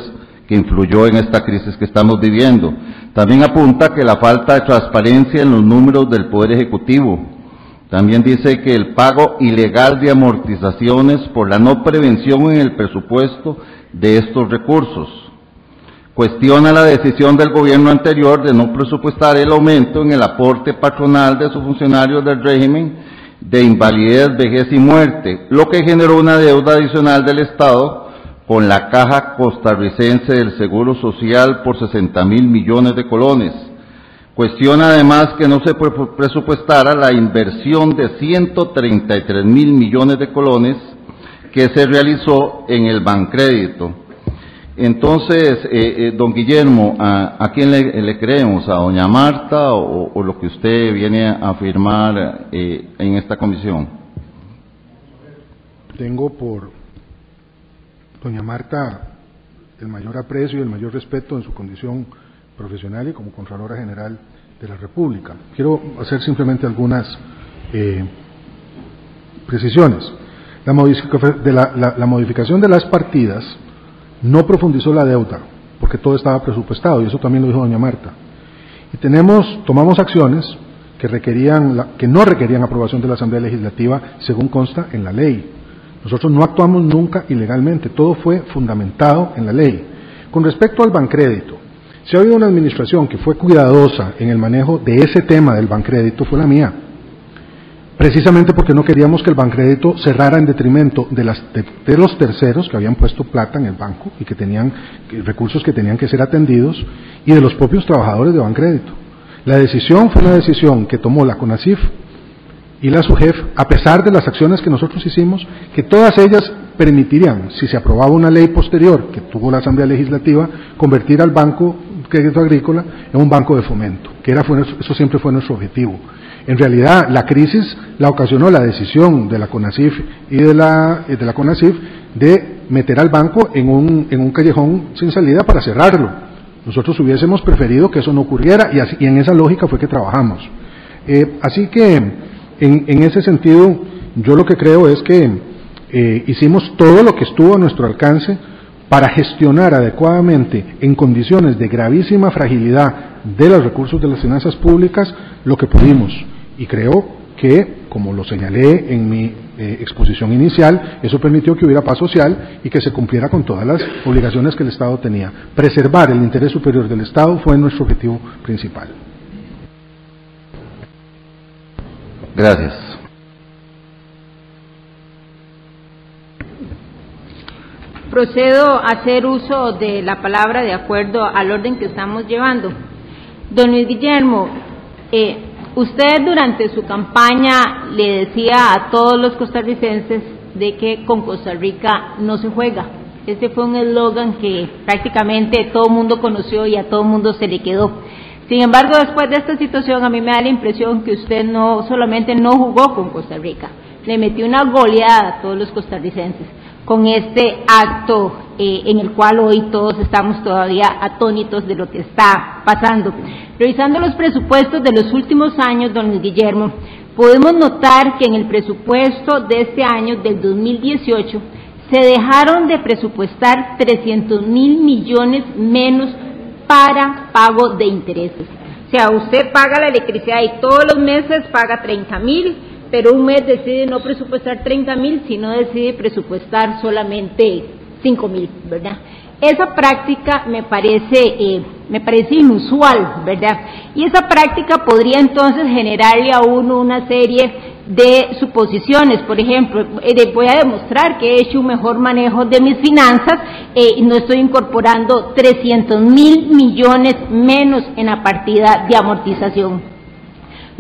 que influyó en esta crisis que estamos viviendo. También apunta que la falta de transparencia en los números del Poder Ejecutivo. También dice que el pago ilegal de amortizaciones por la no prevención en el presupuesto de estos recursos. Cuestiona la decisión del gobierno anterior de no presupuestar el aumento en el aporte patronal de sus funcionarios del régimen de invalidez, vejez y muerte, lo que generó una deuda adicional del Estado con la Caja Costarricense del Seguro Social por 60 mil millones de colones. Cuestiona además que no se presupuestara la inversión de 133 mil millones de colones que se realizó en el Bancrédito entonces, eh, eh, don Guillermo, ¿a, quién le, creemos? ¿A doña Marta o, lo que usted viene a afirmar eh, en esta comisión? Tengo por doña Marta el mayor aprecio y el mayor respeto en su condición profesional y como Contralora General de la República. Quiero hacer simplemente algunas precisiones. La, la modificación de las partidas no profundizó la deuda, porque todo estaba presupuestado, y eso también lo dijo doña Marta. Y tenemos, tomamos acciones que, requerían, que no requerían aprobación de la Asamblea Legislativa, según consta en la ley. Nosotros no actuamos nunca ilegalmente, todo fue fundamentado en la ley. Con respecto al bancrédito, si ha habido una administración que fue cuidadosa en el manejo de ese tema del bancrédito, fue la mía precisamente porque no queríamos que el Bancrédito cerrara en detrimento de, las, de, los terceros que habían puesto plata en el banco y que tenían recursos que tenían que ser atendidos y de los propios trabajadores de Bancrédito. La decisión fue una decisión que tomó la CONACIF y la SUGEF, a pesar de las acciones que nosotros hicimos, que todas ellas permitirían, si se aprobaba una ley posterior que tuvo la Asamblea Legislativa, convertir al Banco Crédito Agrícola en un banco de fomento, que era, eso siempre fue nuestro objetivo. En realidad, la crisis la ocasionó la decisión de la CONACIF y de la, de la CONACIF de meter al banco en un, en un callejón sin salida para cerrarlo. Nosotros hubiésemos preferido que eso no ocurriera y, así, y en esa lógica fue que trabajamos. Eh, así que, en, en, ese sentido, yo lo que creo es que eh, hicimos todo lo que estuvo a nuestro alcance para gestionar adecuadamente en condiciones de gravísima fragilidad de los recursos de las finanzas públicas lo que pudimos. Y creo que, como lo señalé en mi eh, exposición inicial, eso permitió que hubiera paz social y que se cumpliera con todas las obligaciones que el Estado tenía. Preservar el interés superior del Estado fue nuestro objetivo principal. Gracias. Procedo a hacer uso de la palabra de acuerdo al orden que estamos llevando. Don Luis Guillermo, eh, usted durante su campaña le decía a todos los costarricenses de que con Costa Rica no se juega. Ese fue un eslogan que prácticamente todo el mundo conoció y a todo el mundo se le quedó. Sin embargo, después de esta situación, a mí me da la impresión que usted no solamente no jugó con Costa Rica, le metió una goleada a todos los costarricenses con este acto eh, en el cual hoy todos estamos todavía atónitos de lo que está pasando. Revisando los presupuestos de los últimos años, don Luis Guillermo, podemos notar que en el presupuesto de este año, del 2018, se dejaron de presupuestar 300 mil millones menos para pago de intereses. O sea, usted paga la electricidad y todos los meses paga 30 mil, pero un mes decide no presupuestar 30 mil, sino decide presupuestar solamente 5 mil, ¿verdad? Esa práctica me parece, eh, me parece inusual, ¿verdad? Y esa práctica podría entonces generarle a uno una serie de suposiciones. Por ejemplo, eh, voy a demostrar que he hecho un mejor manejo de mis finanzas eh, y no estoy incorporando 300 mil millones menos en la partida de amortización.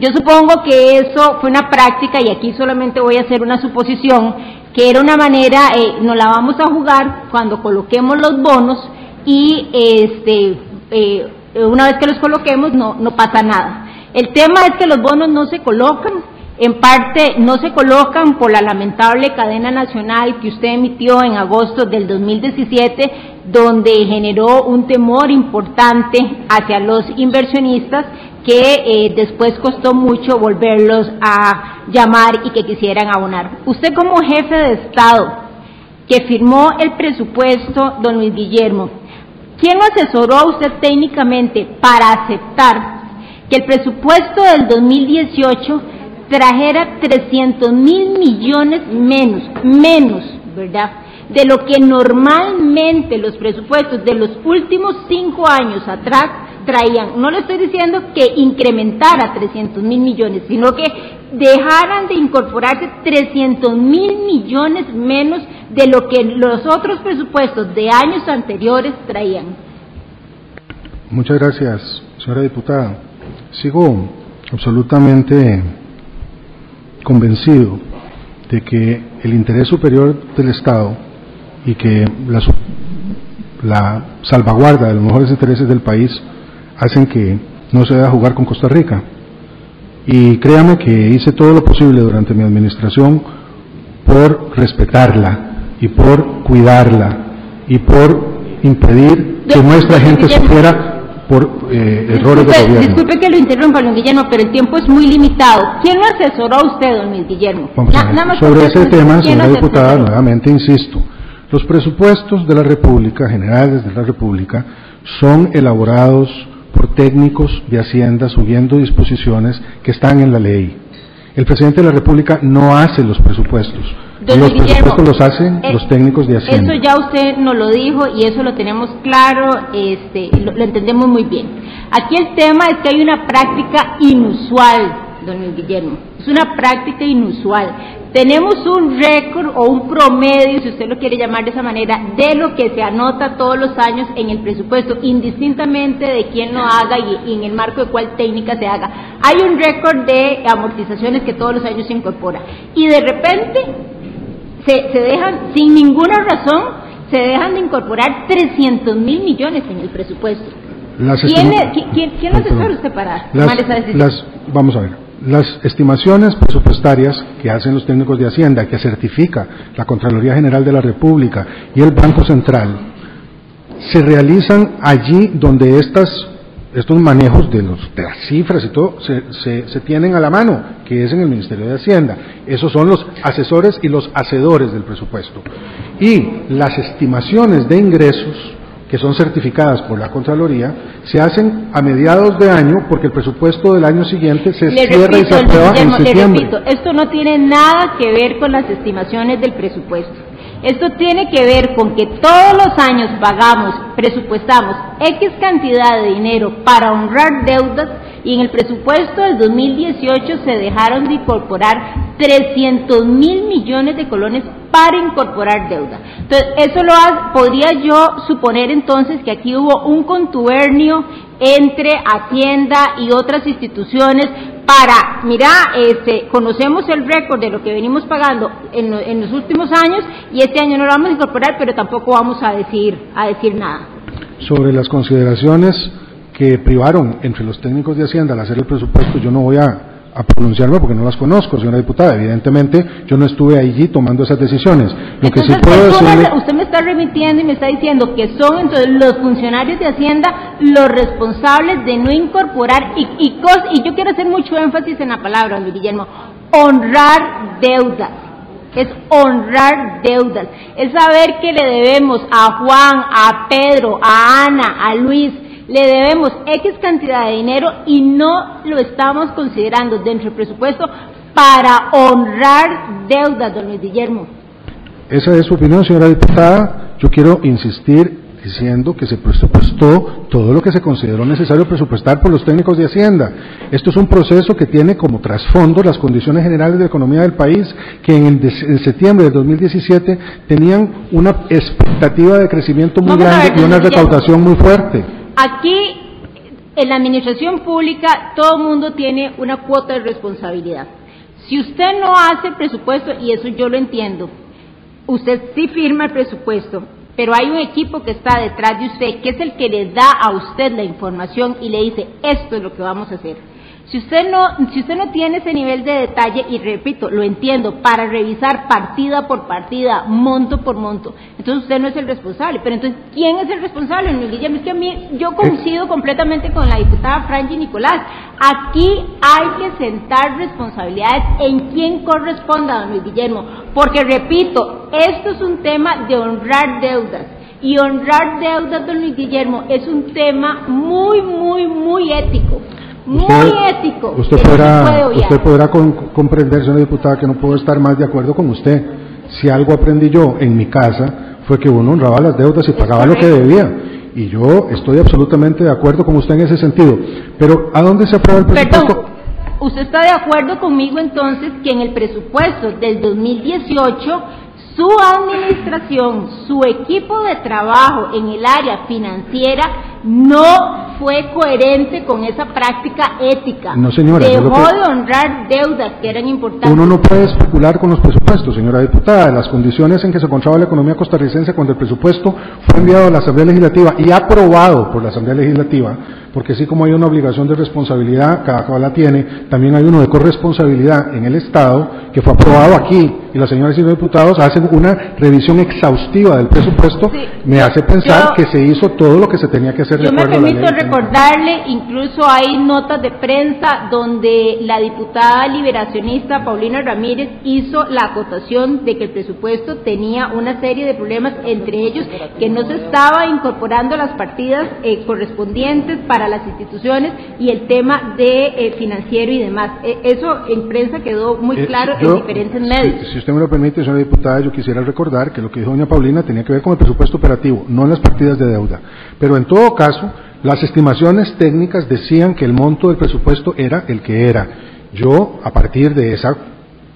Yo supongo que eso fue una práctica, y aquí solamente voy a hacer una suposición, que era una manera, eh, nos la vamos a jugar cuando coloquemos los bonos y este, eh, una vez que los coloquemos no, no pasa nada. El tema es que los bonos no se colocan, en parte no se colocan por la lamentable cadena nacional que usted emitió en agosto del 2017, donde generó un temor importante hacia los inversionistas que eh, después costó mucho volverlos a llamar y que quisieran abonar. Usted como jefe de Estado que firmó el presupuesto, don Luis Guillermo, ¿quién asesoró a usted técnicamente para aceptar que el presupuesto del 2018 trajera 300 mil millones menos, menos, ¿verdad? De lo que normalmente los presupuestos de los últimos cinco años atrás traían. No le estoy diciendo que incrementara 300 mil millones, sino que dejaran de incorporarse 300 mil millones menos de lo que los otros presupuestos de años anteriores traían. Muchas gracias, señora diputada. Sigo absolutamente convencido de que el interés superior del Estado y que la, la salvaguarda de los mejores intereses del país hacen que no se deba jugar con Costa Rica. Y créame que hice todo lo posible durante mi administración por respetarla y por cuidarla y por impedir que nuestra gente sufriera por eh, errores de gobierno. Disculpe que lo interrumpa, don Guillermo, pero el tiempo es muy limitado. ¿Quién lo asesoró a usted, don Luis Guillermo? Sobre ese tema, señora diputada, nuevamente insisto, los presupuestos de la República, generales de la República, son elaborados por técnicos de Hacienda subiendo disposiciones que están en la ley. El presidente de la República no hace los presupuestos. Los presupuestos los hacen eh, los técnicos de Hacienda. Eso ya usted nos lo dijo y eso lo tenemos claro, este, lo, lo entendemos muy bien. Aquí el tema es que hay una práctica inusual, don Guillermo. Es una práctica inusual. Tenemos un récord o un promedio, si usted lo quiere llamar de esa manera, de lo que se anota todos los años en el presupuesto, indistintamente de quién lo haga y, en el marco de cuál técnica se haga. Hay un récord de amortizaciones que todos los años se incorpora. Y de repente se, dejan, sin ninguna razón, se dejan de incorporar 300 mil millones en el presupuesto. ¿Quién, ¿quién, quién, asesora usted para tomar esa decisión? vamos a ver. Las estimaciones presupuestarias que hacen los técnicos de Hacienda, que certifica la Contraloría General de la República y el Banco Central, se realizan allí donde estas, estos manejos de, los, de las cifras y todo se, se tienen a la mano, que es en el Ministerio de Hacienda. Esos son los asesores y los hacedores del presupuesto. Y las estimaciones de ingresos que son certificadas por la Contraloría, se hacen a mediados de año porque el presupuesto del año siguiente se cierra y se aprueba en septiembre. esto no tiene nada que ver con las estimaciones del presupuesto. Esto tiene que ver con que todos los años pagamos, presupuestamos X cantidad de dinero para honrar deudas y en el presupuesto del 2018 se dejaron de incorporar 300 mil millones de colones para incorporar deuda. Entonces, eso lo podría yo suponer entonces que aquí hubo un contubernio entre Hacienda y otras instituciones para, mira, este, conocemos el récord de lo que venimos pagando en, los últimos años y este año no lo vamos a incorporar, pero tampoco vamos a decir, a decir nada. Sobre las consideraciones que privaron entre los técnicos de Hacienda al hacer el presupuesto, yo no voy a a pronunciarme porque no las conozco, señora diputada. Evidentemente, yo no estuve allí tomando esas decisiones. Lo que sí puedo decirle... Usted me está remitiendo y me está diciendo que son entonces los funcionarios de Hacienda los responsables de no incorporar y, y, y yo quiero hacer mucho énfasis en la palabra, don Guillermo, honrar deudas es honrar deudas, es saber que le debemos a Juan, a Pedro, a Ana, a Luis, le debemos X cantidad de dinero y no lo estamos considerando dentro del presupuesto para honrar deudas, don Luis Guillermo. Esa es su opinión, señora diputada. Yo quiero insistir diciendo que se presupuestó todo lo que se consideró necesario presupuestar por los técnicos de Hacienda. Esto es un proceso que tiene como trasfondo las condiciones generales de economía del país, que en, en septiembre de 2017 tenían una expectativa de crecimiento muy grande y una recaudación muy fuerte. Aquí, en la administración pública, todo el mundo tiene una cuota de responsabilidad. Si usted no hace el presupuesto, y eso yo lo entiendo, usted sí firma el presupuesto, pero hay un equipo que está detrás de usted, que es el que le da a usted la información y le dice, esto es lo que vamos a hacer. Si usted no, si usted no tiene ese nivel de detalle, y repito, lo entiendo, para revisar partida por partida, monto por monto, entonces usted no es el responsable. Pero entonces, ¿quién es el responsable, Luis Guillermo? Es que a mí, yo coincido completamente con la diputada Franji Nicolás. Aquí hay que sentar responsabilidades en quién corresponda, don Luis Guillermo. Porque repito, esto es un tema de honrar deudas. Y honrar deudas, don Luis Guillermo, es un tema muy, muy, muy ético muy ético. Usted podrá, usted podrá comprender, señora diputada, que no puedo estar más de acuerdo con usted. Si algo aprendí yo en mi casa fue que uno honraba las deudas y pagaba lo que debía. Y yo estoy absolutamente de acuerdo con usted en ese sentido. Pero, ¿a dónde se aprueba el presupuesto? ¿Usted está de acuerdo conmigo entonces que en el presupuesto del 2018 su administración, su equipo de trabajo en el área financiera no fue coherente con esa práctica ética. No, señora. Dejó de honrar deudas que eran importantes. Uno no puede especular con los presupuestos, señora diputada. Las condiciones en que se encontraba la economía costarricense cuando el presupuesto fue enviado a la Asamblea Legislativa y aprobado por la Asamblea Legislativa, porque así como hay una obligación de responsabilidad, cada cual la tiene, también hay uno de corresponsabilidad en el Estado, que fue aprobado aquí, y las señoras y los diputados hacen una revisión exhaustiva del presupuesto, me hace pensar que se hizo todo lo que se tenía que hacer yo me permito recordarle, incluso hay notas de prensa donde la diputada liberacionista Paulina Ramírez hizo la acotación de que el presupuesto tenía una serie de problemas, entre ellos que no se estaba incorporando las partidas eh, correspondientes para las instituciones y el tema de eh, financiero y demás. E, eso en prensa quedó muy eh, claro en diferentes medios. Si, si, usted me lo permite, señora diputada, yo quisiera recordar que lo que dijo doña Paulina tenía que ver con el presupuesto operativo, no las partidas de deuda. Pero en todo caso, las estimaciones técnicas decían que el monto del presupuesto era el que era. Yo, a partir de esa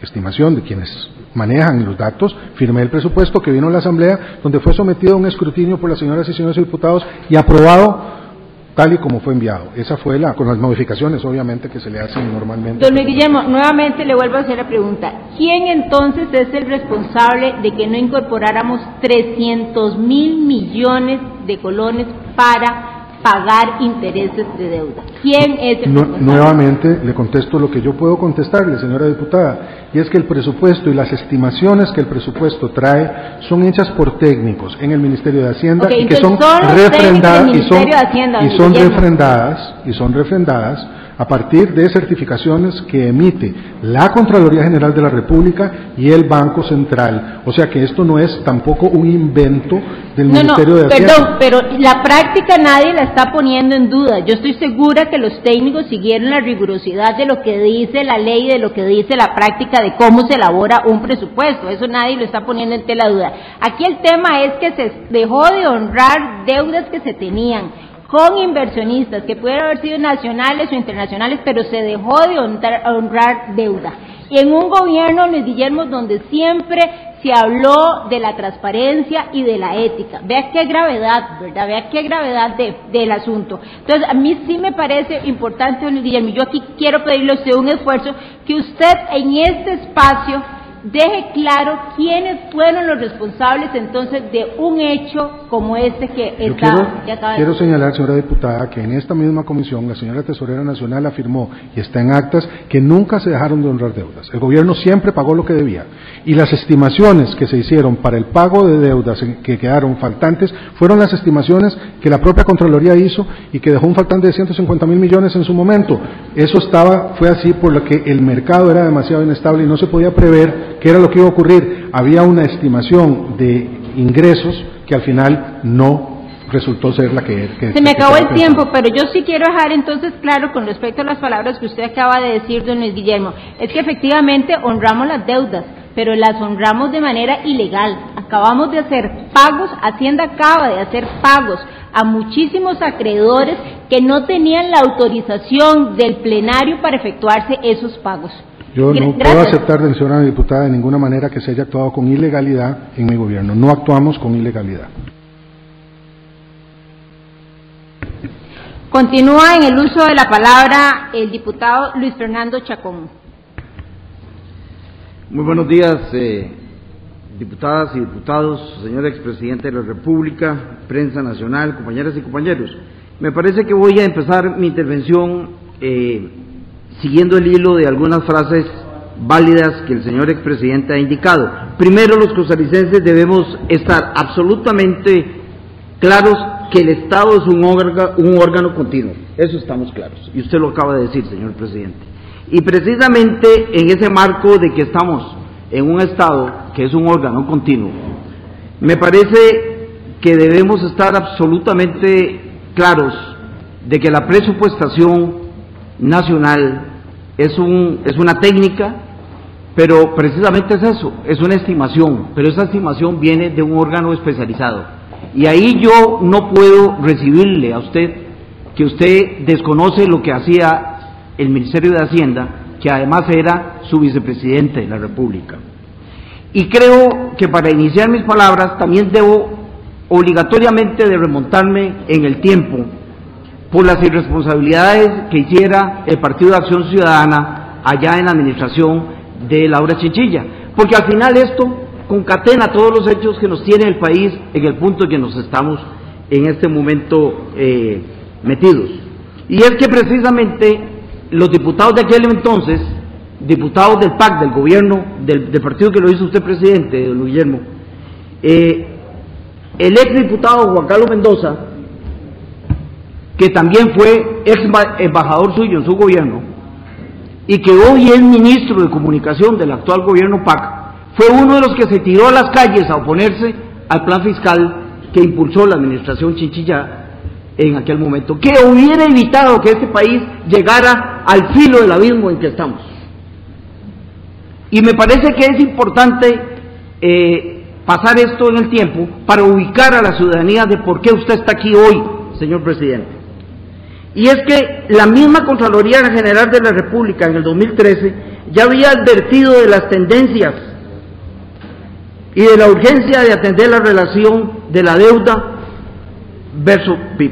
estimación de quienes manejan los datos, firmé el presupuesto que vino a la Asamblea, donde fue sometido a un escrutinio por las señoras y señores diputados y aprobado tal y como fue enviado. Esa fue la, con las modificaciones obviamente que se le hacen normalmente. Don Guillermo, nuevamente le vuelvo a hacer la pregunta. ¿Quién entonces es el responsable de que no incorporáramos 300 mil millones de colones para pagar intereses de deuda. ¿Quién es el Nuevamente le contesto lo que yo puedo contestarle, señora diputada, y es que el presupuesto y las estimaciones que el presupuesto trae son hechas por técnicos en el Ministerio de Hacienda y que son, refrendadas y son, y son refrendadas y son refrendadas a partir de certificaciones que emite la Contraloría General de la República y el Banco Central. O sea que esto no es tampoco un invento del Ministerio de Hacienda. Perdón, pero la práctica nadie la está poniendo en duda. Yo estoy segura que los técnicos siguieron la rigurosidad de lo que dice la ley, de lo que dice la práctica de cómo se elabora un presupuesto. Eso nadie lo está poniendo en tela duda. Aquí el tema es que se dejó de honrar deudas que se tenían con inversionistas que pueden haber sido nacionales o internacionales, pero se dejó de honrar, deuda. Y en un gobierno, Luis Guillermo, donde siempre se habló de la transparencia y de la ética. Vea qué gravedad, ¿verdad? Vea qué gravedad del asunto. Entonces, a mí sí me parece importante, Luis Guillermo, yo aquí quiero pedirle a usted un esfuerzo que usted en este espacio deje claro quiénes fueron los responsables entonces de un hecho como este que está. Quiero, quiero señalar, señora diputada, que en esta misma comisión la señora Tesorera Nacional afirmó, y está en actas, que nunca se dejaron de honrar deudas. El gobierno siempre pagó lo que debía. Y las estimaciones que se hicieron para el pago de deudas que quedaron faltantes fueron las estimaciones que la propia Contraloría hizo y que dejó un faltante de 150 mil millones en su momento. Eso estaba, fue así por lo que el mercado era demasiado inestable y no se podía prever ¿Qué era lo que iba a ocurrir? Había una estimación de ingresos que al final no resultó ser la que... que Se me acabó el tiempo, pero yo sí quiero dejar entonces claro con respecto a las palabras que usted acaba de decir, don Luis Guillermo, es que efectivamente honramos las deudas, pero las honramos de manera ilegal. Acabamos de hacer pagos, Hacienda acaba de hacer pagos a muchísimos acreedores que no tenían la autorización del plenario para efectuarse esos pagos. Yo no puedo aceptar, señora diputada, de ninguna manera que se haya actuado con ilegalidad en mi gobierno. No actuamos con ilegalidad. Continúa en el uso de la palabra el diputado Luis Fernando Chacón. Muy buenos días, eh, diputadas y diputados, señor expresidente de la República, prensa nacional, compañeras y compañeros. Me parece que voy a empezar mi intervención eh, siguiendo el hilo de algunas frases válidas que el señor expresidente ha indicado. Primero, los costarricenses debemos estar absolutamente claros que el Estado es un órgano, un órgano continuo. Eso estamos claros. Y usted lo acaba de decir, señor presidente. Y precisamente en ese marco de que estamos en un Estado que es un órgano continuo, me parece que debemos estar absolutamente claros de que la presupuestación nacional es, un, es una técnica, pero precisamente es eso, es una estimación, pero esa estimación viene de un órgano especializado. Y ahí yo no puedo recibirle a usted que usted desconoce lo que hacía el Ministerio de Hacienda, que además era su vicepresidente de la República. Y creo que para iniciar mis palabras también debo obligatoriamente de remontarme en el tiempo por las irresponsabilidades que hiciera el Partido de Acción Ciudadana allá en la administración de Laura Chinchilla, porque al final esto concatena todos los hechos que nos tiene el país en el punto en que nos estamos en este momento eh, metidos. Y es que precisamente los diputados de aquel entonces, diputados del PAC, del gobierno, del, partido que lo hizo usted presidente, don Guillermo, eh, el ex diputado Juan Carlos Mendoza, que también fue ex embajador suyo en su gobierno y que hoy es ministro de comunicación del actual gobierno PAC, fue uno de los que se tiró a las calles a oponerse al plan fiscal que impulsó la administración Chinchilla en aquel momento, que hubiera evitado que este país llegara al filo del abismo en que estamos. Y me parece que es importante eh, pasar esto en el tiempo para ubicar a la ciudadanía de por qué usted está aquí hoy, señor presidente. Y es que la misma Contraloría General de la República en el 2013 ya había advertido de las tendencias y de la urgencia de atender la relación de la deuda versus PIB.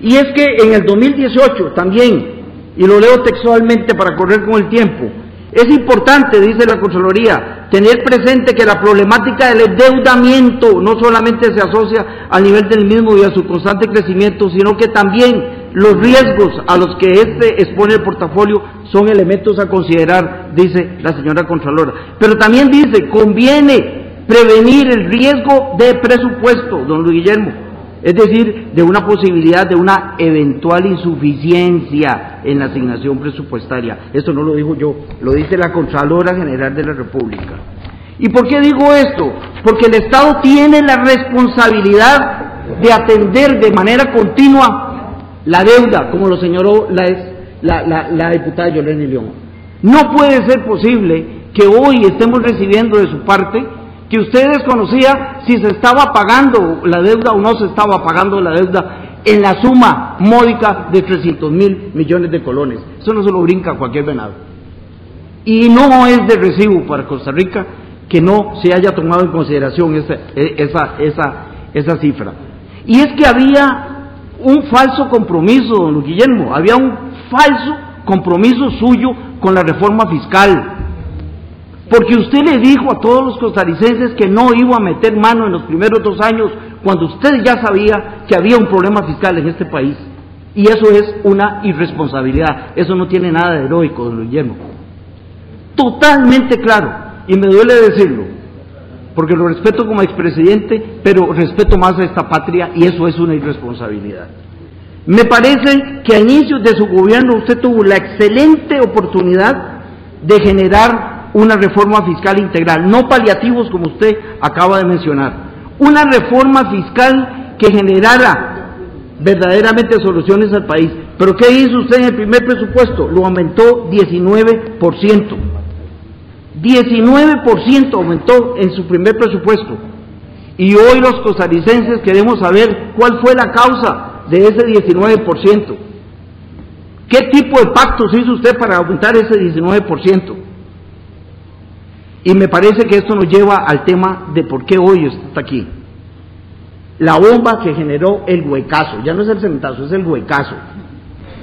Y es que en el 2018 también, y lo leo textualmente para correr con el tiempo, es importante, dice la Contraloría, tener presente que la problemática del endeudamiento no solamente se asocia al nivel del mismo y a su constante crecimiento, sino que también los riesgos a los que este expone el portafolio son elementos a considerar, dice la señora Contralora. Pero también dice, conviene prevenir el riesgo de presupuesto, don Luis Guillermo, es decir, de una posibilidad de una eventual insuficiencia en la asignación presupuestaria. Esto no lo digo yo, lo dice la Contralora General de la República. ¿Y por qué digo esto? Porque el Estado tiene la responsabilidad de atender de manera continua la deuda, como lo señaló la, la, diputada Yolene León. No puede ser posible que hoy estemos recibiendo de su parte que usted desconocía si se estaba pagando la deuda o no se estaba pagando la deuda en la suma módica de 300 mil millones de colones. Eso no se lo brinca cualquier venado. Y no es de recibo para Costa Rica que no se haya tomado en consideración esa, esa, esa, esa cifra. Y es que había un falso compromiso, don Guillermo, había un falso compromiso suyo con la reforma fiscal. Porque usted le dijo a todos los costarricenses que no iba a meter mano en los primeros dos años cuando usted ya sabía que había un problema fiscal en este país. Y eso es una irresponsabilidad. Eso no tiene nada de heroico, don Guillermo. Totalmente claro. Y me duele decirlo, porque lo respeto como expresidente, pero respeto más a esta patria y eso es una irresponsabilidad. Me parece que a inicios de su gobierno usted tuvo la excelente oportunidad de generar una reforma fiscal integral, no paliativos como usted acaba de mencionar, una reforma fiscal que generara verdaderamente soluciones al país. Pero ¿qué hizo usted en el primer presupuesto? Lo aumentó 19%. 19% aumentó en su primer presupuesto. Y hoy los costarricenses queremos saber cuál fue la causa de ese 19%. ¿Qué tipo de pactos hizo usted para aumentar ese 19%? Y me parece que esto nos lleva al tema de por qué hoy está aquí. La bomba que generó el huecazo, ya no es el cementazo, es el huecazo,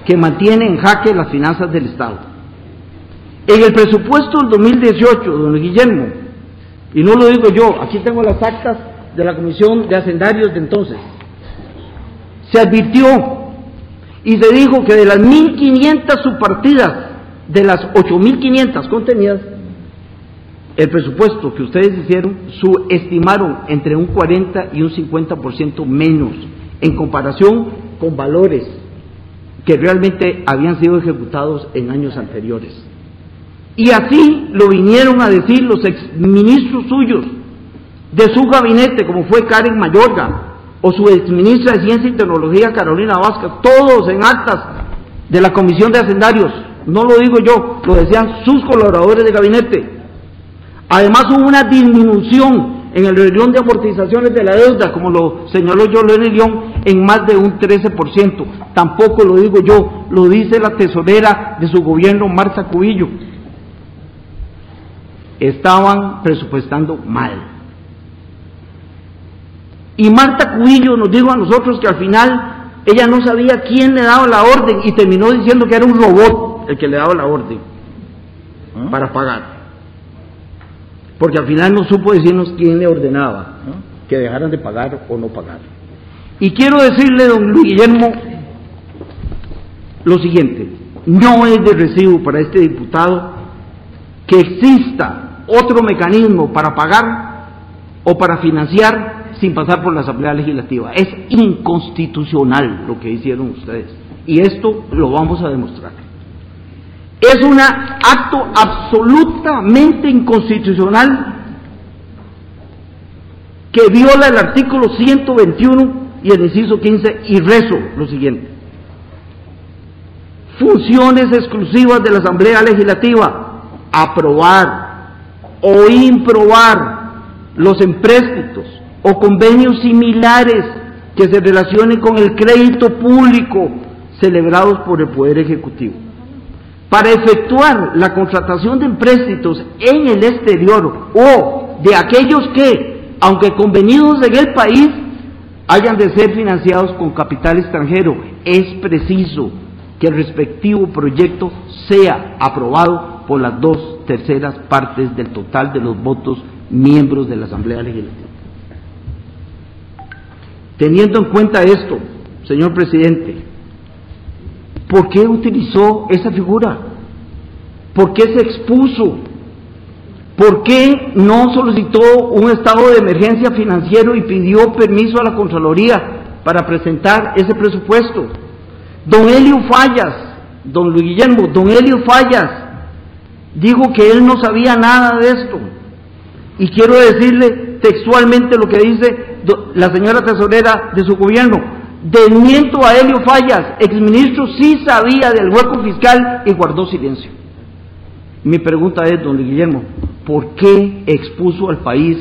que mantiene en jaque las finanzas del Estado. En el presupuesto del 2018, don Guillermo, y no lo digo yo, aquí tengo las actas de la Comisión de Hacendarios de entonces, se advirtió y se dijo que de las 1.500 subpartidas, de las 8.500 contenidas, el presupuesto que ustedes hicieron subestimaron entre un 40 y un 50% menos en comparación con valores que realmente habían sido ejecutados en años anteriores. Y así lo vinieron a decir los exministros suyos de su gabinete, como fue Karen Mayorga, o su exministra de Ciencia y Tecnología Carolina Vázquez, todos en actas de la Comisión de Hacendarios. No lo digo yo, lo decían sus colaboradores de gabinete. Además hubo una disminución en el renglón de amortizaciones de la deuda, como lo señaló yo en León, en más de un 13%. Tampoco lo digo yo, lo dice la tesorera de su gobierno, Marta Cubillo estaban presupuestando mal. Y Marta Cubillo nos dijo a nosotros que al final ella no sabía quién le daba la orden y terminó diciendo que era un robot el que le daba la orden ¿Ah? para pagar. Porque al final no supo decirnos quién le ordenaba que dejaran de pagar o no pagar. Y quiero decirle, don Luis Guillermo, lo siguiente, no es de recibo para este diputado que exista otro mecanismo para pagar o para financiar sin pasar por la Asamblea Legislativa. Es inconstitucional lo que hicieron ustedes. Y esto lo vamos a demostrar. Es un acto absolutamente inconstitucional que viola el artículo 121 y el inciso 15 y rezo lo siguiente. Funciones exclusivas de la Asamblea Legislativa. Aprobar, o improbar los empréstitos o convenios similares que se relacionen con el crédito público celebrados por el Poder Ejecutivo. Para efectuar la contratación de empréstitos en el exterior o de aquellos que, aunque convenidos en el país, hayan de ser financiados con capital extranjero, es preciso que el respectivo proyecto sea aprobado por las dos terceras partes del total de los votos miembros de la Asamblea Legislativa. Teniendo en cuenta esto, señor presidente, ¿por qué utilizó esa figura? ¿Por qué se expuso? ¿Por qué no solicitó un estado de emergencia financiero y pidió permiso a la Contraloría para presentar ese presupuesto. Don Helio Fallas, don Luis Guillermo, don Helio Fallas dijo que él no sabía nada de esto. Y quiero decirle textualmente lo que dice la señora tesorera de su gobierno. Desmiento a Helio Fallas, exministro sí sabía del hueco fiscal y guardó silencio. Mi pregunta es, don Guillermo, ¿por qué expuso al país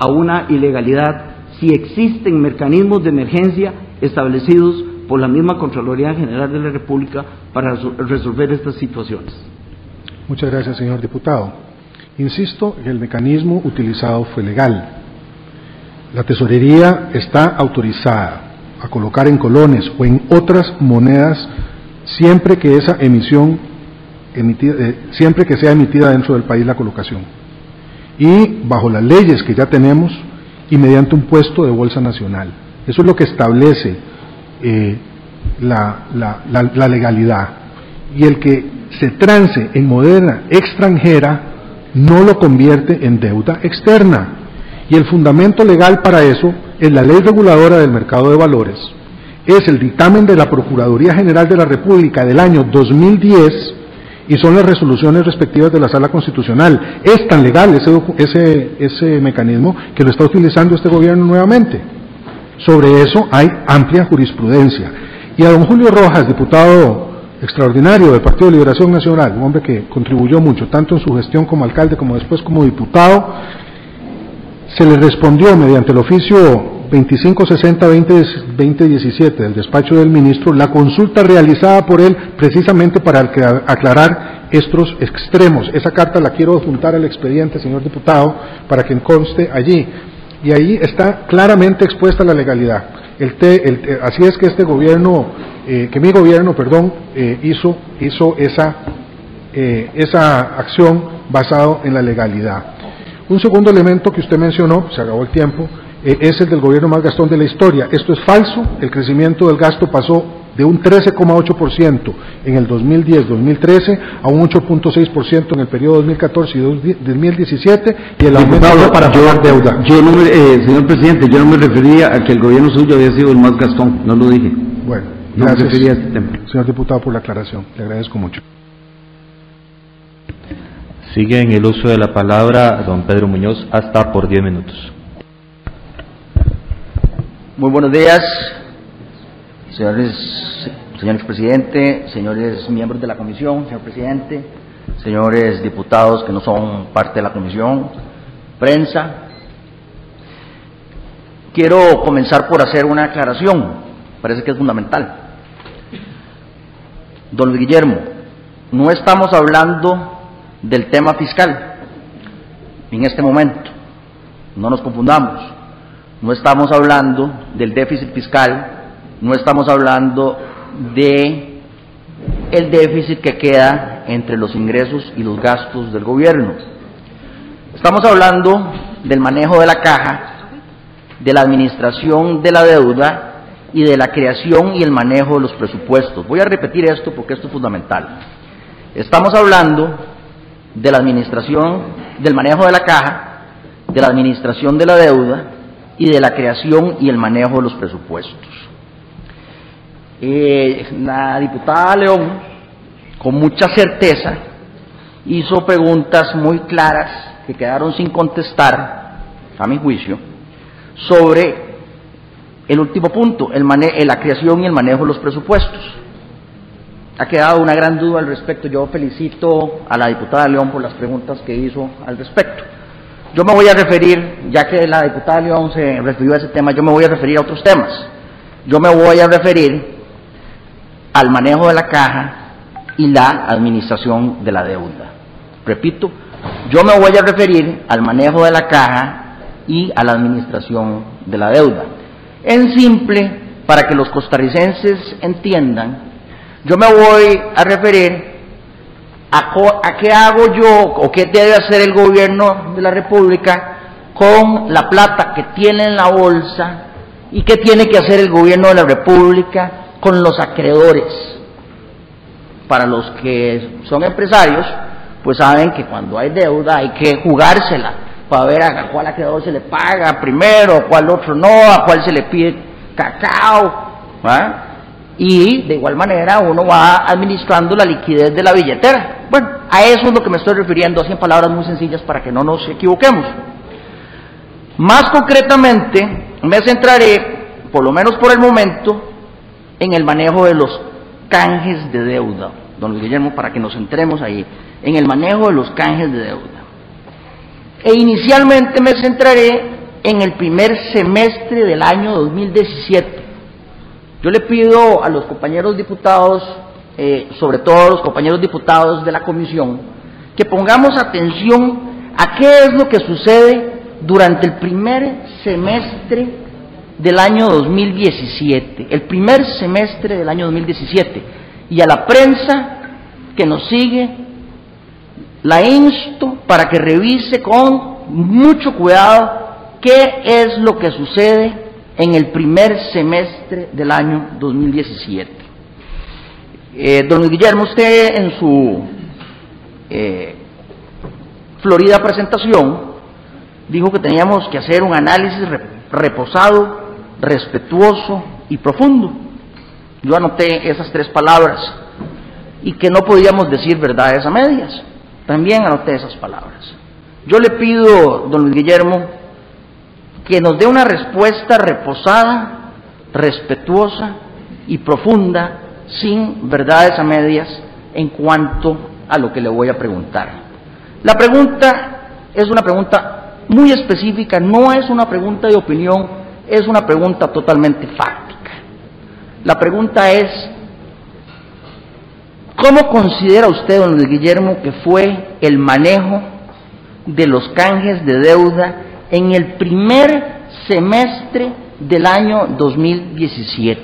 a una ilegalidad si existen mecanismos de emergencia establecidos por la misma Contraloría General de la República para resolver estas situaciones? Muchas gracias, señor diputado. Insisto el mecanismo utilizado fue legal. La tesorería está autorizada a colocar en colones o en otras monedas siempre que esa emisión eh, siempre que sea emitida dentro del país la colocación. Y bajo las leyes que ya tenemos y mediante un puesto de bolsa nacional. Eso es lo que establece eh, la, la, legalidad. Y el que se trance en moneda extranjera no lo convierte en deuda externa. Y el fundamento legal para eso es la ley reguladora del mercado de valores. Es el dictamen de la Procuraduría General de la República del año 2010 y son las resoluciones respectivas de la Sala Constitucional. Es tan legal ese, ese, ese mecanismo que lo está utilizando este gobierno nuevamente. Sobre eso hay amplia jurisprudencia. Y a don Julio Rojas, diputado extraordinario del Partido de Liberación Nacional, un hombre que contribuyó mucho, tanto en su gestión como alcalde como después como diputado, se le respondió mediante el oficio 2560-2017 del despacho del ministro la consulta realizada por él precisamente para aclarar estos extremos. Esa carta la quiero juntar al expediente, señor diputado, para que conste allí. Y ahí está claramente expuesta la legalidad. El así es que este gobierno, eh, que mi gobierno, perdón, eh, hizo, hizo esa, eh, esa acción basado en la legalidad. Un segundo elemento que usted mencionó, se acabó el tiempo, eh, es el del gobierno más gastón de la historia. Esto es falso, el crecimiento del gasto pasó de un 13,8% en el 2010-2013 a un 8,6% en el periodo 2014 y 2017 y el aumento para pagar deuda. Yo no eh, señor presidente, yo no me refería a que el gobierno suyo había sido el más gastón, no lo dije. Bueno, gracias, este señor diputado, por la aclaración. Le agradezco mucho. Sigue en el uso de la palabra don Pedro Muñoz hasta por 10 minutos. Muy buenos días, señores, señores presidente, señores miembros de la comisión, señor presidente, señores diputados que no son parte de la comisión, prensa. Quiero comenzar por hacer una aclaración, parece que es fundamental. Don Guillermo, no estamos hablando del tema fiscal en este momento, no nos confundamos. No estamos hablando del déficit fiscal, no estamos hablando de el déficit que queda entre los ingresos y los gastos del gobierno. Estamos hablando del manejo de la caja, de la administración de la deuda y de la creación y el manejo de los presupuestos. Voy a repetir esto porque esto es fundamental. Estamos hablando de la administración, del manejo de la caja, de la administración de la deuda y de la creación y el manejo de los presupuestos. Eh, la diputada León, con mucha certeza, hizo preguntas muy claras que quedaron sin contestar, a mi juicio, sobre el último punto, el la creación y el manejo de los presupuestos. Ha quedado una gran duda al respecto. Yo felicito a la diputada León por las preguntas que hizo al respecto. Yo me voy a referir, ya que la diputada León se refirió a ese tema, yo me voy a referir a otros temas. Yo me voy a referir al manejo de la caja y la administración de la deuda. Repito, yo me voy a referir al manejo de la caja y a la administración de la deuda. En simple, para que los costarricenses entiendan, yo me voy a referir ¿A, qué hago yo o qué debe hacer el gobierno de la República con la plata que tiene en la bolsa y qué tiene que hacer el gobierno de la República con los acreedores? Para los que son empresarios, pues saben que cuando hay deuda hay que jugársela para ver a cuál acreedor se le paga primero, a cuál otro no, a cuál se le pide cacao, ¿va? Y de igual manera uno va administrando la liquidez de la billetera. Bueno, a eso es lo que me estoy refiriendo, así en palabras muy sencillas para que no nos equivoquemos. Más concretamente, me centraré, por lo menos por el momento, en el manejo de los canjes de deuda. Don Guillermo, para que nos centremos ahí, en el manejo de los canjes de deuda. E inicialmente me centraré en el primer semestre del año 2017. Yo le pido a los compañeros diputados, eh, sobre todo a los compañeros diputados de la comisión, que pongamos atención a qué es lo que sucede durante el primer semestre del año 2017, el primer semestre del año 2017, y a la prensa que nos sigue, la insto para que revise con mucho cuidado qué es lo que sucede en el primer semestre del año 2017. Eh, don Guillermo, usted en su eh, florida presentación dijo que teníamos que hacer un análisis reposado, respetuoso y profundo. Yo anoté esas tres palabras y que no podíamos decir verdades a medias. También anoté esas palabras. Yo le pido, don Luis Guillermo, que nos dé una respuesta reposada, respetuosa y profunda, sin verdades a medias, en cuanto a lo que le voy a preguntar. La pregunta es una pregunta muy específica, no es una pregunta de opinión, es una pregunta totalmente fáctica. La pregunta es, ¿cómo considera usted, don Luis Guillermo, que fue el manejo de los canjes de deuda en el primer semestre del año 2017?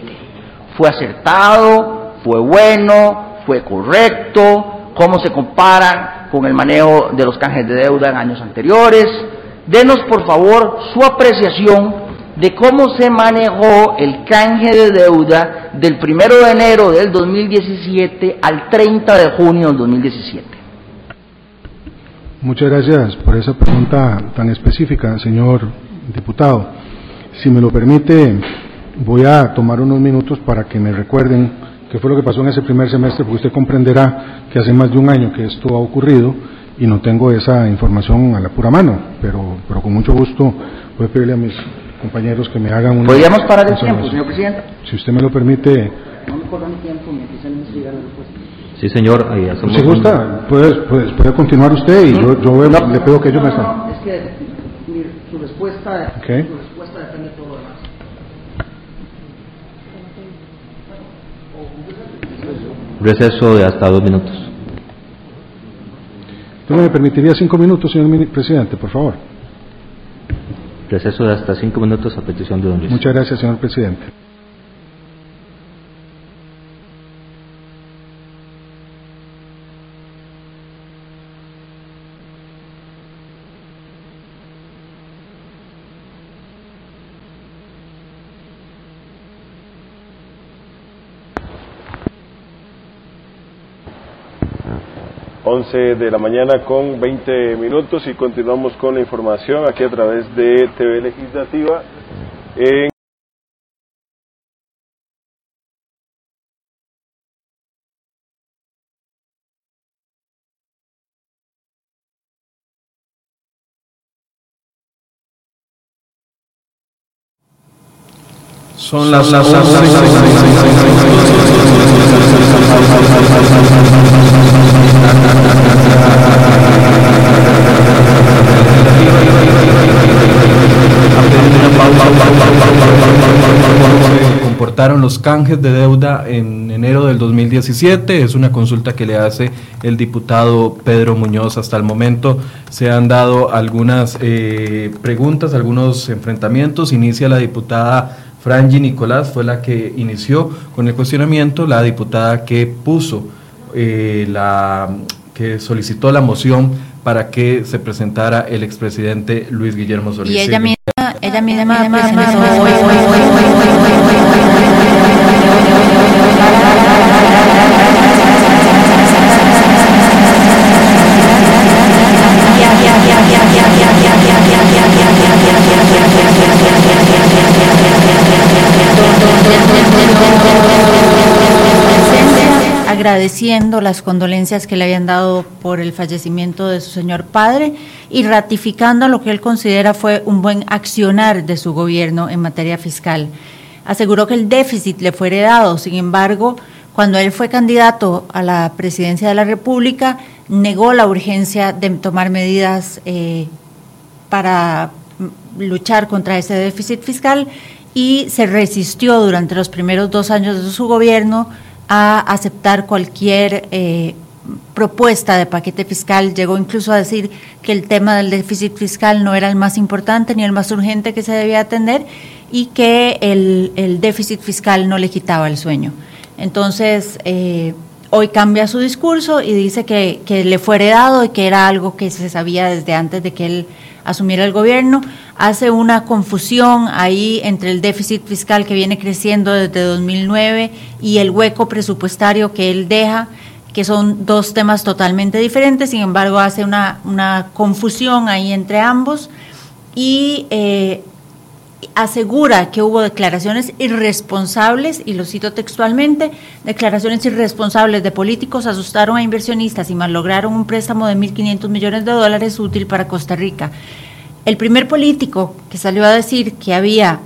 ¿Fue acertado? ¿Fue bueno? ¿Fue correcto? ¿Cómo se compara con el manejo de los canjes de deuda en años anteriores? Denos por favor su apreciación de cómo se manejó el canje de deuda del 1 de enero del 2017 al 30 de junio del 2017. Muchas gracias por esa pregunta tan específica, señor diputado. Si me lo permite, voy a tomar unos minutos para que me recuerden qué fue lo que pasó en ese primer semestre, porque usted comprenderá que hace más de un año que esto ha ocurrido y no tengo esa información a la pura mano, pero, pero con mucho gusto voy a pedirle a mis compañeros que me hagan una... ¿Podríamos parar el tiempo, señor presidente? Si usted me lo permite... No me corran el tiempo mientras él me la respuesta. Sí, señor. Ahí hacemos si gusta, puede, puede, puede, continuar usted y yo, yo no, le pido que ellos me estén. No, es que mi, su, respuesta, okay. su respuesta depende de todo lo demás. Receso de hasta dos minutos. ¿Tú me permitiría cinco minutos, señor presidente, por favor? Receso de hasta cinco minutos a petición de don Luis. Muchas gracias, señor presidente. 11 de la mañana con 20 minutos y continuamos con la información aquí a través de TV Legislativa. Son las, las, comportaron los canjes de deuda en enero del 2017. Es una consulta que le hace el diputado Pedro Muñoz. Hasta el momento se han dado algunas eh, preguntas, algunos enfrentamientos. Inicia la diputada Frangi Nicolás, fue la que inició con el cuestionamiento, la diputada que puso eh, la que solicitó la moción para que se presentara el expresidente Luis Guillermo Solís. Y ella misma, ella misma, agradeciendo las condolencias que le habían dado por el fallecimiento de su señor padre y ratificando lo que él considera fue un buen accionar de su gobierno en materia fiscal. Aseguró que el déficit le fue heredado, sin embargo, cuando él fue candidato a la presidencia de la República, negó la urgencia de tomar medidas eh, para luchar contra ese déficit fiscal y se resistió durante los primeros dos años de su gobierno a aceptar cualquier eh, propuesta de paquete fiscal. Llegó incluso a decir que el tema del déficit fiscal no era el más importante ni el más urgente que se debía atender y que el, el déficit fiscal no le quitaba el sueño. Entonces, eh, hoy cambia su discurso y dice que, le fue heredado y que era algo que se sabía desde antes de que él asumiera el gobierno. Hace una confusión ahí entre el déficit fiscal que viene creciendo desde 2009 y el hueco presupuestario que él deja, que son dos temas totalmente diferentes. Sin embargo, hace una, una confusión ahí entre ambos. Y eh, asegura que hubo declaraciones irresponsables, y lo cito textualmente, declaraciones irresponsables de políticos asustaron a inversionistas y lograron un préstamo de 1.500 millones de dólares útil para Costa Rica. El primer político que salió a decir que había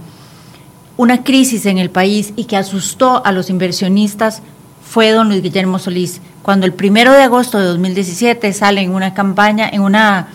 una crisis en el país y que asustó a los inversionistas fue don Luis Guillermo Solís, cuando el primero de agosto de 2017 sale en una campaña, en una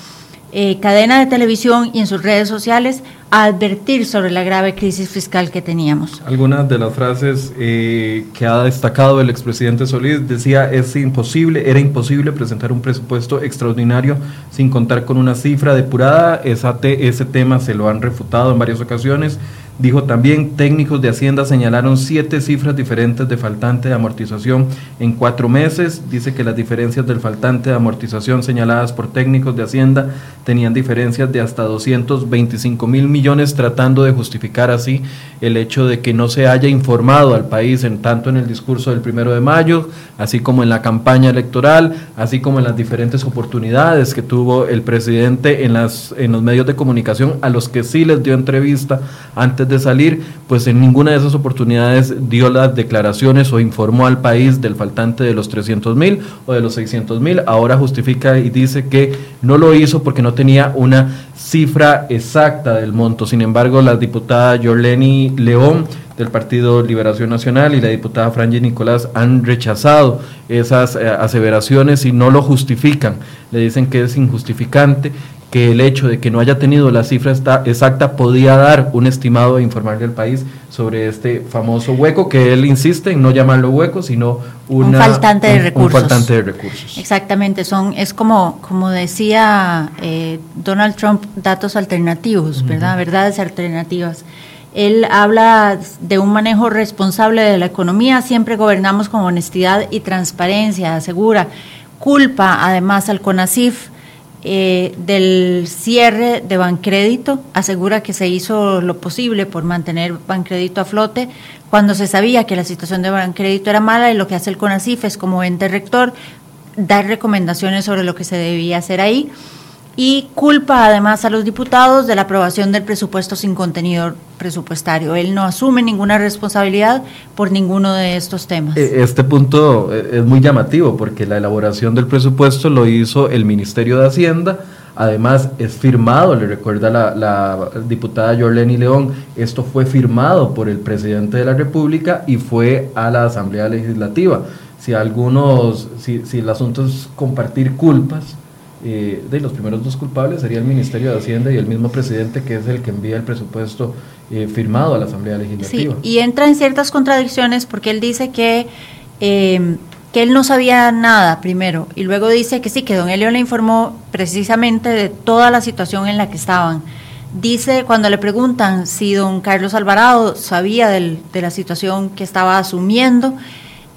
eh, cadena de televisión y en sus redes sociales a advertir sobre la grave crisis fiscal que teníamos. Algunas de las frases eh, que ha destacado el expresidente Solís decía es imposible, era imposible presentar un presupuesto extraordinario sin contar con una cifra depurada. Esa ese tema se lo han refutado en varias ocasiones. Dijo también, técnicos de Hacienda señalaron siete cifras diferentes de faltante de amortización en cuatro meses. Dice que las diferencias del faltante de amortización señaladas por técnicos de Hacienda tenían diferencias de hasta 225 mil millones, tratando de justificar así el hecho de que no se haya informado al país en tanto en el discurso del primero de mayo, así como en la campaña electoral, así como en las diferentes oportunidades que tuvo el presidente en, las, en los medios de comunicación a los que sí les dio entrevista antes de salir, pues en ninguna de esas oportunidades dio las declaraciones o informó al país del faltante de los 300 mil o de los 600 mil. Ahora justifica y dice que no lo hizo porque no tenía una cifra exacta del monto. Sin embargo, la diputada Yorleni León del Partido Liberación Nacional y la diputada Franji Nicolás han rechazado esas eh, aseveraciones y no lo justifican. Le dicen que es injustificante que el hecho de que no haya tenido la cifra exacta podía dar un estimado e informarle al país sobre este famoso hueco que él insiste en no llamarlo hueco, sino un faltante de recursos. Un faltante de recursos. Exactamente, son es como como decía eh, Donald Trump, datos alternativos, ¿verdad? Verdades alternativas. Él habla de un manejo responsable de la economía, siempre gobernamos con honestidad y transparencia, asegura. Culpa además al CONACIF eh, del cierre de Bancrédito, asegura que se hizo lo posible por mantener Bancrédito a flote cuando se sabía que la situación de Bancrédito era mala y lo que hace el CONACIF es como ente rector dar recomendaciones sobre lo que se debía hacer ahí y culpa además a los diputados de la aprobación del presupuesto sin contenido presupuestario. Él no asume ninguna responsabilidad por ninguno de estos temas. E, este punto eh, es muy llamativo porque la elaboración del presupuesto lo hizo el Ministerio de Hacienda. Además, es firmado, le recuerda la, la diputada Yorleni León, esto fue firmado por el presidente de la República y fue a la Asamblea Legislativa. Si algunos, si, si el asunto es compartir culpas, eh, de los primeros dos culpables sería el Ministerio de Hacienda y el mismo presidente que es el que envía el presupuesto eh, firmado a la Asamblea Legislativa. Sí, y entra en ciertas contradicciones porque él dice que, eh, que él no sabía nada primero y luego dice que sí, que don Elio le informó precisamente de toda la situación en la que estaban. Dice, cuando le preguntan si don Carlos Alvarado sabía de la situación que estaba asumiendo,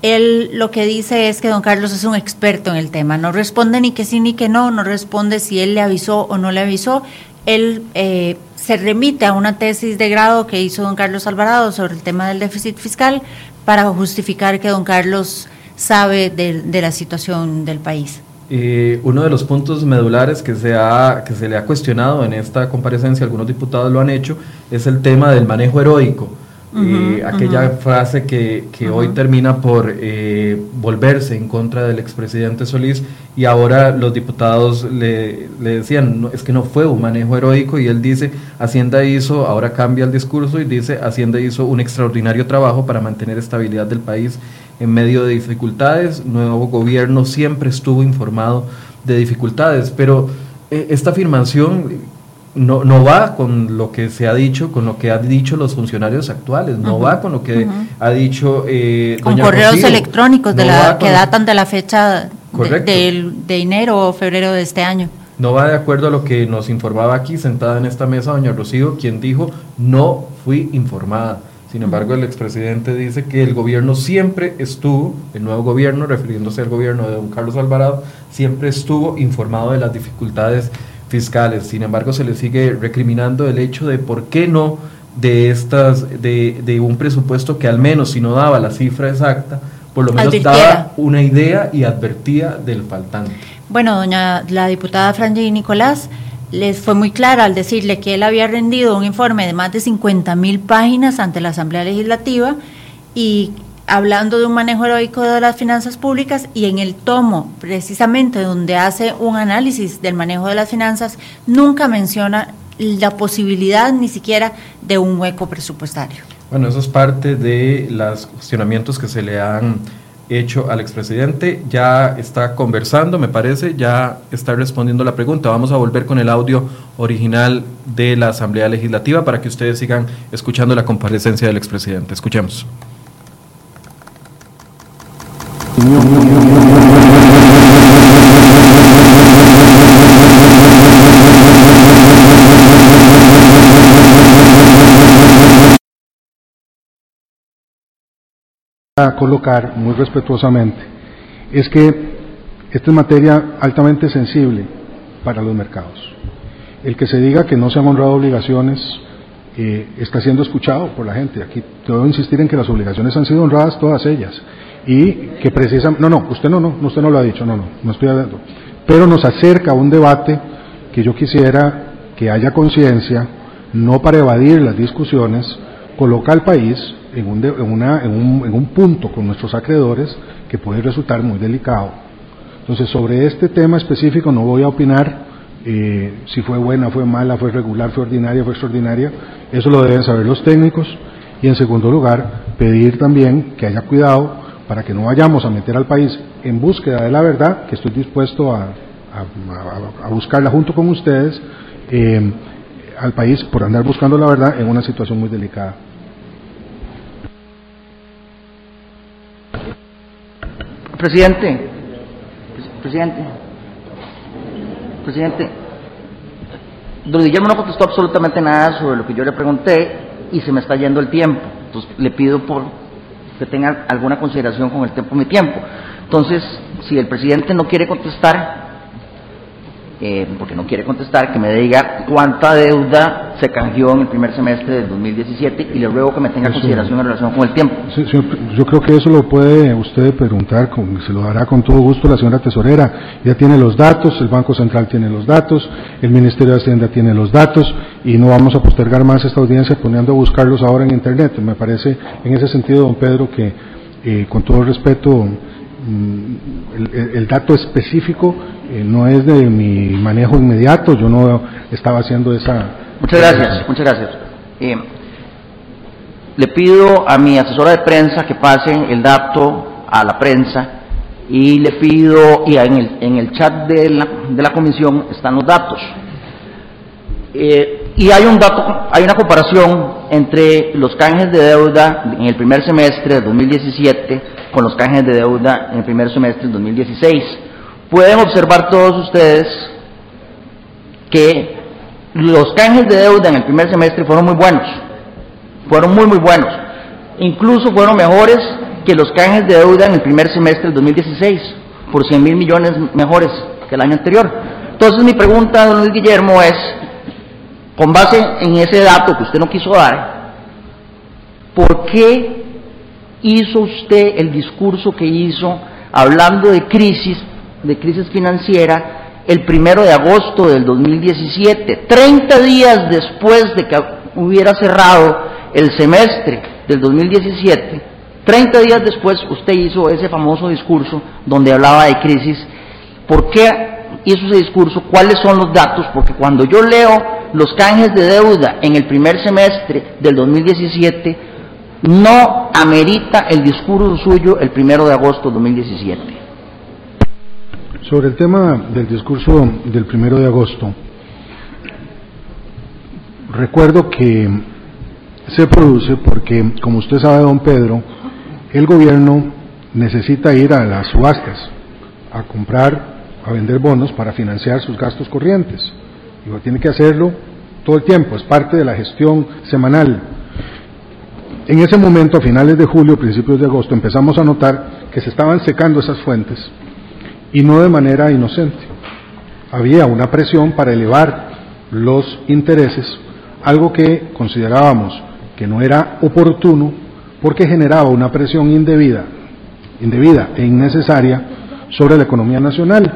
él lo que dice es que don Carlos es un experto en el tema, no responde ni que sí ni que no, no responde si él le avisó o no le avisó, él eh, se remite a una tesis de grado que hizo don Carlos Alvarado sobre el tema del déficit fiscal para justificar que don Carlos sabe de, la situación del país. Eh, uno de los puntos medulares que se, ha, que se le ha cuestionado en esta comparecencia, algunos diputados lo han hecho, es el tema del manejo heroico eh, aquella frase que, que hoy termina por eh, volverse en contra del expresidente Solís y ahora los diputados le, le decían, no, es que no fue un manejo heroico y él dice, Hacienda hizo, ahora cambia el discurso y dice, Hacienda hizo un extraordinario trabajo para mantener estabilidad del país en medio de dificultades, nuevo gobierno siempre estuvo informado de dificultades, pero eh, esta afirmación no, no va con lo que se ha dicho, con lo que han dicho los funcionarios actuales, no va con lo que ha dicho... Eh, con correos electrónicos de la, que datan de la fecha de, de, enero o febrero de este año. No va de acuerdo a lo que nos informaba aquí, sentada en esta mesa, doña Rocío, quien dijo, no fui informada. Sin embargo, el expresidente dice que el gobierno siempre estuvo, el nuevo gobierno, refiriéndose al gobierno de don Carlos Alvarado, siempre estuvo informado de las dificultades fiscales. Sin embargo, se le sigue recriminando el hecho de por qué no de estas de, de un presupuesto que al menos si no daba la cifra exacta, por lo menos daba una idea y advertía del faltante. Bueno, doña la diputada Franji Nicolás les fue muy clara al decirle que él había rendido un informe de más de 50 mil páginas ante la Asamblea Legislativa y hablando de un manejo heroico de las finanzas públicas y en el tomo precisamente donde hace un análisis del manejo de las finanzas, nunca menciona la posibilidad ni siquiera de un hueco presupuestario. Bueno, eso es parte de los cuestionamientos que se le han hecho al expresidente. Ya está conversando, me parece, ya está respondiendo la pregunta. Vamos a volver con el audio original de la Asamblea Legislativa para que ustedes sigan escuchando la comparecencia del expresidente. Escuchemos. A colocar muy respetuosamente es que esta es materia altamente sensible para los mercados. El que se diga que no se han honrado obligaciones eh, está siendo escuchado por la gente. Aquí debo insistir en que las obligaciones han sido honradas todas ellas y que precisamente, no, no, usted no, no, usted no lo ha dicho, no, no, no estoy hablando, pero nos acerca a un debate que yo quisiera que haya conciencia, no para evadir las discusiones, coloca al país en un, en, una, en, un, en un punto con nuestros acreedores que puede resultar muy delicado. Entonces, sobre este tema específico no voy a opinar eh, si fue buena, fue mala, fue regular, fue ordinaria, fue extraordinaria, eso lo deben saber los técnicos. Y en segundo lugar, pedir también que haya cuidado para que no vayamos a meter al país en búsqueda de la verdad, que estoy dispuesto a, a, buscarla junto con ustedes, eh, al país por andar buscando la verdad en una situación muy delicada. Presidente, presidente, presidente, don Guillermo no contestó absolutamente nada sobre lo que yo le pregunté y se me está yendo el tiempo. Entonces le pido por que tenga alguna consideración con el tiempo mi tiempo. Entonces, si el presidente no quiere contestar, eh, porque no quiere contestar, que me diga cuánta deuda se canjeó en el primer semestre del 2017 y le ruego que me tenga consideración en relación con el tiempo. yo creo que eso lo puede usted preguntar, con, se lo dará con todo gusto la señora tesorera. Ya tiene los datos, el Banco Central tiene los datos, el Ministerio de Hacienda tiene los datos y no vamos a postergar más esta audiencia poniendo a buscarlos ahora en Internet. Me parece en ese sentido, don Pedro, que eh, con todo respeto, mm, el dato específico eh, no es de mi manejo inmediato, yo no estaba haciendo esa... Muchas gracias, muchas gracias. Eh, le pido a mi asesora de prensa que pase el dato a la prensa y le pido, y en el, en el chat de la, de la comisión están los datos. Eh, y hay un dato, hay una comparación entre los canjes de deuda en el primer semestre de 2017 con los canjes de deuda en el primer semestre de 2016 pueden observar todos ustedes que los canjes de deuda en el primer semestre fueron muy buenos, fueron muy, muy buenos. Incluso fueron mejores que los canjes de deuda en el primer semestre del 2016, por 100 mil millones mejores que el año anterior. Entonces mi pregunta, don Luis Guillermo, es, con base en ese dato que usted no quiso dar, ¿por qué hizo usted el discurso que hizo hablando de crisis de crisis financiera el primero de agosto del 2017, 30 días después de que hubiera cerrado el semestre del 2017, 30 días después usted hizo ese famoso discurso donde hablaba de crisis. ¿Por qué hizo ese discurso? ¿Cuáles son los datos? Porque cuando yo leo los canjes de deuda en el primer semestre del 2017, no amerita el discurso suyo el primero de agosto de 2017. Sobre el tema del discurso del primero de agosto, recuerdo que se produce porque, como usted sabe, don Pedro, el gobierno necesita ir a las subastas a comprar, a vender bonos para financiar sus gastos corrientes. Y tiene que hacerlo todo el tiempo, es parte de la gestión semanal. En ese momento, a finales de julio, principios de agosto, empezamos a notar que se estaban secando esas fuentes y no de manera inocente. Había una presión para elevar los intereses, algo que considerábamos que no era oportuno porque generaba una presión indebida, indebida e innecesaria sobre la economía nacional.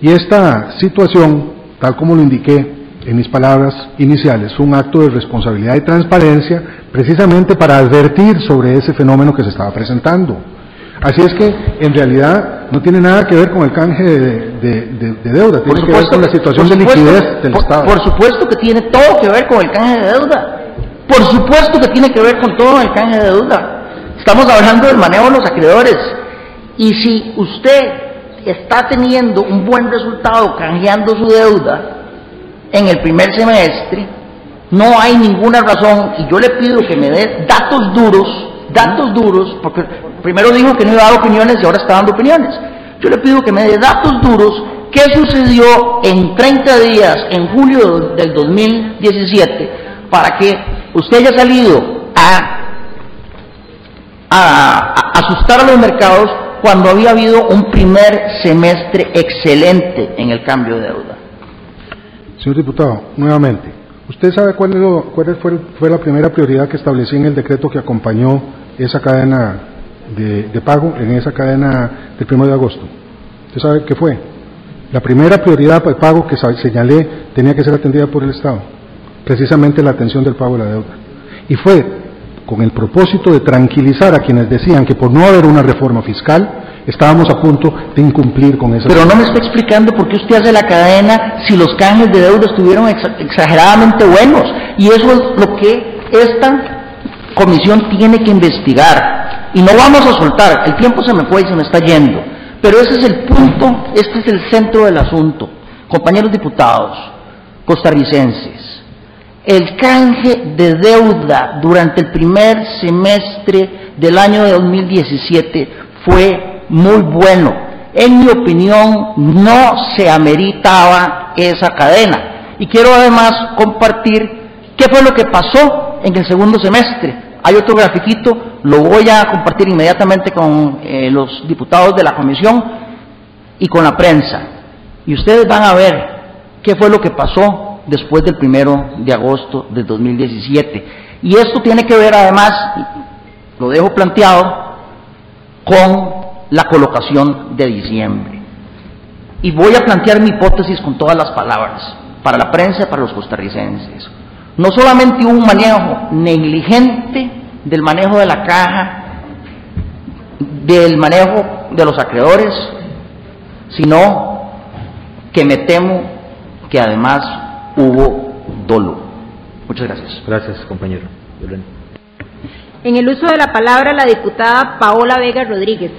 Y esta situación, tal como lo indiqué en mis palabras iniciales, fue un acto de responsabilidad y transparencia precisamente para advertir sobre ese fenómeno que se estaba presentando. Así es que, en realidad, no tiene nada que ver con el canje de, deuda, tiene que ver con la situación de liquidez del Estado. Por supuesto que tiene todo que ver con el canje de deuda. Por supuesto que tiene que ver con todo el canje de deuda. Estamos hablando del manejo de los acreedores. Y si usted está teniendo un buen resultado canjeando su deuda en el primer semestre, no hay ninguna razón, y yo le pido que me dé datos duros, datos duros, porque primero dijo que no iba a dar opiniones y ahora está dando opiniones. Yo le pido que me dé datos duros, qué sucedió en 30 días, en julio del 2017, para que usted haya salido a, asustar a los mercados cuando había habido un primer semestre excelente en el cambio de deuda. Señor diputado, nuevamente, ¿usted sabe cuál, fue, fue, la primera prioridad que establecí en el decreto que acompañó esa cadena de, de pago, en esa cadena del 1 de agosto? ¿Usted sabe qué fue? La primera prioridad de pago que señalé tenía que ser atendida por el Estado precisamente la atención del pago de la deuda. Y fue con el propósito de tranquilizar a quienes decían que por no haber una reforma fiscal estábamos a punto de incumplir con esa. Pero no me está explicando por qué usted hace la cadena si los canjes de deuda estuvieron exageradamente buenos. Y eso es lo que esta comisión tiene que investigar. Y no vamos a soltar, el tiempo se me fue y se me está yendo. Pero ese es el punto, este es el centro del asunto. Compañeros diputados, costarricenses, el canje de deuda durante el primer semestre del año de 2017 fue muy bueno. En mi opinión, no se ameritaba esa cadena. Y quiero además compartir qué fue lo que pasó en el segundo semestre. Hay otro grafiquito, lo voy a compartir inmediatamente con eh, los diputados de la comisión y con la prensa. Y ustedes van a ver qué fue lo que pasó después del primero de agosto del 2017. Y esto tiene que ver además, lo dejo planteado, con la colocación de diciembre. Y voy a plantear mi hipótesis con todas las palabras, para la prensa y para los costarricenses. No solamente un manejo negligente del manejo de la caja, del manejo de los acreedores, sino que me temo que además hubo dolo. Muchas gracias. Gracias, compañero. En el uso de la palabra, la diputada Paola Vega Rodríguez.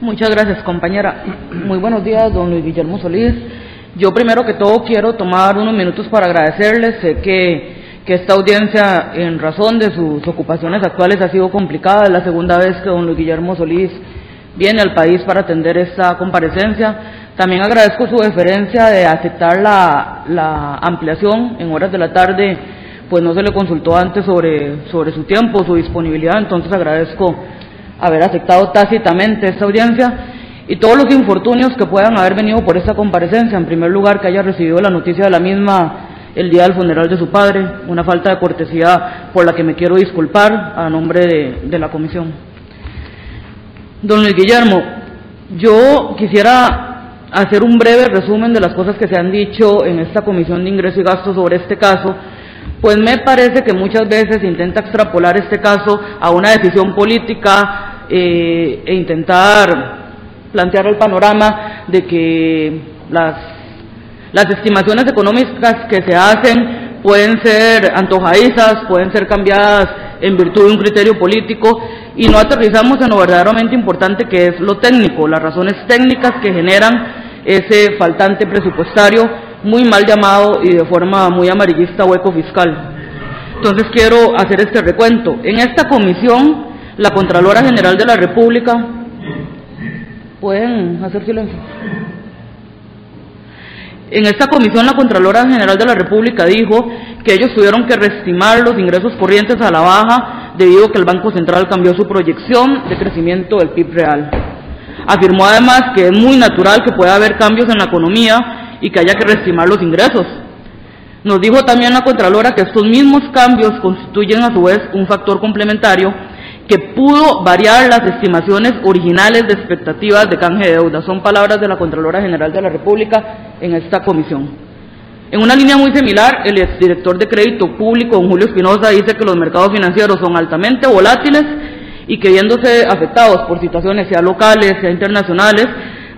Muchas gracias, compañera. Muy buenos días, don Luis Guillermo Solís. Yo primero que todo quiero tomar unos minutos para agradecerles. Sé que, esta audiencia, en razón de sus ocupaciones actuales, ha sido complicada. Es la segunda vez que don Luis Guillermo Solís viene al país para atender esta comparecencia. También agradezco su deferencia de aceptar la, ampliación en horas de la tarde, pues no se le consultó antes sobre, sobre su tiempo, su disponibilidad, entonces agradezco haber aceptado tácitamente esta audiencia y todos los infortunios que puedan haber venido por esta comparecencia. En primer lugar, que haya recibido la noticia de la misma el día del funeral de su padre, una falta de cortesía por la que me quiero disculpar a nombre de, la comisión. Don Luis Guillermo, yo quisiera hacer un breve resumen de las cosas que se han dicho en esta comisión de ingreso y gasto sobre este caso, pues me parece que muchas veces intenta extrapolar este caso a una decisión política eh, e intentar plantear el panorama de que las, las estimaciones económicas que se hacen pueden ser antojadizas, pueden ser cambiadas en virtud de un criterio político y no aterrizamos en lo verdaderamente importante que es lo técnico, las razones técnicas que generan ese faltante presupuestario muy mal llamado y de forma muy amarillista hueco fiscal. Entonces quiero hacer este recuento. En esta comisión, la Contralora General de la República, pueden hacer silencio. En esta comisión la Contralora General de la República dijo que ellos tuvieron que reestimar los ingresos corrientes a la baja debido a que el Banco Central cambió su proyección de crecimiento del PIB real. Afirmó además que es muy natural que pueda haber cambios en la economía y que haya que reestimar los ingresos. Nos dijo también la Contralora que estos mismos cambios constituyen a su vez un factor complementario que pudo variar las estimaciones originales de expectativas de canje de deuda. Son palabras de la Contralora General de la República en esta comisión. En una línea muy similar, el exdirector de Crédito Público, don Julio Espinosa, dice que los mercados financieros son altamente volátiles y que viéndose afectados por situaciones sea locales, sea internacionales,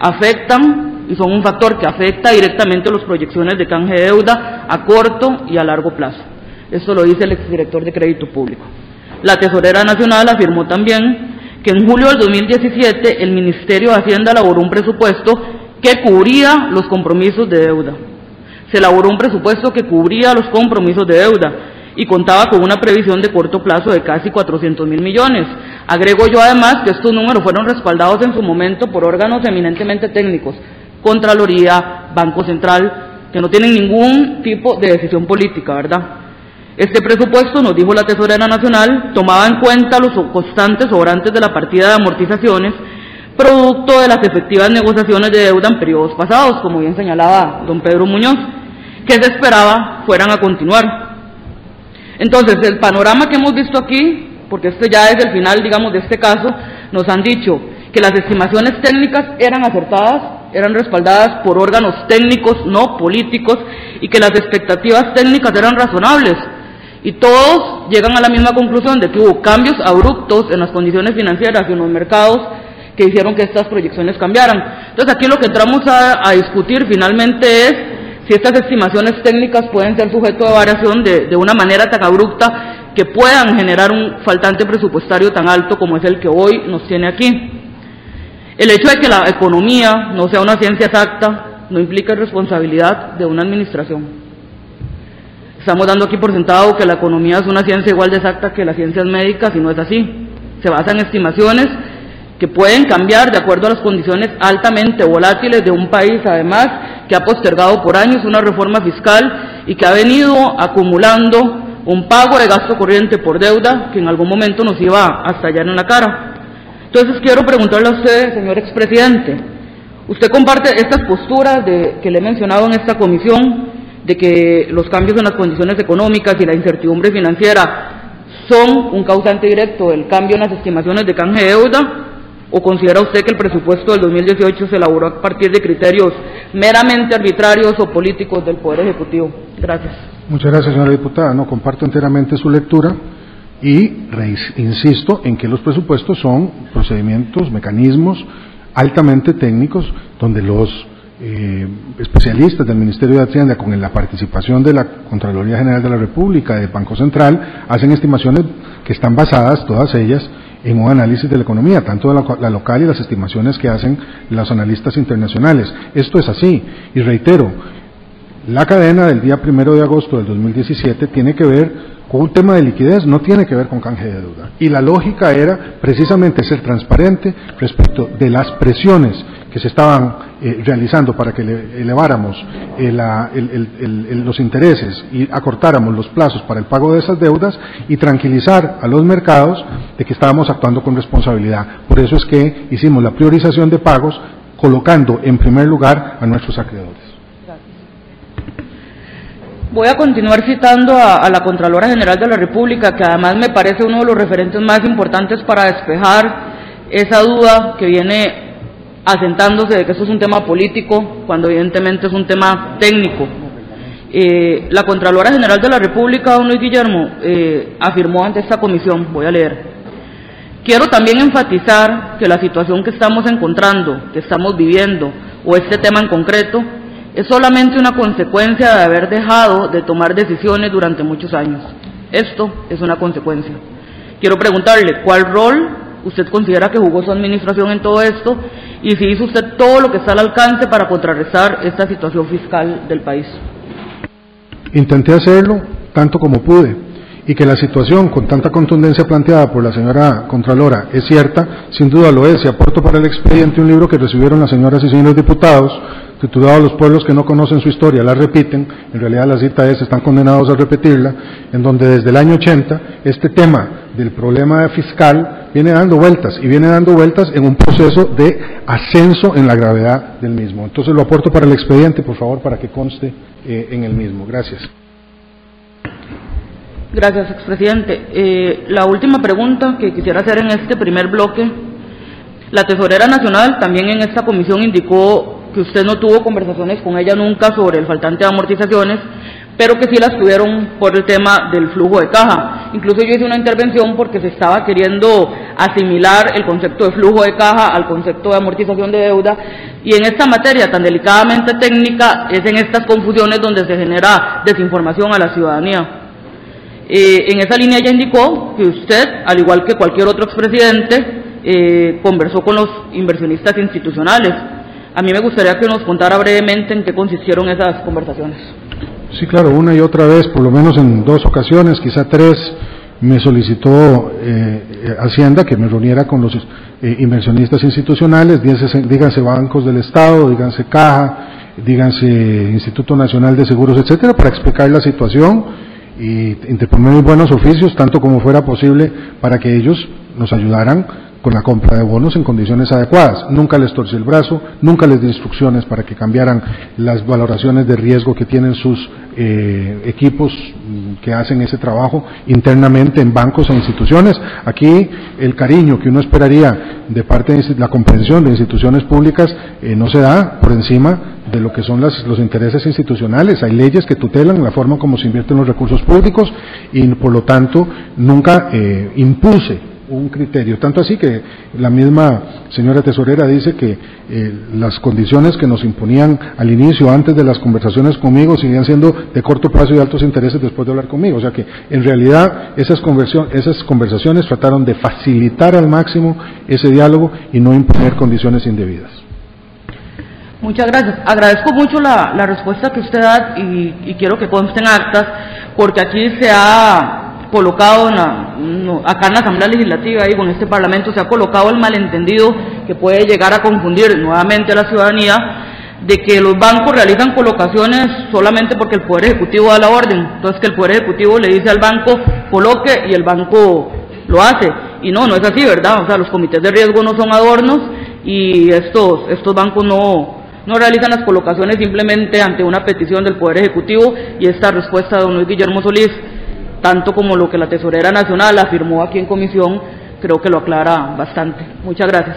afectan y son un factor que afecta directamente las proyecciones de canje de deuda a corto y a largo plazo. Esto lo dice el exdirector de Crédito Público. La Tesorera Nacional afirmó también que en julio del 2017 el Ministerio de Hacienda elaboró un presupuesto que cubría los compromisos de deuda. Se elaboró un presupuesto que cubría los compromisos de deuda y contaba con una previsión de corto plazo de casi 400 mil millones. Agrego yo además que estos números fueron respaldados en su momento por órganos eminentemente técnicos, Contraloría, Banco Central, que no tienen ningún tipo de decisión política, ¿verdad? Este presupuesto, nos dijo la Tesorera Nacional, tomaba en cuenta los constantes sobrantes de la partida de amortizaciones, producto de las efectivas negociaciones de deuda en periodos pasados, como bien señalaba don Pedro Muñoz, que se esperaba fueran a continuar. Entonces, el panorama que hemos visto aquí, porque este ya es el final, digamos, de este caso, nos han dicho que las estimaciones técnicas eran acertadas, eran respaldadas por órganos técnicos, no políticos, y que las expectativas técnicas eran razonables, y todos llegan a la misma conclusión de que hubo cambios abruptos en las condiciones financieras y en los mercados que hicieron que estas proyecciones cambiaran. Entonces aquí lo que entramos a, discutir finalmente es si estas estimaciones técnicas pueden ser sujeto de variación de, de una manera tan abrupta que puedan generar un faltante presupuestario tan alto como es el que hoy nos tiene aquí. El hecho de que la economía no sea una ciencia exacta no implica responsabilidad de una administración. Estamos dando aquí por sentado que la economía es una ciencia igual de exacta que las ciencias médicas y no es así. Se basa en estimaciones que pueden cambiar de acuerdo a las condiciones altamente volátiles de un país, además, que ha postergado por años una reforma fiscal y que ha venido acumulando un pago de gasto corriente por deuda que en algún momento nos iba a estallar en la cara. Entonces quiero preguntarle a usted, señor expresidente, ¿usted comparte estas posturas que le he mencionado en esta comisión de que los cambios en las condiciones económicas y la incertidumbre financiera son un causante directo del cambio en las estimaciones de canje de deuda? ¿O considera usted que el presupuesto del 2018 se elaboró a partir de criterios meramente arbitrarios o políticos del Poder Ejecutivo? Gracias. Muchas gracias, señora diputada. No comparto enteramente su lectura y insisto en que los presupuestos son procedimientos, mecanismos altamente técnicos donde los eh, especialistas del Ministerio de Hacienda con la participación de la Contraloría General de la República, del Banco Central, hacen estimaciones que están basadas, todas ellas, en un análisis de la economía, tanto la, la, local y las estimaciones que hacen los analistas internacionales. Esto es así, y reitero, la cadena del día primero de agosto del 2017 tiene que ver con un tema de liquidez, no tiene que ver con canje de deuda. Y la lógica era precisamente ser transparente respecto de las presiones que se estaban eh, realizando para que eleváramos eh, el, los intereses y acortáramos los plazos para el pago de esas deudas y tranquilizar a los mercados de que estábamos actuando con responsabilidad. Por eso es que hicimos la priorización de pagos colocando en primer lugar a nuestros acreedores. Voy a continuar citando a, la Contralora General de la República, que además me parece uno de los referentes más importantes para despejar esa duda que viene asentándose de que esto es un tema político, cuando evidentemente es un tema técnico. Eh, la Contralora General de la República, don Luis Guillermo, eh, afirmó ante esta comisión, voy a leer, quiero también enfatizar que la situación que estamos encontrando, que estamos viviendo, o este tema en concreto, es solamente una consecuencia de haber dejado de tomar decisiones durante muchos años. Esto es una consecuencia. Quiero preguntarle, ¿cuál rol usted considera que jugó su administración en todo esto y si hizo usted todo lo que está al alcance para contrarrestar esta situación fiscal del país? Intenté hacerlo tanto como pude y que la situación con tanta contundencia planteada por la señora Contralora es cierta, sin duda lo es, y aporto para el expediente un libro que recibieron las señoras y señores diputados, titulado Los pueblos que no conocen su historia la repiten, en realidad la cita es, están condenados a repetirla, en donde desde el año 80 este tema del problema fiscal viene dando vueltas y viene dando vueltas en un proceso de ascenso en la gravedad del mismo. Entonces lo aporto para el expediente, por favor, para que conste eh, en el mismo. Gracias. Gracias, expresidente. Eh, la última pregunta que quisiera hacer en este primer bloque. La Tesorera Nacional también en esta comisión indicó que usted no tuvo conversaciones con ella nunca sobre el faltante de amortizaciones, pero que sí las tuvieron por el tema del flujo de caja. Incluso yo hice una intervención porque se estaba queriendo asimilar el concepto de flujo de caja al concepto de amortización de deuda y en esta materia tan delicadamente técnica es en estas confusiones donde se genera desinformación a la ciudadanía. Eh, en esa línea ya indicó que usted, al igual que cualquier otro expresidente, eh, conversó con los inversionistas institucionales. A mí me gustaría que nos contara brevemente en qué consistieron esas conversaciones. Sí, claro, una y otra vez, por lo menos en dos ocasiones, quizá tres, me solicitó eh, Hacienda que me reuniera con los eh, inversionistas institucionales, díganse, bancos del Estado, díganse Caja, díganse Instituto Nacional de Seguros, etcétera, para explicar la situación y interponer buenos oficios, tanto como fuera posible, para que ellos nos ayudaran con la compra de bonos en condiciones adecuadas. Nunca les torcí el brazo, nunca les di instrucciones para que cambiaran las valoraciones de riesgo que tienen sus eh, equipos mm, que hacen ese trabajo internamente en bancos e instituciones. Aquí el cariño que uno esperaría de parte de la comprensión de instituciones públicas eh, no se da por encima de lo que son los intereses institucionales. Hay leyes que tutelan la forma como se invierten los recursos públicos y por lo tanto nunca eh, impuse un criterio. Tanto así que la misma señora tesorera dice que eh, las condiciones que nos imponían al inicio, antes de las conversaciones conmigo, seguían siendo de corto plazo y de altos intereses después de hablar conmigo. O sea que en realidad esas, esas conversaciones trataron de facilitar al máximo ese diálogo y no imponer condiciones indebidas. Muchas gracias. Agradezco mucho la, respuesta que usted da y, y quiero que consten actas, porque aquí se ha colocado acá en la Asamblea Legislativa, y con este Parlamento, se ha colocado el malentendido que puede llegar a confundir nuevamente a la ciudadanía de que los bancos realizan colocaciones solamente porque el Poder Ejecutivo da la orden. Entonces que el Poder Ejecutivo le dice al banco coloque y el banco lo hace. Y no, no es así, ¿verdad? O sea, los comités de riesgo no son adornos y estos, estos bancos no, no realizan las colocaciones simplemente ante una petición del Poder Ejecutivo y esta respuesta de don Luis Guillermo Solís tanto como lo que la Tesorera Nacional afirmó aquí en comisión, creo que lo aclara bastante. Muchas gracias.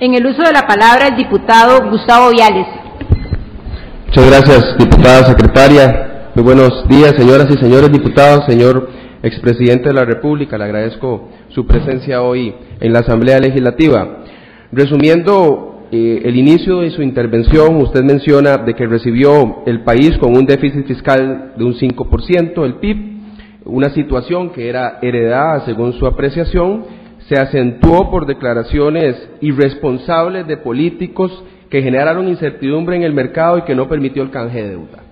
En el uso de la palabra el diputado Gustavo Viales. Muchas gracias, diputada secretaria. Muy buenos días, señoras y señores diputados, señor expresidente de la República. Le agradezco su presencia hoy en la Asamblea Legislativa. Resumiendo eh, el inicio de su intervención, usted menciona de que recibió el país con un déficit fiscal de un 5%, el PIB, una situación que era heredada según su apreciación, se acentuó por declaraciones irresponsables de políticos que generaron incertidumbre en el mercado y que no permitió el canje de deuda.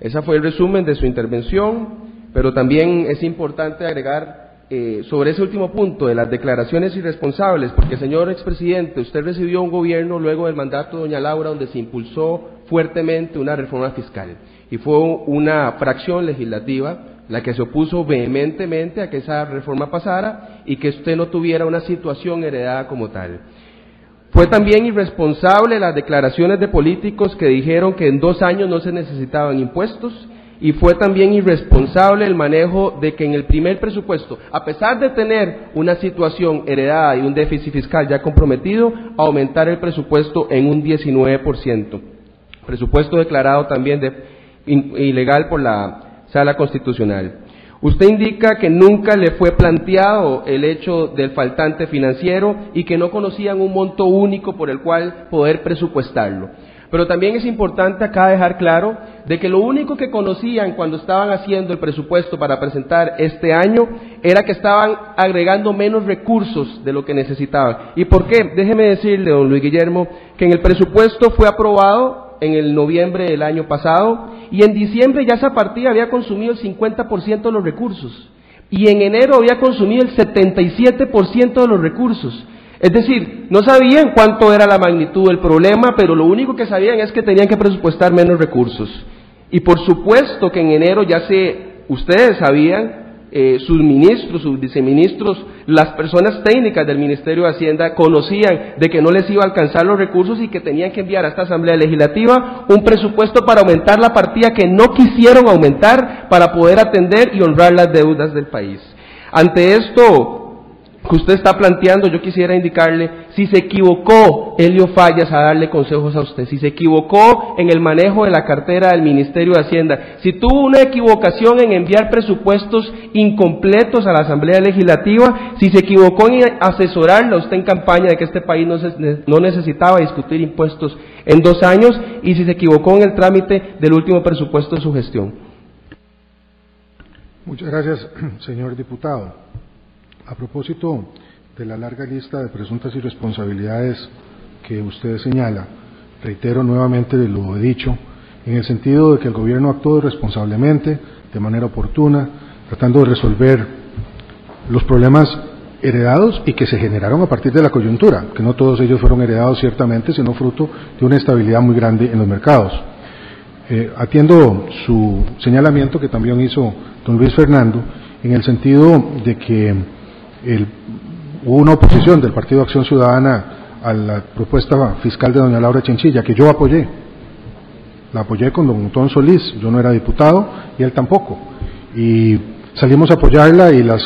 Ese fue el resumen de su intervención, pero también es importante agregar eh, sobre ese último punto de las declaraciones irresponsables, porque señor expresidente, usted recibió un gobierno luego del mandato de doña Laura donde se impulsó fuertemente una reforma fiscal y fue una fracción legislativa la que se opuso vehementemente a que esa reforma pasara y que usted no tuviera una situación heredada como tal. Fue también irresponsable las declaraciones de políticos que dijeron que en dos años no se necesitaban impuestos y fue también irresponsable el manejo de que en el primer presupuesto, a pesar de tener una situación heredada y un déficit fiscal ya comprometido, aumentar el presupuesto en un 19%. presupuesto declarado también ilegal por la Sala Constitucional. Usted indica que nunca le fue planteado el hecho del faltante financiero y que no conocían un monto único por el cual poder presupuestarlo. Pero también es importante acá dejar claro de que lo único que conocían cuando estaban haciendo el presupuesto para presentar este año era que estaban agregando menos recursos de lo que necesitaban. ¿Y por qué? Déjeme decirle, don Luis Guillermo, que en el presupuesto fue aprobado en el noviembre del año pasado y en diciembre ya esa partida había consumido el 50% de los recursos y en enero había consumido el 77% de los recursos. Es decir, no sabían cuánto era la magnitud del problema, pero lo único que sabían es que tenían que presupuestar menos recursos. Y por supuesto que en enero ya se, ustedes sabían, eh, sus ministros, sus viceministros, las personas técnicas del Ministerio de Hacienda conocían de que no les iba a alcanzar los recursos y que tenían que enviar a esta Asamblea Legislativa un presupuesto para aumentar la partida que no quisieron aumentar para poder atender y honrar las deudas del país. Ante esto, que usted está planteando, yo quisiera indicarle si se equivocó Helio Fallas a darle consejos a usted, si se equivocó en el manejo de la cartera del Ministerio de Hacienda, si tuvo una equivocación en enviar presupuestos incompletos a la Asamblea Legislativa, si se equivocó en asesorarle a usted en campaña de que este país no, no necesitaba discutir impuestos en dos años y si se equivocó en el trámite del último presupuesto de su gestión. Muchas gracias, señor diputado. A propósito de la larga lista de presuntas irresponsabilidades que usted señala, reitero nuevamente lo he dicho, en el sentido de que el gobierno actuó responsablemente, de manera oportuna, tratando de resolver los problemas heredados y que se generaron a partir de la coyuntura, que no todos ellos fueron heredados ciertamente, sino fruto de una estabilidad muy grande en los mercados. Eh, atiendo su señalamiento que también hizo don Luis Fernando, en el sentido de que hubo una oposición del Partido Acción Ciudadana a la propuesta fiscal de doña Laura Chinchilla, que yo apoyé. La apoyé con don Antón Solís, yo no era diputado y él tampoco. Y salimos a apoyarla y las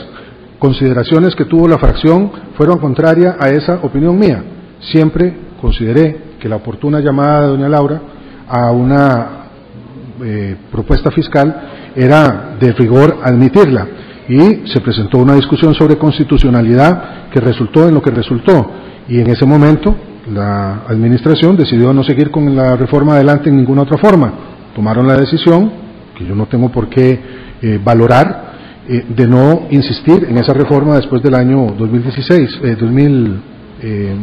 consideraciones que tuvo la fracción fueron contrarias a esa opinión mía. Siempre consideré que la oportuna llamada de doña Laura a una eh, propuesta fiscal era de rigor admitirla y se presentó una discusión sobre constitucionalidad que resultó en lo que resultó y en ese momento la administración decidió no seguir con la reforma adelante en ninguna otra forma. Tomaron la decisión, que yo no tengo por qué eh, valorar, eh, de no insistir en esa reforma después del año 2016, 2012, eh,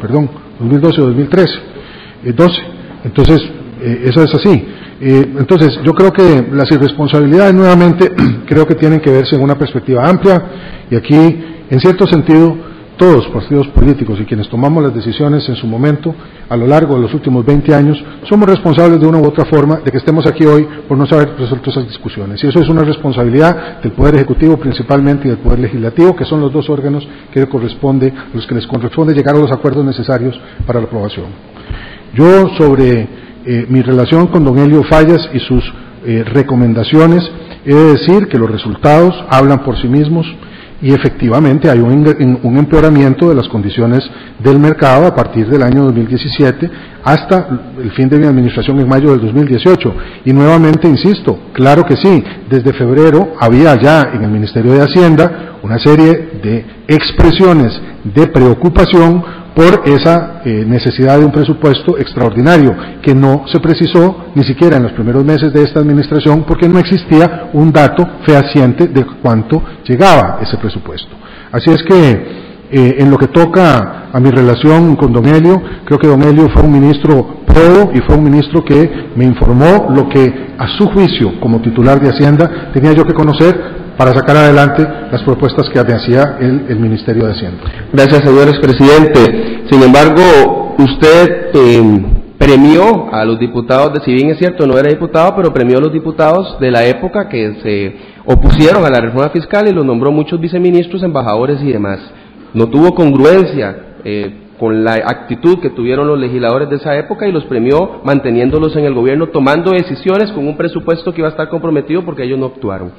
perdón, 2012 o 2013, 12. Entonces, eso es así. Eh, entonces, yo creo que las irresponsabilidades nuevamente creo que tienen que verse en una perspectiva amplia y aquí, en cierto sentido, todos partidos políticos y quienes tomamos las decisiones en su momento, a lo largo de los últimos 20 años, somos responsables de una u otra forma de que estemos aquí hoy por no saber resuelto esas discusiones. Y eso es una responsabilidad del Poder Ejecutivo principalmente y del Poder Legislativo, que son los dos órganos que corresponde, los que les corresponde llegar a los acuerdos necesarios para la aprobación. Yo sobre eh, mi relación con don Helio Fallas y sus eh, recomendaciones, he de decir que los resultados hablan por sí mismos y efectivamente hay un, un, empeoramiento de las condiciones del mercado a partir del año 2017 hasta el fin de mi administración en mayo del 2018. Y nuevamente insisto, claro que sí, desde febrero había ya en el Ministerio de Hacienda una serie de expresiones de preocupación por esa eh, necesidad de un presupuesto extraordinario, que no se precisó ni siquiera en los primeros meses de esta administración porque no existía un dato fehaciente de cuánto llegaba ese presupuesto. Así es que eh, en lo que toca a mi relación con Don Helio, creo que Don Helio fue un ministro pro y fue un ministro que me informó lo que a su juicio como titular de Hacienda tenía yo que conocer para sacar adelante las propuestas que hacía el, el Ministerio de Hacienda. Gracias, señor expresidente. Sin embargo, usted eh, premió a los diputados, de, si bien es cierto, no era diputado, pero premió a los diputados de la época que se opusieron a la reforma fiscal y los nombró muchos viceministros, embajadores y demás. No tuvo congruencia. Eh, con la actitud que tuvieron los legisladores de esa época y los premió manteniéndolos en el gobierno, tomando decisiones con un presupuesto que iba a estar comprometido porque ellos no actuaron.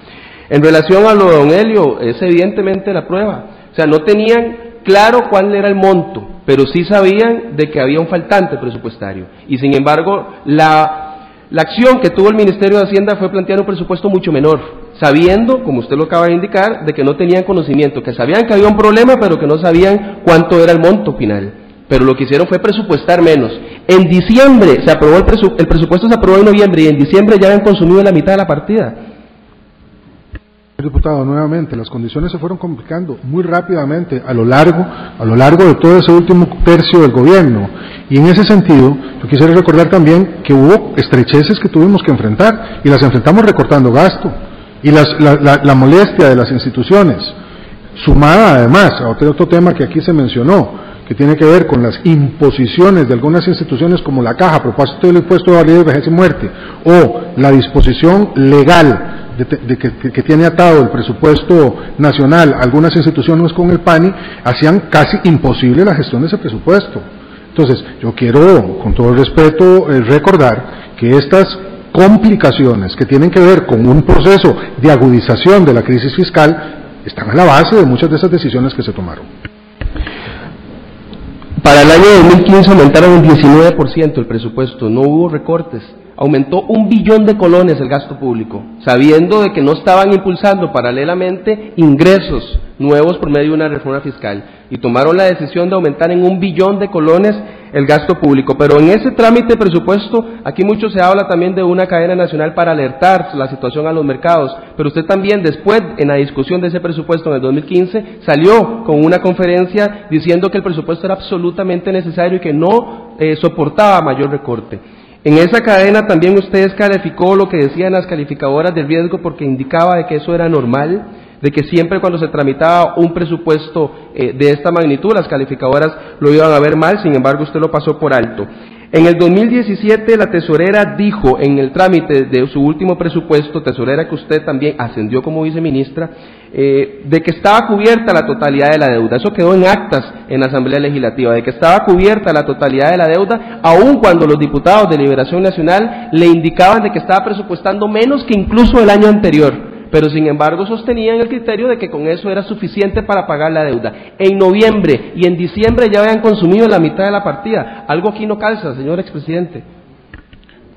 En relación a lo de Don Helio, es evidentemente la prueba. O sea, no tenían claro cuál era el monto. pero sí sabían de que había un faltante presupuestario. Y sin embargo, la, la acción que tuvo el Ministerio de Hacienda fue plantear un presupuesto mucho menor, sabiendo, como usted lo acaba de indicar, de que no tenían conocimiento, que sabían que había un problema, pero que no sabían cuánto era el monto final. Pero lo que hicieron fue presupuestar menos. En diciembre se aprobó el, el presupuesto, se aprobó en noviembre y en diciembre ya habían consumido la mitad de la partida. Diputado, nuevamente, las condiciones se fueron complicando muy rápidamente a lo largo, a lo largo de todo ese último tercio del gobierno. Y en ese sentido, yo quisiera recordar también que hubo estrecheces que tuvimos que enfrentar y las enfrentamos recortando gasto y las, la, la, molestia de las instituciones, sumada además a otro tema que aquí se mencionó, que tiene que ver con las imposiciones de algunas instituciones como la Caja a propósito del impuesto de validez, vejez y muerte, o la disposición legal de, que, tiene atado el presupuesto nacional algunas instituciones con el PANI, hacían casi imposible la gestión de ese presupuesto. Entonces, yo quiero, con todo el respeto, eh, recordar que estas complicaciones que tienen que ver con un proceso de agudización de la crisis fiscal están a la base de muchas de esas decisiones que se tomaron. Para el año 2015 aumentaron un 19% el presupuesto, no hubo recortes. Aumentó un billón de colones el gasto público, sabiendo de que no estaban impulsando paralelamente ingresos nuevos por medio de una reforma fiscal y tomaron la decisión de aumentar en un billón de colones el gasto público. Pero en ese trámite de presupuesto, aquí mucho se habla también de una cadena nacional para alertar la situación a los mercados, pero usted también después, en la discusión de ese presupuesto en el 2015, salió con una conferencia diciendo que el presupuesto era absolutamente necesario y que no eh, soportaba mayor recorte. En esa cadena también usted calificó lo que decían las calificadoras del riesgo porque indicaba de que eso era normal, de que siempre cuando se tramitaba un presupuesto eh, de esta magnitud las calificadoras lo iban a ver mal, sin embargo usted lo pasó por alto. En el 2017 la tesorera dijo en el trámite de su último presupuesto, tesorera que usted también ascendió como viceministra, eh, de que estaba cubierta la totalidad de la deuda. Eso quedó en actas en la Asamblea Legislativa, de que estaba cubierta la totalidad de la deuda, aun cuando los diputados de Liberación Nacional le indicaban de que estaba presupuestando menos que incluso el año anterior pero sin embargo sostenían el criterio de que con eso era suficiente para pagar la deuda. En noviembre y en diciembre ya habían consumido la mitad de la partida. Algo aquí no calza, señor expresidente.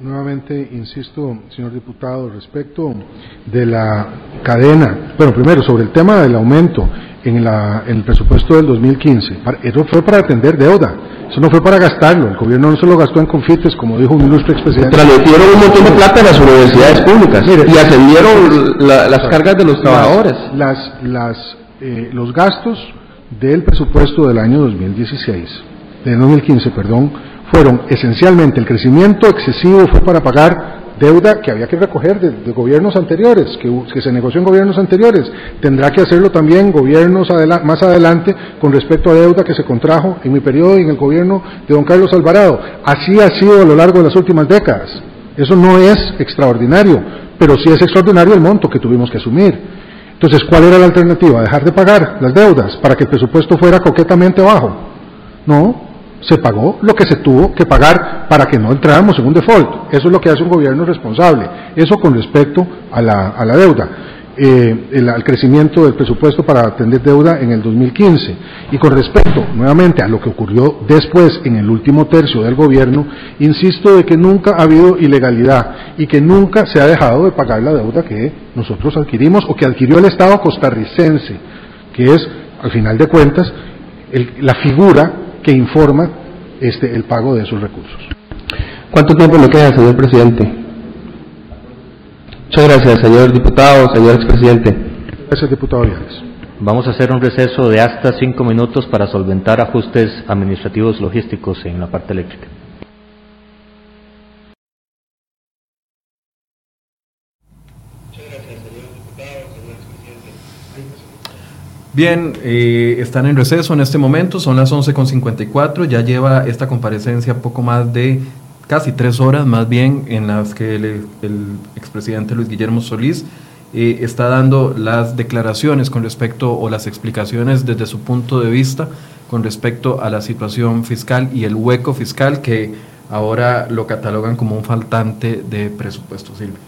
Nuevamente, insisto, señor diputado, respecto de la cadena, bueno, primero, sobre el tema del aumento en, la, en el presupuesto del 2015, eso fue para atender deuda, eso no fue para gastarlo, el gobierno no se lo gastó en confites, como dijo un ilustre expresidente. Transmitieron un montón de plata a las universidades públicas y ascendieron las cargas de los trabajadores. Las, las, eh, los gastos del presupuesto del año 2016, del 2015, perdón, fueron esencialmente el crecimiento excesivo fue para pagar deuda que había que recoger de, gobiernos anteriores, que, se negoció en gobiernos anteriores. Tendrá que hacerlo también gobiernos más adelante con respecto a deuda que se contrajo en mi periodo y en el gobierno de don Carlos Alvarado. Así ha sido a lo largo de las últimas décadas. Eso no es extraordinario, pero sí es extraordinario el monto que tuvimos que asumir. Entonces, ¿cuál era la alternativa? ¿Dejar de pagar las deudas para que el presupuesto fuera coquetamente bajo? No, se pagó lo que se tuvo que pagar para que no entráramos en un default. Eso es lo que hace un gobierno responsable. Eso con respecto a la, a la deuda, eh, el, al crecimiento del presupuesto para atender deuda en el 2015. Y con respecto, nuevamente, a lo que ocurrió después en el último tercio del gobierno, insisto de que nunca ha habido ilegalidad y que nunca se ha dejado de pagar la deuda que nosotros adquirimos o que adquirió el Estado costarricense, que es, al final de cuentas, la figura que informa este, el pago de esos recursos. ¿Cuánto tiempo le queda, señor presidente? Muchas gracias, señor diputado, señor expresidente. Gracias, diputado Viales. Vamos a hacer un receso de hasta cinco minutos para solventar ajustes administrativos logísticos en la parte eléctrica. Bien, eh, están en receso en este momento, son las 11.54, ya lleva esta comparecencia poco más de casi tres horas, más bien, en las que el, expresidente Luis Guillermo Solís eh, está dando las declaraciones con respecto o las explicaciones desde su punto de vista con respecto a la situación fiscal y el hueco fiscal que ahora lo catalogan como un faltante de presupuesto. Silvia.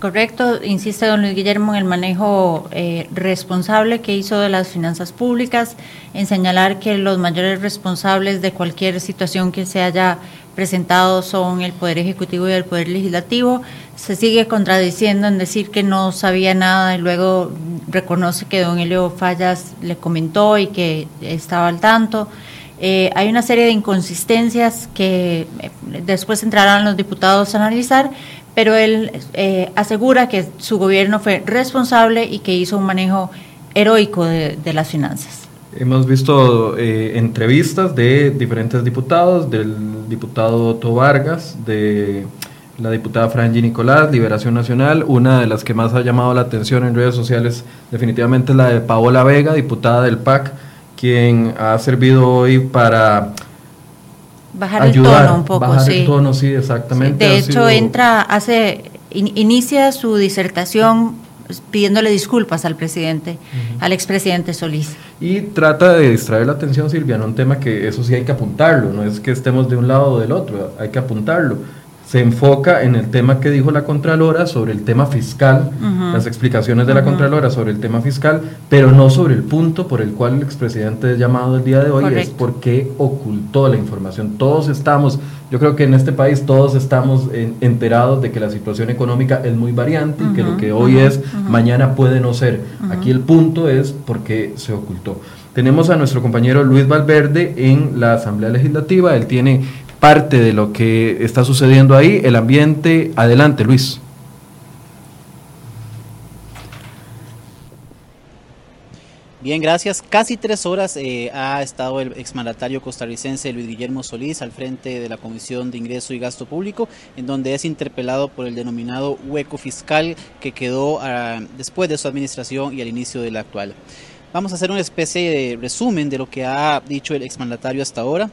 Correcto, insiste don Luis Guillermo en el manejo eh, responsable que hizo de las finanzas públicas, en señalar que los mayores responsables de cualquier situación que se haya presentado son el Poder Ejecutivo y el Poder Legislativo. Se sigue contradiciendo en decir que no sabía nada y luego reconoce que don Elio Fallas le comentó y que estaba al tanto. Eh, hay una serie de inconsistencias que eh, después entrarán los diputados a analizar, pero él eh, asegura que su gobierno fue responsable y que hizo un manejo heroico de, las finanzas. Hemos visto entrevistas de diferentes diputados, del diputado Otto Vargas, de la diputada Franji Nicolás, Liberación Nacional, una de las que más ha llamado la atención en redes sociales definitivamente es la de Paola Vega, diputada del PAC, quien ha servido hoy para bajar el tono un poco, bajar el tono, sí, exactamente. de hecho, entra, hace, inicia su disertación pidiéndole disculpas al presidente, al expresidente Solís. Y trata de distraer la atención, Silvia, en un tema que eso sí hay que apuntarlo, no es que estemos de un lado o del otro, hay que apuntarlo se enfoca en el tema que dijo la Contralora sobre el tema fiscal, las explicaciones de la Contralora sobre el tema fiscal, pero no sobre el punto por el cual el expresidente es llamado el día de hoy, es porque ocultó la información. Todos estamos, yo creo que en este país todos estamos enterados de que la situación económica es muy variante y que lo que hoy es, mañana puede no ser. Aquí el punto es porque se ocultó. Tenemos a nuestro compañero Luis Valverde en la Asamblea Legislativa, él tiene parte de lo que está sucediendo ahí, el ambiente. Adelante, Luis. Bien, gracias. Casi tres horas eh, ha estado el exmandatario costarricense Luis Guillermo Solís al frente de la Comisión de Ingreso y Gasto Público, en donde es interpelado por el denominado hueco fiscal que quedó ah, después de su administración y al inicio de la actual. Vamos a hacer una especie de resumen de lo que ha dicho el exmandatario hasta ahora.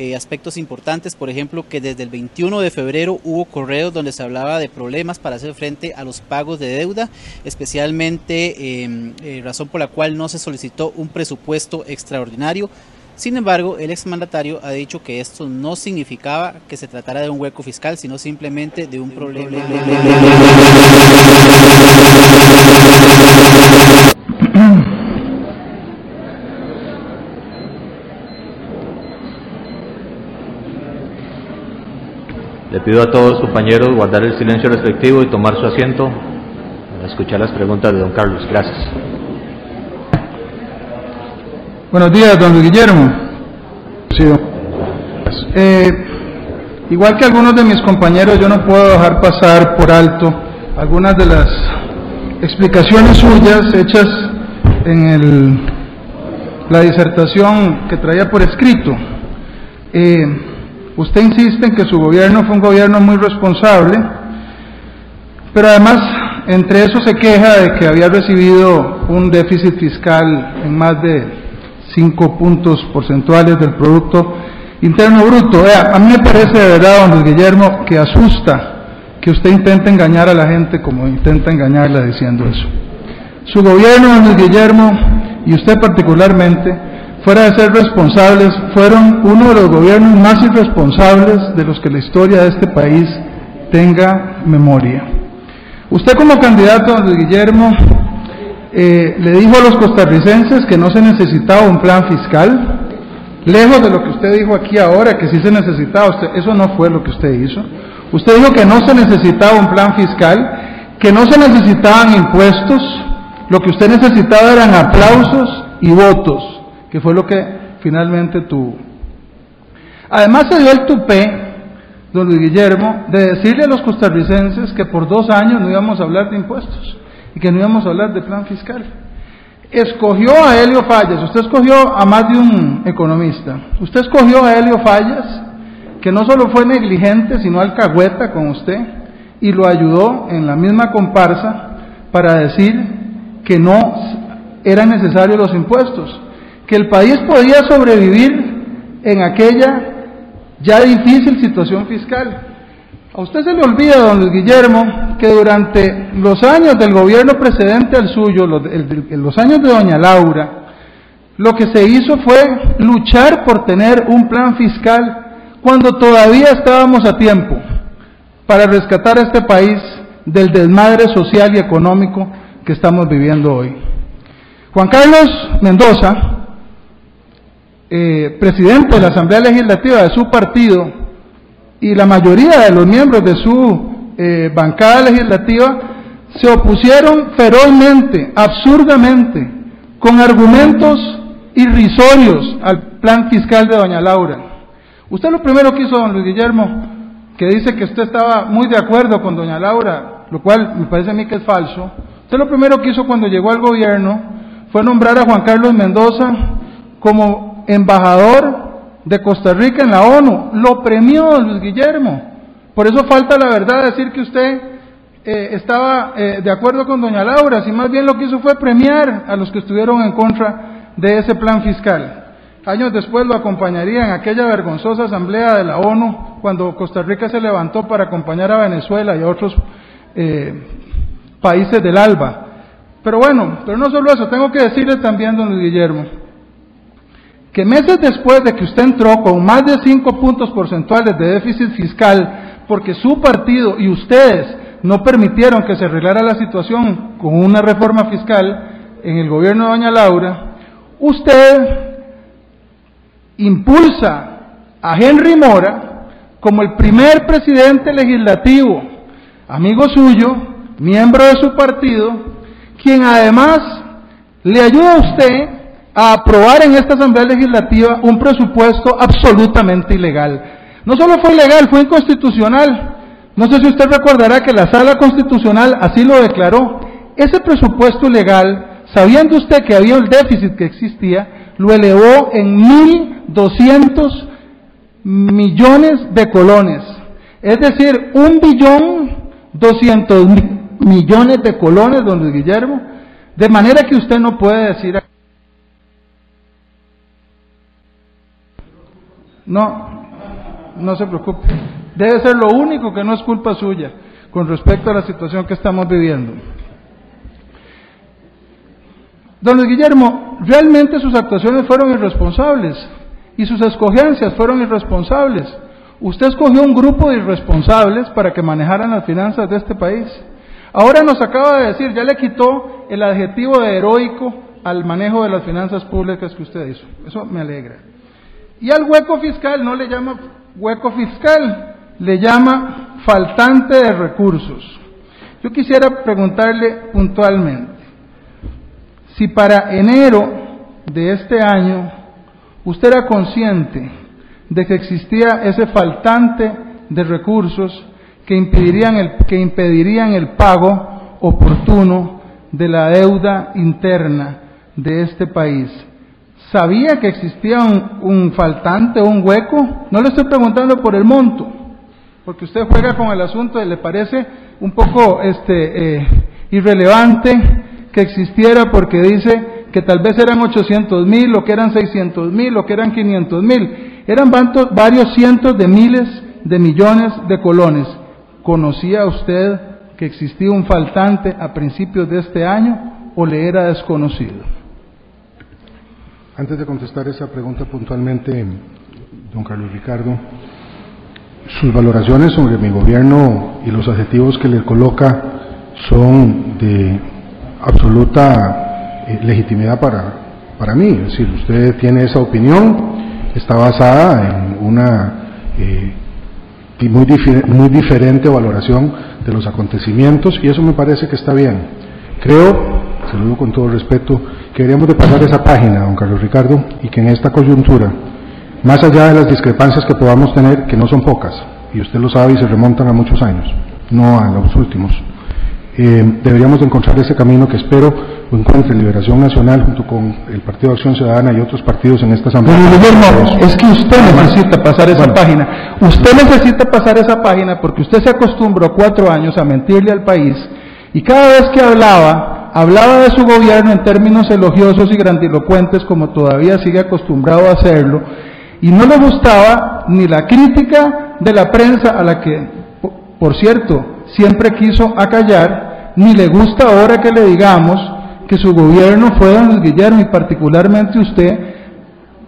Eh, aspectos importantes, por ejemplo, que desde el 21 de febrero hubo correos donde se hablaba de problemas para hacer frente a los pagos de deuda, especialmente em, eh, razón por la cual no se solicitó un presupuesto extraordinario. Sin embargo, el exmandatario ha dicho que esto no significaba que se tratara de un hueco fiscal, sino simplemente de un problema. Le pido a todos compañeros guardar el silencio respectivo y tomar su asiento para escuchar las preguntas de don Carlos. Gracias. Buenos días, don Guillermo. Sí, eh, igual que algunos de mis compañeros, yo no puedo dejar pasar por alto algunas de las explicaciones suyas hechas en el, la disertación que traía por escrito. Eh, Usted insiste en que su gobierno fue un gobierno muy responsable, pero además entre eso se queja de que había recibido un déficit fiscal en más de 5 puntos porcentuales del Producto Interno Bruto. a mí me parece de verdad, don Guillermo, que asusta que usted intente engañar a la gente como intenta engañarla diciendo eso. Su gobierno, don Guillermo, y usted particularmente, fuera de ser responsables, fueron uno de los gobiernos más irresponsables de los que la historia de este país tenga memoria. Usted como candidato, don Guillermo, eh, le dijo a los costarricenses que no se necesitaba un plan fiscal, lejos de lo que usted dijo aquí ahora, que sí se necesitaba, usted, eso no fue lo que usted hizo. Usted dijo que no se necesitaba un plan fiscal, que no se necesitaban impuestos, lo que usted necesitaba eran aplausos y votos que fue lo que finalmente tuvo. Además se dio el tupé, don Luis Guillermo, de decirle a los costarricenses que por dos años no íbamos a hablar de impuestos y que no íbamos a hablar de plan fiscal. Escogió a Helio Fallas, usted escogió a más de un economista, usted escogió a Helio Fallas, que no solo fue negligente, sino alcahueta con usted, y lo ayudó en la misma comparsa para decir que no eran necesarios los impuestos que el país podía sobrevivir en aquella ya difícil situación fiscal. A usted se le olvida, don Luis Guillermo, que durante los años del gobierno precedente al suyo, en los años de doña Laura, lo que se hizo fue luchar por tener un plan fiscal cuando todavía estábamos a tiempo para rescatar a este país del desmadre social y económico que estamos viviendo hoy. Juan Carlos Mendoza, eh, presidente de la Asamblea Legislativa de su partido y la mayoría de los miembros de su eh, bancada legislativa se opusieron ferozmente, absurdamente, con argumentos irrisorios al plan fiscal de doña Laura. Usted lo primero que hizo, don Luis Guillermo, que dice que usted estaba muy de acuerdo con doña Laura, lo cual me parece a mí que es falso. Usted lo primero que hizo cuando llegó al gobierno fue nombrar a Juan Carlos Mendoza como embajador de Costa Rica en la ONU. Lo premió Luis Guillermo. Por eso falta la verdad decir que usted eh, estaba eh, de acuerdo con doña Laura, si más bien lo que hizo fue premiar a los que estuvieron en contra de ese plan fiscal. Años después lo acompañaría en aquella vergonzosa asamblea de la ONU cuando Costa Rica se levantó para acompañar a Venezuela y a otros eh, países del ALBA. Pero bueno, pero no solo eso, tengo que decirle también, don Luis Guillermo, que meses después de que usted entró con más de cinco puntos porcentuales de déficit fiscal, porque su partido y ustedes no permitieron que se arreglara la situación con una reforma fiscal en el gobierno de doña Laura, usted impulsa a Henry Mora como el primer presidente legislativo, amigo suyo, miembro de su partido, quien además le ayuda a usted a aprobar en esta Asamblea Legislativa un presupuesto absolutamente ilegal. No solo fue ilegal, fue inconstitucional. No sé si usted recordará que la Sala Constitucional así lo declaró. Ese presupuesto ilegal, sabiendo usted que había el déficit que existía, lo elevó en 1.200 millones de colones. Es decir, un billón doscientos millones de colones, don Luis Guillermo. De manera que usted no puede decir... No, no se preocupe. Debe ser lo único que no es culpa suya con respecto a la situación que estamos viviendo. Don Luis Guillermo, realmente sus actuaciones fueron irresponsables y sus escogencias fueron irresponsables. Usted escogió un grupo de irresponsables para que manejaran las finanzas de este país. Ahora nos acaba de decir, ya le quitó el adjetivo de heroico al manejo de las finanzas públicas que usted hizo. Eso me alegra. Y al hueco fiscal no le llama hueco fiscal, le llama faltante de recursos. Yo quisiera preguntarle puntualmente, si para enero de este año usted era consciente de que existía ese faltante de recursos que impedirían el, que impedirían el pago oportuno de la deuda interna de este país. ¿Sabía que existía un, faltante un hueco? No le estoy preguntando por el monto, porque usted juega con el asunto y le parece un poco este, eh, irrelevante que existiera porque dice que tal vez eran 800 mil, o que eran 600 mil, o que eran 500 mil. Eran varios cientos de miles de millones de colones. ¿Conocía usted que existía un faltante a principios de este año o le era desconocido? Antes de contestar esa pregunta puntualmente, don Carlos Ricardo, sus valoraciones sobre mi gobierno y los adjetivos que le coloca son de absoluta eh, legitimidad para, para mí. Es decir, usted tiene esa opinión, está basada en una eh, muy, muy diferente valoración de los acontecimientos y eso me parece que está bien. Creo, digo con todo respeto, que deberíamos de pasar esa página, don Carlos Ricardo, y que en esta coyuntura, más allá de las discrepancias que podamos tener, que no son pocas, y usted lo sabe y se remontan a muchos años, no a los últimos, eh, deberíamos de encontrar ese camino que espero encuentre Liberación Nacional junto con el Partido de Acción Ciudadana y otros partidos en esta asamblea. es que usted necesita pasar esa página. Usted necesita pasar esa página porque usted se acostumbró cuatro años a mentirle al país y cada vez que hablaba, hablaba de su gobierno en términos elogiosos y grandilocuentes como todavía sigue acostumbrado a hacerlo y no le gustaba ni la crítica de la prensa a la que, por cierto, siempre quiso acallar ni le gusta ahora que le digamos que su gobierno fue don Guillermo y particularmente usted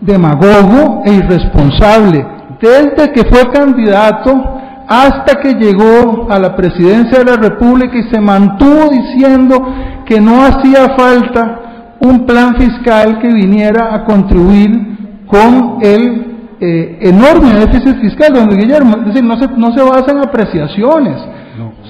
demagogo e irresponsable. Desde que fue candidato hasta que llegó a la presidencia de la República y se mantuvo diciendo que no hacía falta un plan fiscal que viniera a contribuir con el eh, enorme déficit fiscal, don Guillermo. Es decir, no se, no se basa en apreciaciones,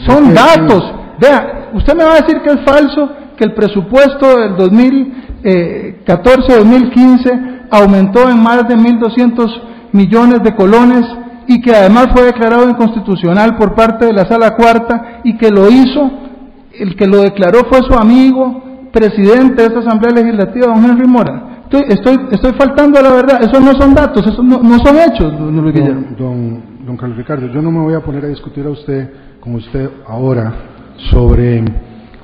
son datos. Vea, usted me va a decir que es falso que el presupuesto del 2014-2015 aumentó en más de 1.200 millones de colones y que además fue declarado inconstitucional por parte de la Sala Cuarta y que lo hizo, el que lo declaró fue su amigo, presidente de esta Asamblea Legislativa, don Henry Mora. Estoy, estoy, estoy faltando a la verdad, esos no son datos, esos no, son hechos, don Luis Guillermo. Don, don Carlos Ricardo, yo no me voy a poner a discutir a usted, como usted ahora, sobre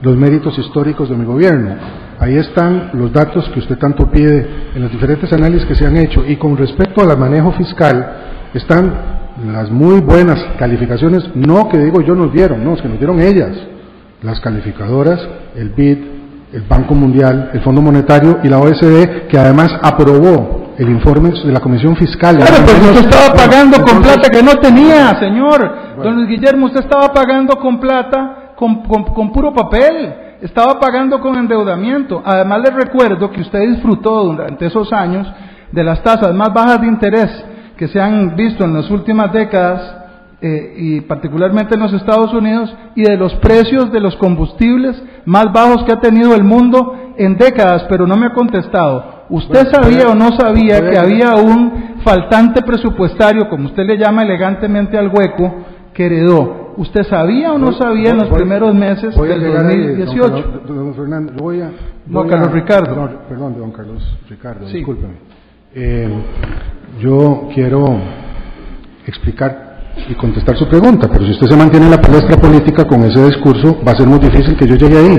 los méritos históricos de mi gobierno. Ahí están los datos que usted tanto pide en los diferentes análisis que se han hecho. Y con respecto al manejo fiscal, están las muy buenas calificaciones, no que digo yo nos dieron, no, es que nos dieron ellas, las calificadoras, el BID, el Banco Mundial, el Fondo Monetario y la OSD, que además aprobó el informe de la Comisión Fiscal. Claro, pero usted estaba pagando con plata que no tenía, señor. Don Luis Guillermo, usted estaba pagando con plata con, puro papel, estaba pagando con endeudamiento. Además les recuerdo que usted disfrutó durante esos años de las tasas más bajas de interés que se han visto en las últimas décadas eh, y particularmente en los Estados Unidos y de los precios de los combustibles más bajos que ha tenido el mundo en décadas, pero no me ha contestado. ¿Usted sabía o no sabía que había un faltante presupuestario, como usted le llama elegantemente al hueco, que heredó ¿Usted sabía o no sabía en los primeros meses del 2018? don, Fernando, voy a... don Carlos Ricardo. perdón, don Carlos Ricardo, discúlpeme. Eh, yo quiero explicar y contestar su pregunta, pero si usted se mantiene en la palestra política con ese discurso, va a ser muy difícil que yo llegue ahí.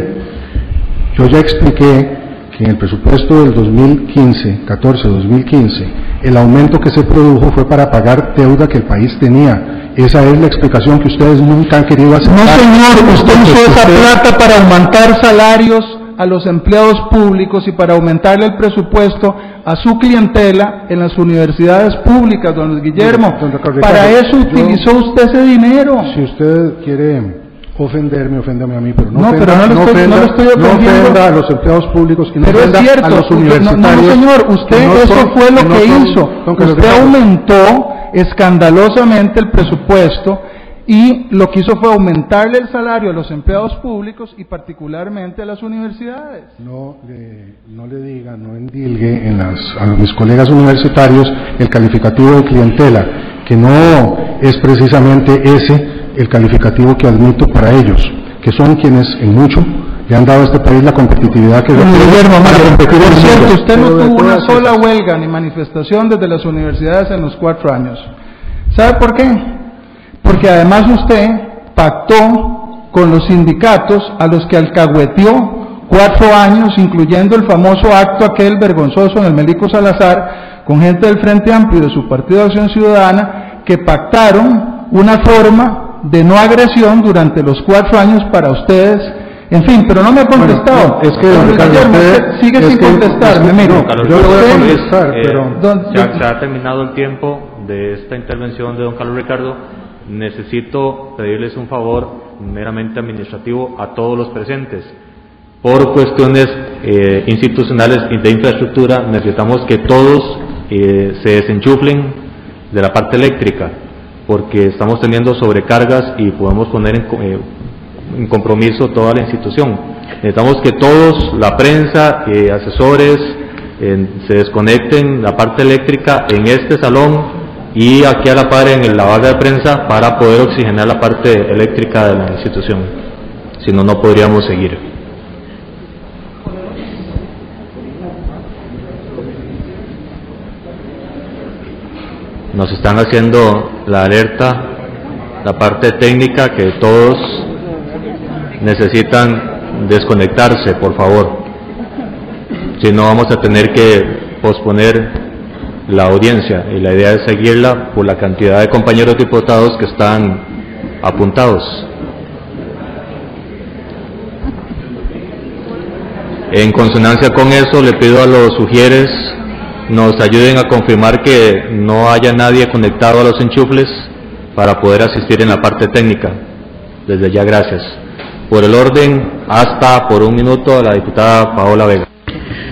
Yo ya expliqué que en el presupuesto del 2015, 14-2015, el aumento que se produjo fue para pagar deuda que el país tenía esa es la explicación que ustedes nunca han querido hacer. No, señor, usted usó esa plata para aumentar salarios a los empleados públicos y para aumentarle el presupuesto a su clientela en las universidades públicas, don Guillermo. para eso utilizó usted ese dinero. Si usted quiere ofenderme, oféndame a mí, pero no, no ofenda, pero no, lo estoy, no, estoy no ofenda a los empleados públicos y no pero ofenda es cierto, a los universitarios. No, señor, usted eso fue lo que hizo. Usted aumentó escandalosamente el presupuesto y lo que hizo fue aumentarle el salario a los empleados públicos y particularmente a las universidades. No le, no le diga, no endilgue en las, a mis colegas universitarios el calificativo de clientela, que no es precisamente ese el calificativo que admito para ellos, que son quienes en mucho le han dado a este país la competitividad que Guillermo, Por cierto, usted no tuvo una sola huelga ni manifestación desde las universidades en los cuatro años. ¿Sabe por qué? Porque además usted pactó con los sindicatos a los que alcahueteó cuatro años, incluyendo el famoso acto aquel vergonzoso en el Médico Salazar, con gente del Frente Amplio y de su Partido de Acción Ciudadana, que pactaron una forma de no agresión durante los cuatro años para ustedes en fin, pero no me ha contestado. es que, don Guillermo, usted sigue sin contestarme. Mire, yo le voy a contestar, eh, pero... ya se ha terminado el tiempo de esta intervención de don Carlos Ricardo. Necesito pedirles un favor meramente administrativo a todos los presentes. Por cuestiones eh, institucionales y de infraestructura, necesitamos que todos eh, se desenchuflen de la parte eléctrica, porque estamos teniendo sobrecargas y podemos poner en, eh, en compromiso toda la institución. Necesitamos que todos, la prensa, eh, asesores, se desconecten la parte eléctrica en este salón y aquí a la par en el lavado de prensa para poder oxigenar la parte eléctrica de la institución. Si no, no podríamos seguir. Nos están haciendo la alerta, la parte técnica que todos necesitan desconectarse, por favor. Si no, vamos a tener que posponer la audiencia y la idea es seguirla por la cantidad de compañeros diputados que están apuntados. En consonancia con eso, le pido a los sugieres nos ayuden a confirmar que no haya nadie conectado a los enchufles para poder asistir en la parte técnica. Desde ya, gracias. Por el orden, hasta por un minuto a la diputada Paola Vega.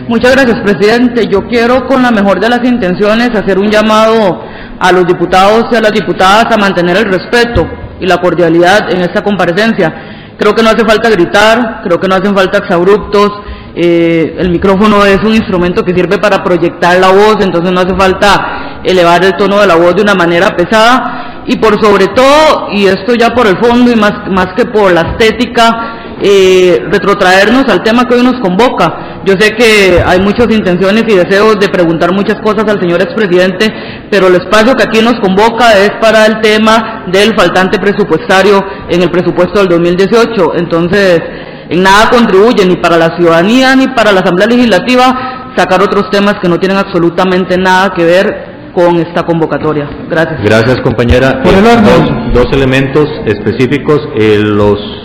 Muchas gracias, presidente. Yo quiero, con la mejor de las intenciones, hacer un llamado a los diputados y a las diputadas a mantener el respeto y la cordialidad en esta comparecencia. Creo que no hace falta gritar, creo que no hacen falta exabruptos. Eh, el micrófono es un instrumento que sirve para proyectar la voz, entonces no hace falta elevar el tono de la voz de una manera pesada. Y por sobre todo, y esto ya por el fondo y más, más que por la estética, eh, retrotraernos al tema que hoy nos convoca. Yo sé que hay muchas intenciones y deseos de preguntar muchas cosas al señor expresidente, pero el espacio que aquí nos convoca es para el tema del faltante presupuestario en el presupuesto del 2018. Entonces, en nada contribuye ni para la ciudadanía ni para la Asamblea Legislativa sacar otros temas que no tienen absolutamente nada que ver con esta convocatoria. Gracias. Gracias, compañera. Dos, dos, elementos específicos. Eh, los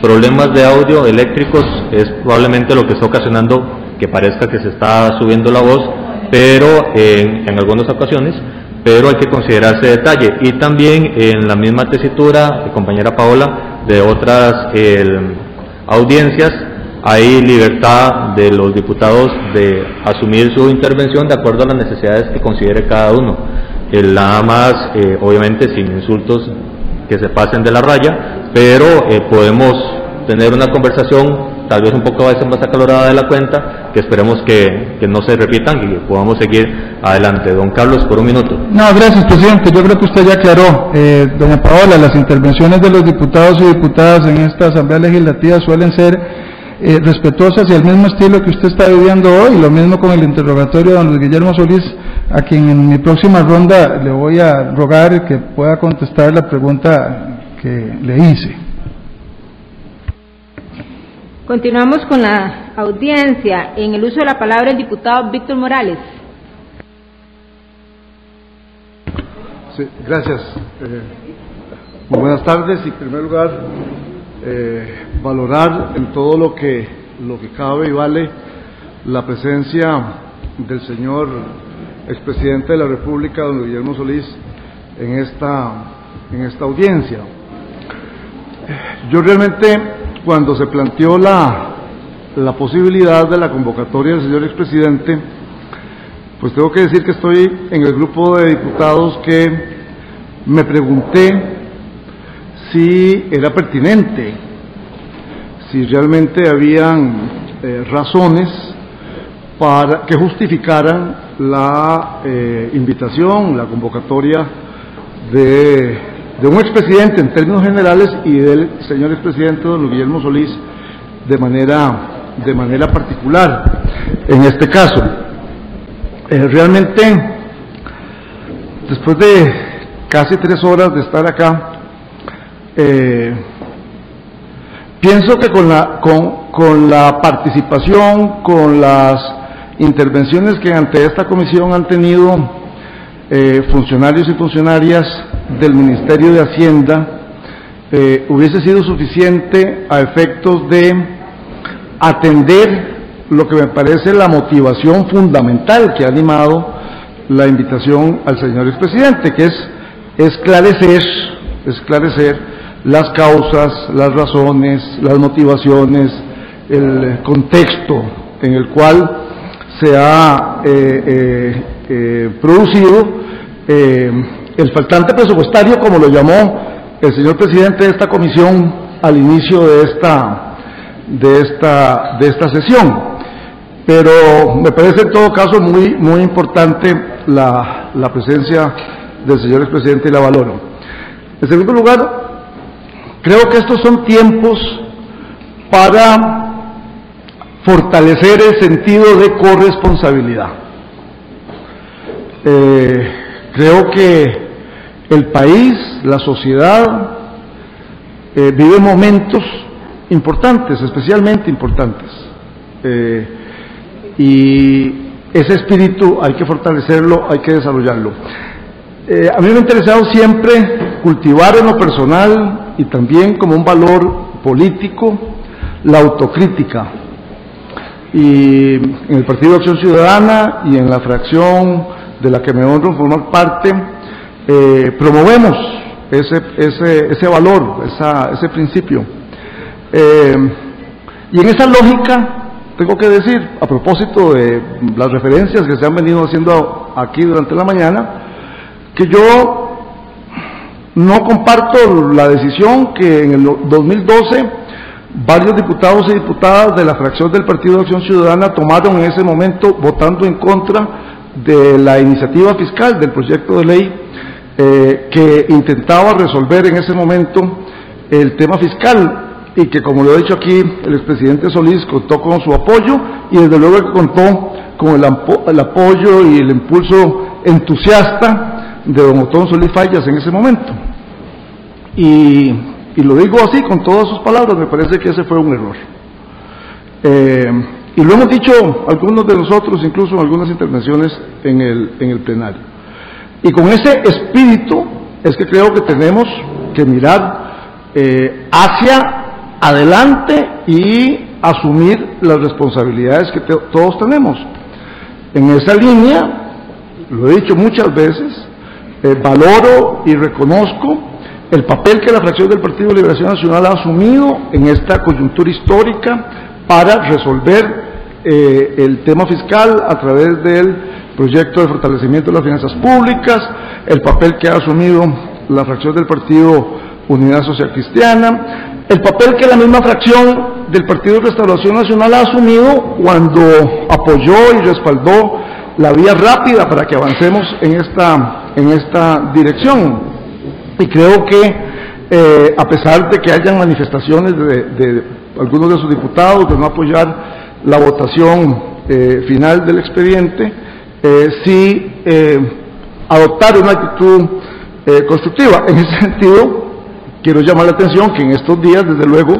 problemas de audio eléctricos es probablemente lo que está ocasionando que parezca que se está subiendo la voz, pero en, en algunas ocasiones, pero hay que considerar ese detalle. Y también en la misma tesitura, compañera Paola, de otras audiencias, hay libertad de los diputados de asumir su intervención de acuerdo a las necesidades que considere cada uno. El, nada más, eh, obviamente, sin insultos que se pasen de la raya, pero eh, podemos tener una conversación tal vez un poco a veces más acalorada de la cuenta, que esperemos que, que, no se repitan y podamos seguir adelante. Don Carlos, por un minuto. No, gracias, presidente. Yo creo que usted ya aclaró, eh, doña Paola, las intervenciones de los diputados y diputadas en esta Asamblea Legislativa suelen ser eh, respetuosas y al mismo estilo que usted está viviendo hoy, lo mismo con el interrogatorio de don Luis Guillermo Solís, a quien en mi próxima ronda le voy a rogar que pueda contestar la pregunta que le hice. Continuamos con la audiencia. En el uso de la palabra el diputado Víctor Morales. Sí, gracias. Eh, muy buenas tardes y en primer lugar eh, valorar en todo lo que, lo que cabe y vale la presencia del señor expresidente de la República, don Guillermo Solís, en esta, en esta audiencia. Yo realmente, cuando se planteó la, la posibilidad de la convocatoria del señor expresidente, pues tengo que decir que estoy en el grupo de diputados que me pregunté si era pertinente, si realmente habían eh, razones para que justificaran la eh, invitación, la convocatoria de, de, un expresidente en términos generales y del señor expresidente don Guillermo Solís de manera, de manera particular. En este caso, eh, realmente, después de casi tres horas de estar acá, eh, pienso que con la, con, con la participación, con las intervenciones que ante esta comisión han tenido eh, funcionarios y funcionarias del Ministerio de Hacienda, eh, hubiese sido suficiente a efectos de atender lo que me parece la motivación fundamental que ha animado la invitación al señor expresidente, que es esclarecer, esclarecer las causas, las razones, las motivaciones, el contexto en el cual se ha eh, eh, eh, el faltante presupuestario, como lo llamó el señor presidente de esta comisión al inicio de esta, de esta, de esta sesión. Pero me parece en todo caso muy, muy importante la, la presencia del señor expresidente y la valoro. En segundo lugar, Creo que estos son tiempos para fortalecer el sentido de corresponsabilidad. Eh, creo que el país, la sociedad, eh, vive momentos importantes, especialmente importantes. Eh, y ese espíritu hay que fortalecerlo, hay que desarrollarlo. a mí me ha interesado siempre cultivar en lo personal y también como un valor político la autocrítica. Y en el Partido de Acción Ciudadana y en la fracción de la que me honro formar parte, eh, promovemos ese, ese, ese valor, ese principio. Eh, y en esa lógica, tengo que decir, a propósito de las referencias que se han venido haciendo aquí durante la mañana, que yo no comparto la decisión que en el 2012 varios diputados y diputadas de la fracción del Partido de Acción Ciudadana tomaron en ese momento votando en contra de la iniciativa fiscal del proyecto de ley eh, que intentaba resolver en ese momento el tema fiscal y que, como lo ha dicho aquí el expresidente Solís, contó con su apoyo y desde luego que contó con el, el apoyo y el impulso entusiasta de don Otón Solís Fallas en ese momento. Y, y, lo digo así, con todas sus palabras, me parece que ese fue un error. Eh, y lo hemos dicho algunos de nosotros, incluso en algunas intervenciones en el, en el plenario. Y con ese espíritu es que creo que tenemos que mirar eh, hacia adelante y asumir las responsabilidades que todos tenemos. En esa línea, lo he dicho muchas veces, eh, valoro y reconozco el papel que la fracción del Partido de Liberación Nacional ha asumido en esta coyuntura histórica para resolver eh, el tema fiscal a través del proyecto de fortalecimiento de las finanzas públicas, el papel que ha asumido la fracción del Partido Unidad Social Cristiana, el papel que la misma fracción del Partido de Restauración Nacional ha asumido cuando apoyó y respaldó la vía rápida para que avancemos en esta, en esta dirección. Y creo que eh, a pesar de que hayan manifestaciones de, algunos de sus diputados de no apoyar la votación eh, final del expediente, eh, sí adoptar una actitud constructiva. En ese sentido, Quiero llamar la atención que en estos días, desde luego,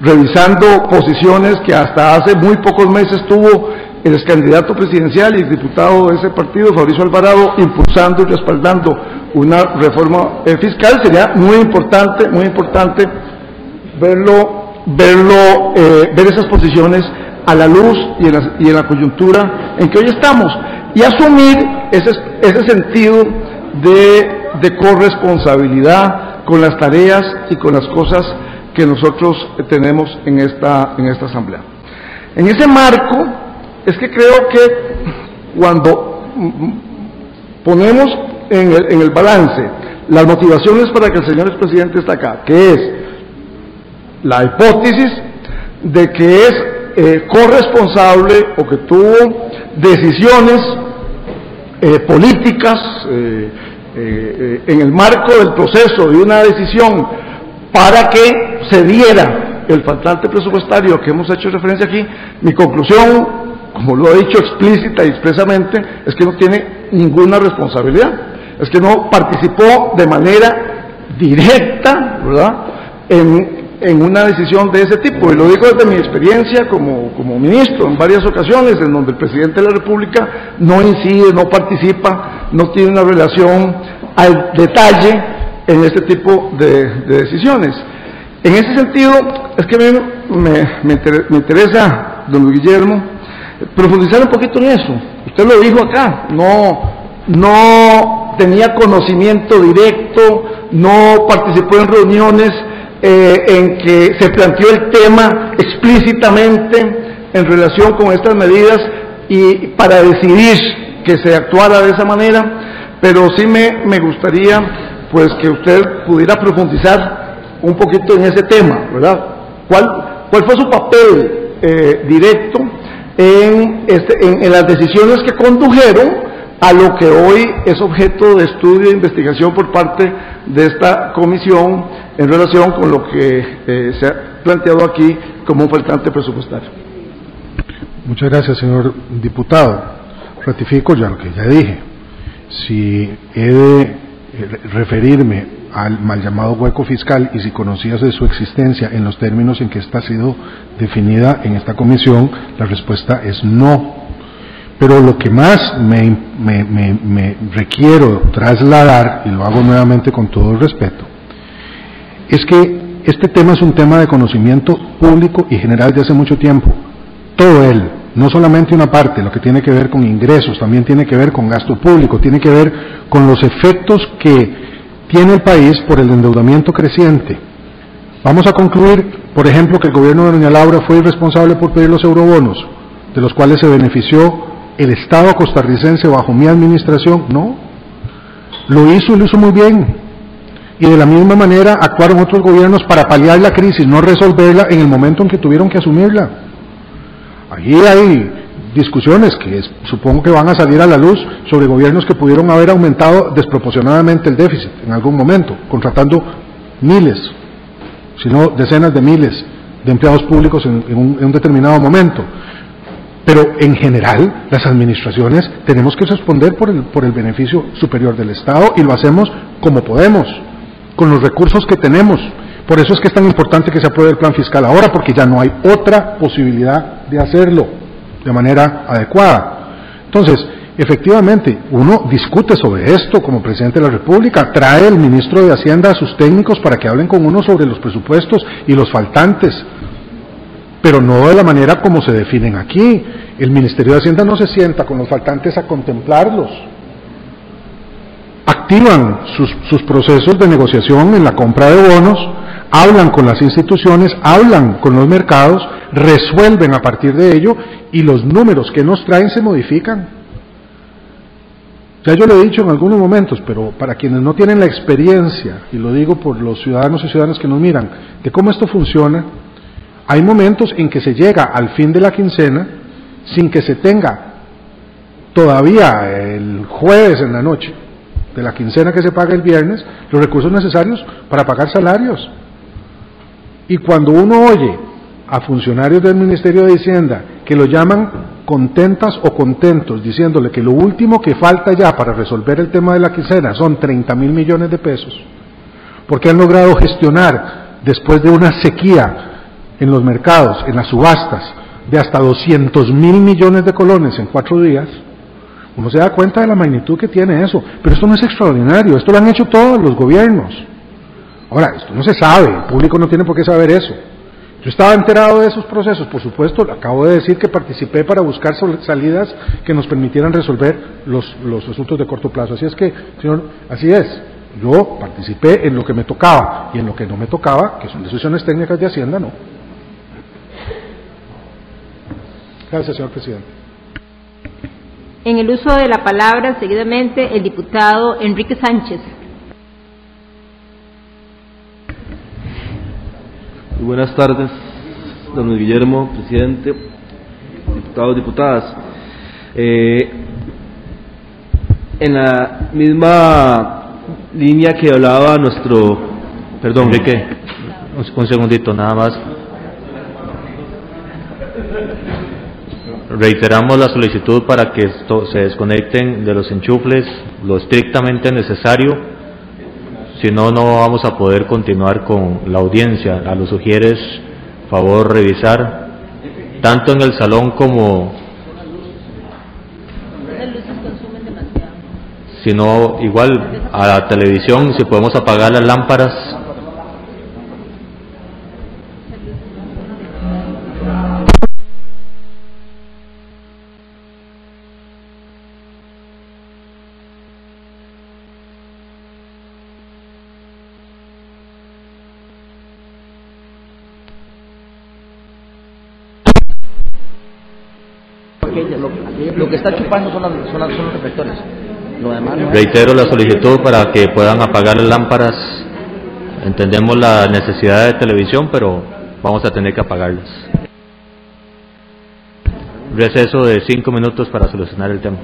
revisando posiciones que hasta hace muy pocos meses tuvo el ex candidato presidencial y diputado de ese partido, Fabricio Alvarado, impulsando y respaldando una reforma eh, fiscal, sería muy importante, muy importante verlo, verlo, eh, ver esas posiciones a la luz y en la, y en la coyuntura en que hoy estamos y asumir ese, ese sentido de, de corresponsabilidad con las tareas y con las cosas que nosotros tenemos en esta, en esta asamblea. En ese marco es que creo que cuando ponemos en el, en el balance las motivaciones para que el señor expresidente está acá, que es la hipótesis de que es eh, corresponsable o que tuvo decisiones eh, políticas, eh, en el marco del proceso de una decisión para que se diera el faltante presupuestario que hemos hecho referencia aquí, mi conclusión, como lo he dicho explícita y expresamente, es que no tiene ninguna responsabilidad, es que no participó de manera directa, en, en una decisión de ese tipo. Y lo digo desde mi experiencia como, como ministro en varias ocasiones, en donde el presidente de la República no incide, no participa no tiene una relación al detalle en este tipo de, decisiones. En ese sentido, es que a mí me, interesa, don Guillermo, profundizar un poquito en eso. Usted lo dijo acá, no, no tenía conocimiento directo, no participó en reuniones eh, en que se planteó el tema explícitamente en relación con estas medidas y para decidir que se actuara de esa manera, pero sí me, me gustaría pues que usted pudiera profundizar un poquito en ese tema, ¿verdad? ¿Cuál, cuál fue su papel eh, directo en, este, en, las decisiones que condujeron a lo que hoy es objeto de estudio e investigación por parte de esta comisión en relación con lo que eh, se ha planteado aquí como un faltante presupuestario. Muchas gracias, señor diputado ratifico ya lo que ya dije. Si he de eh, referirme al mal llamado hueco fiscal y si conocías de su existencia en los términos en que esta ha sido definida en esta comisión, la respuesta es no. Pero lo que más me, me, me requiero trasladar, y lo hago nuevamente con todo el respeto, es que este tema es un tema de conocimiento público y general de hace mucho tiempo. Todo él, no solamente una parte, lo que tiene que ver con ingresos, también tiene que ver con gasto público, tiene que ver con los efectos que tiene el país por el endeudamiento creciente. Vamos a concluir, por ejemplo, que el gobierno de doña Laura fue irresponsable por pedir los eurobonos, de los cuales se benefició el Estado costarricense bajo mi administración. No, lo hizo y lo hizo muy bien. Y de la misma manera actuaron otros gobiernos para paliar la crisis, no resolverla en el momento en que tuvieron que asumirla. Allí hay discusiones que supongo que van a salir a la luz sobre gobiernos que pudieron haber aumentado desproporcionadamente el déficit en algún momento, contratando miles, si no decenas de miles de empleados públicos en, un, determinado momento. Pero en general, las administraciones tenemos que responder por el, por el beneficio superior del Estado y lo hacemos como podemos, con los recursos que tenemos. Por eso es que es tan importante que se apruebe el plan fiscal ahora, porque ya no hay otra posibilidad de hacerlo de manera adecuada. Entonces, efectivamente, uno discute sobre esto como presidente de la República, trae el ministro de Hacienda a sus técnicos para que hablen con uno sobre los presupuestos y los faltantes, pero no de la manera como se definen aquí. El Ministerio de Hacienda no se sienta con los faltantes a contemplarlos. Activan sus, procesos de negociación en la compra de bonos, hablan con las instituciones, hablan con los mercados, resuelven a partir de ello y los números que nos traen se modifican. Ya yo lo he dicho en algunos momentos, pero para quienes no tienen la experiencia, y lo digo por los ciudadanos y ciudadanas que nos miran, de cómo esto funciona, hay momentos en que se llega al fin de la quincena sin que se tenga todavía el jueves en la noche de la quincena que se paga el viernes los recursos necesarios para pagar salarios. Y cuando uno oye a funcionarios del Ministerio de Hacienda que lo llaman contentas o contentos, diciéndole que lo último que falta ya para resolver el tema de la quincena son 30 mil millones de pesos, porque han logrado gestionar, después de una sequía en los mercados, en las subastas, de hasta 200 mil millones de colones en cuatro días, uno se da cuenta de la magnitud que tiene eso. Pero esto no es extraordinario, esto lo han hecho todos los gobiernos. Ahora, esto no se sabe, el público no tiene por qué saber eso. Yo estaba enterado de esos procesos, por supuesto, acabo de decir que participé para buscar salidas que nos permitieran resolver los, los asuntos de corto plazo. Así es que, señor, así es. Yo participé en lo que me tocaba y en lo que no me tocaba, que son decisiones técnicas de Hacienda, no. Gracias, señor presidente. En el uso de la palabra, seguidamente, el diputado Enrique Sánchez. buenas tardes, don Guillermo, presidente, diputados, diputadas. Eh, en la misma línea que hablaba nuestro, perdón, Enrique, un, segundito nada más. Reiteramos la solicitud para que se desconecten de los enchufles lo estrictamente necesario si no, no vamos a poder continuar con la audiencia. A los sugieres, favor, revisar tanto en el salón como si no igual a la televisión si podemos apagar las lámparas está chupando son, los reflectores. Reitero la solicitud para que puedan apagar las lámparas. Entendemos la necesidad de televisión, pero vamos a tener que apagarlas. Receso de cinco minutos para solucionar el tema.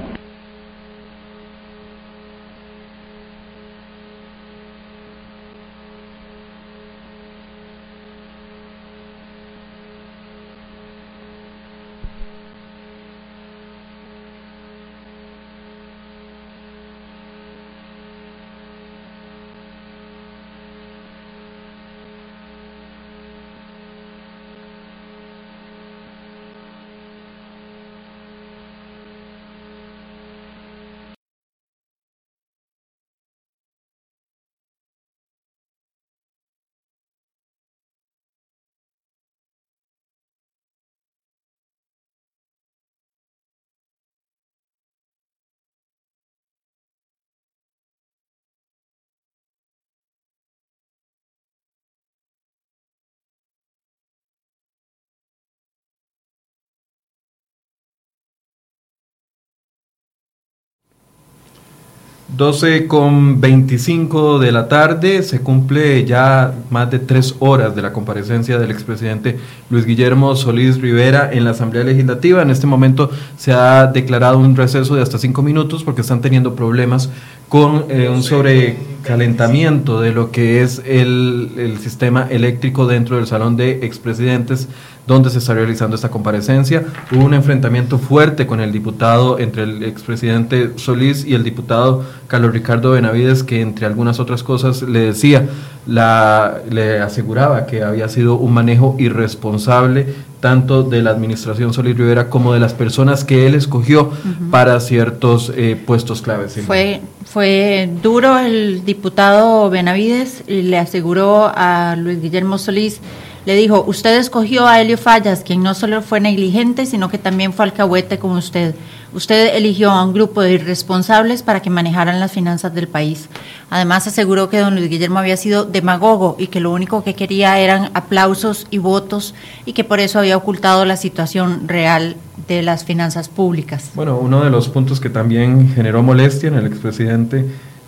12 con 25 de la tarde, se cumple ya más de tres horas de la comparecencia del expresidente Luis Guillermo Solís Rivera en la Asamblea Legislativa. En este momento se ha declarado un receso de hasta cinco minutos porque están teniendo problemas con eh, un sobrecalentamiento de lo que es el, el sistema eléctrico dentro del salón de expresidentes donde se está realizando esta comparecencia. Hubo un enfrentamiento fuerte con el diputado, entre el expresidente Solís y el diputado Carlos Ricardo Benavides, que entre algunas otras cosas le decía, la, le aseguraba que había sido un manejo irresponsable tanto de la administración Solís Rivera como de las personas que él escogió para ciertos eh, puestos claves. Fue, fue duro el diputado Benavides y le aseguró a Luis Guillermo Solís le dijo, usted escogió a Helio Fallas, quien no solo fue negligente, sino que también fue alcahuete como usted. Usted eligió a un grupo de irresponsables para que manejaran las finanzas del país. Además, aseguró que don Luis Guillermo había sido demagogo y que lo único que quería eran aplausos y votos y que por eso había ocultado la situación real de las finanzas públicas. Bueno, uno de los puntos que también generó molestia en el expresidente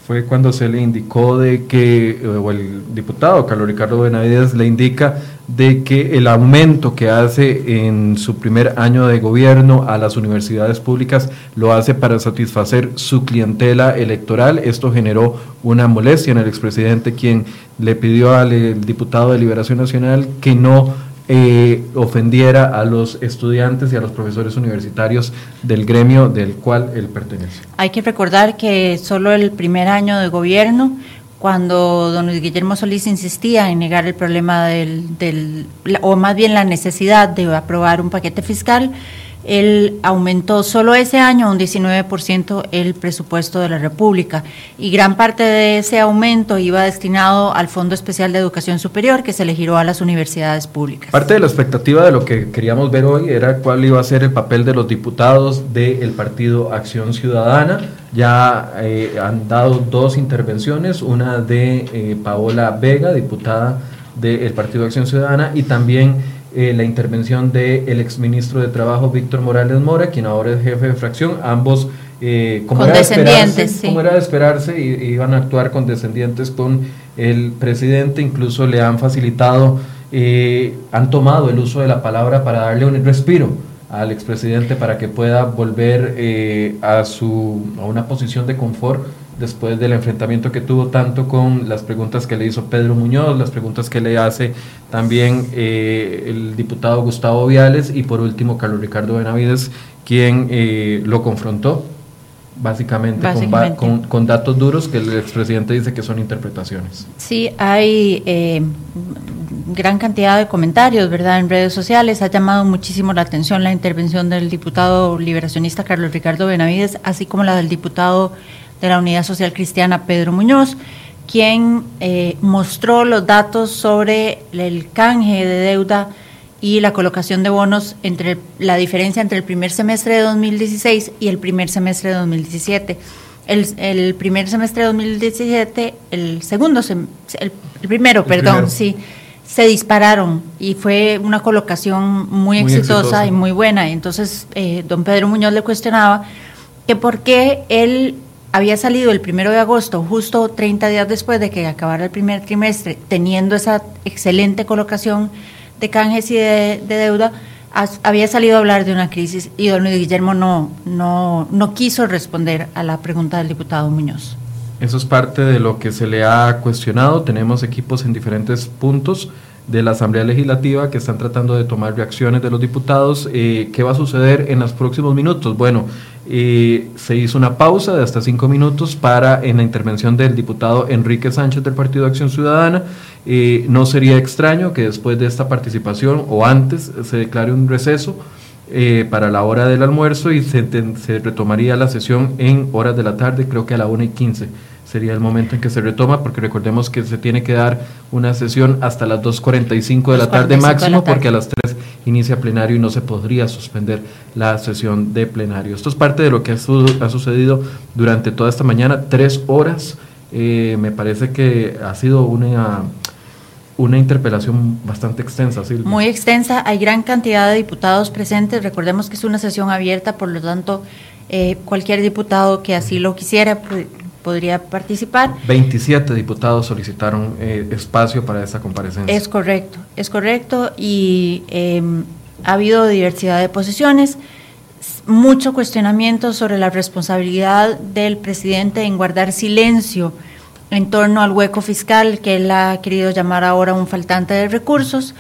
fue cuando se le indicó de que, o el diputado Carlos Ricardo Benavides le indica de que el aumento que hace en su primer año de gobierno a las universidades públicas lo hace para satisfacer su clientela electoral. Esto generó una molestia en el expresidente, quien le pidió al diputado de Liberación Nacional que no ofendiera a los estudiantes y a los profesores universitarios del gremio del cual él pertenece. Hay que recordar que solo el primer año de gobierno, cuando don Guillermo Solís insistía en negar el problema del o más bien la necesidad de aprobar un paquete fiscal, él aumentó solo ese año un 19% el presupuesto de la República y gran parte de ese aumento iba destinado al Fondo Especial de Educación Superior que se le giró a las universidades públicas. Parte de la expectativa de lo que queríamos ver hoy era cuál iba a ser el papel de los diputados del Partido Acción Ciudadana. Ya eh, han dado dos intervenciones, una de eh, Paola Vega, diputada del Partido Acción Ciudadana, y también eh, la intervención del exministro de Trabajo Víctor Morales Mora, quien ahora es jefe de fracción, ambos eh, como, era de esperarse, como era de esperarse, iban a actuar con descendientes con el presidente, incluso le han facilitado, eh, han tomado el uso de la palabra para darle un respiro al expresidente para que pueda volver eh, a, su, a una posición de confort después del enfrentamiento que tuvo tanto con las preguntas que le hizo Pedro Muñoz, las preguntas que le hace también eh, el diputado Gustavo Viales y por último Carlos Ricardo Benavides, quien eh, lo confrontó básicamente, Con, datos duros que el expresidente dice que son interpretaciones. Sí, hay eh, gran cantidad de comentarios, ¿verdad?, en redes sociales. Ha llamado muchísimo la atención la intervención del diputado liberacionista Carlos Ricardo Benavides, así como la del diputado de la Unidad Social Cristiana, Pedro Muñoz, quien eh, mostró los datos sobre el canje de deuda y la colocación de bonos entre la diferencia entre el primer semestre de 2016 y el primer semestre de 2017. El, primer semestre de 2017, el segundo, el, primero, perdón, sí, se dispararon y fue una colocación muy, exitosa, y muy buena. Entonces, eh, don Pedro Muñoz le cuestionaba que por qué él había salido el primero de agosto, justo 30 días después de que acabara el primer trimestre, teniendo esa excelente colocación de canjes y de, deuda, había salido a hablar de una crisis y don Luis Guillermo no, no, no quiso responder a la pregunta del diputado Muñoz. Eso es parte de lo que se le ha cuestionado. Tenemos equipos en diferentes puntos de la Asamblea Legislativa que están tratando de tomar reacciones de los diputados. Eh, ¿Qué va a suceder en los próximos minutos? Bueno, eh, se hizo una pausa de hasta cinco minutos para en la intervención del diputado Enrique Sánchez del Partido Acción Ciudadana. Eh, no sería extraño que después de esta participación o antes se declare un receso para la hora del almuerzo y se, se, retomaría la sesión en horas de la tarde, creo que a la una y quince sería el momento en que se retoma, porque recordemos que se tiene que dar una sesión hasta las 2.45 de la tarde máximo, porque a las 3 inicia plenario y no se podría suspender la sesión de plenario. Esto es parte de lo que ha, sucedido durante toda esta mañana, tres horas. Eh, me parece que ha sido una una interpelación bastante extensa, Silvia. Muy extensa, hay gran cantidad de diputados presentes, recordemos que es una sesión abierta, por lo tanto, eh, cualquier diputado que así lo quisiera podría participar. 27 diputados solicitaron eh, espacio para esta comparecencia. Es correcto, es correcto y em, ha habido diversidad de posiciones, mucho cuestionamiento sobre la responsabilidad del presidente en guardar silencio en torno al hueco fiscal que él ha querido llamar ahora un faltante de recursos,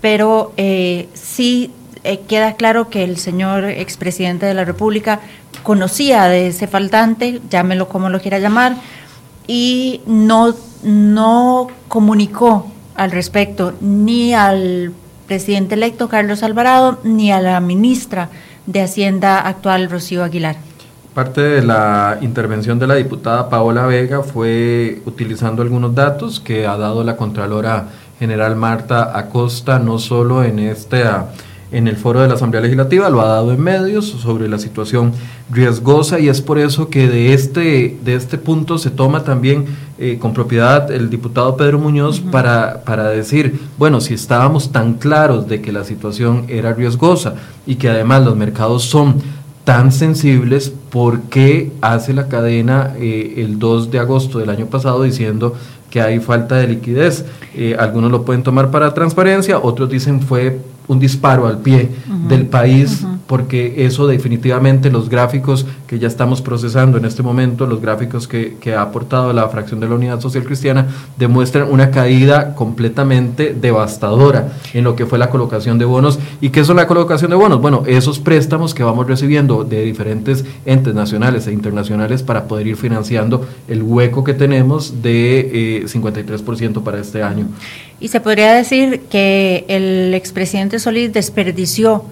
pero eh, sí eh, queda claro que el señor expresidente de la República conocía de ese faltante, llámelo como lo quiera llamar, y no, no comunicó al respecto ni al presidente electo Carlos Alvarado ni a la ministra de Hacienda actual Rocío Aguilar. Parte de la intervención de la diputada Paola Vega fue utilizando algunos datos que ha dado la Contralora General Marta Acosta, no solo en esta en el foro de la Asamblea Legislativa, lo ha dado en medios sobre la situación riesgosa y es por eso que de este, de este punto se toma también eh, con propiedad el diputado Pedro Muñoz para, para decir, bueno, si estábamos tan claros de que la situación era riesgosa y que además los mercados son tan sensibles, ¿por qué hace la cadena eh, el 2 de agosto del año pasado diciendo que hay falta de liquidez? Eh, algunos lo pueden tomar para transparencia, otros dicen fue un disparo al pie del país, porque eso definitivamente los gráficos ya estamos procesando en este momento, los gráficos que, ha aportado la fracción de la Unidad Social Cristiana, demuestran una caída completamente devastadora en lo que fue la colocación de bonos. ¿Y qué es la colocación de bonos? Bueno, esos préstamos que vamos recibiendo de diferentes entes nacionales e internacionales para poder ir financiando el hueco que tenemos de eh, 53% para este año. Y se podría decir que el expresidente Solís desperdició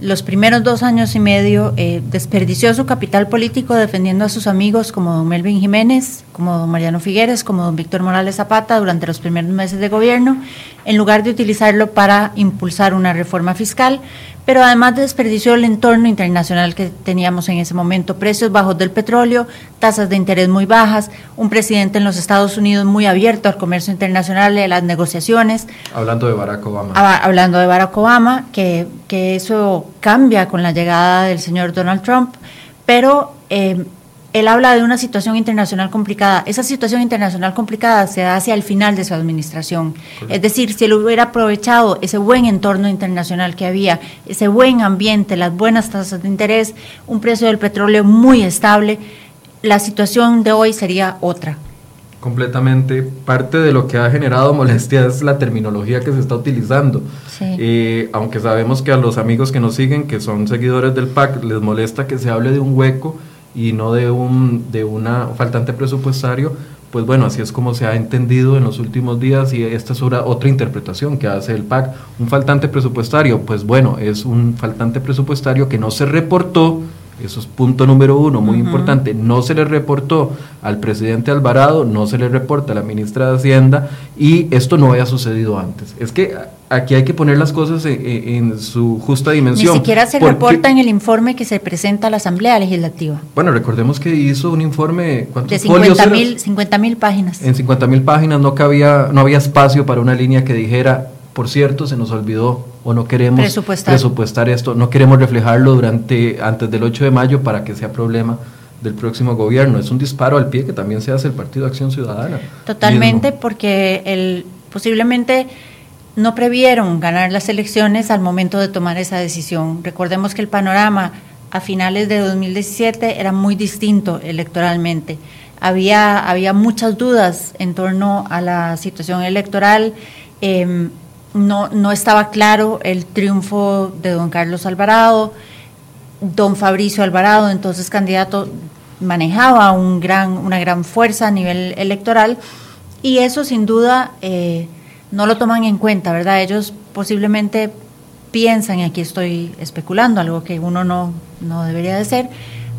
los primeros dos años y medio, eh, desperdició su capital político defendiendo a sus amigos como don Melvin Jiménez, como don Mariano Figueres, como don Víctor Morales Zapata durante los primeros meses de gobierno, en lugar de utilizarlo para impulsar una reforma fiscal, pero además desperdició el entorno internacional que teníamos en ese momento, precios bajos del petróleo, tasas de interés muy bajas, un presidente en los Estados Unidos muy abierto al comercio internacional y a las negociaciones. Hablando de Barack Obama. Hablando de Barack Obama, que, que eso cambia con la llegada del señor Donald Trump, pero eh, él habla de una situación internacional complicada. Esa situación internacional complicada se da hacia el final de su administración. Es decir, si él hubiera aprovechado ese buen entorno internacional que había, ese buen ambiente, las buenas tasas de interés, un precio del petróleo muy estable, la situación de hoy sería otra. Completamente. Parte de lo que ha generado molestia es la terminología que se está utilizando. Sí. Eh, aunque sabemos que a los amigos que nos siguen, que son seguidores del PAC, les molesta que se hable de un hueco y no de un de una faltante presupuestario, pues bueno, así es como se ha entendido en los últimos días y esta es otra, otra interpretación que hace el PAC. Un faltante presupuestario, pues bueno, es un faltante presupuestario que no se reportó eso es punto número uno, muy uh -huh. importante. No se le reportó al presidente Alvarado, no se le reporta a la ministra de Hacienda y esto no había sucedido antes. Es que aquí hay que poner las cosas en, en su justa dimensión. Ni siquiera se reporta en el informe que se presenta a la Asamblea Legislativa. Bueno, recordemos que hizo un informe de 50 mil 50 páginas. En 50 mil páginas no, cabía, no había espacio para una línea que dijera por cierto, se nos olvidó o no queremos presupuestar. presupuestar. esto, no queremos reflejarlo durante antes del 8 de mayo para que sea problema del próximo gobierno. Es un disparo al pie que también se hace el Partido Acción Ciudadana. Totalmente, mismo. porque el, posiblemente no previeron ganar las elecciones al momento de tomar esa decisión. Recordemos que el panorama a finales de 2017 era muy distinto electoralmente. Había, había muchas dudas en torno a la situación electoral. Eh, no, no estaba claro el triunfo de don Carlos Alvarado, don Fabricio Alvarado, entonces candidato, manejaba un gran, una gran fuerza a nivel electoral y eso sin duda eh, no lo toman en cuenta, ¿verdad? Ellos posiblemente piensan, y aquí estoy especulando, algo que uno no, no debería de ser,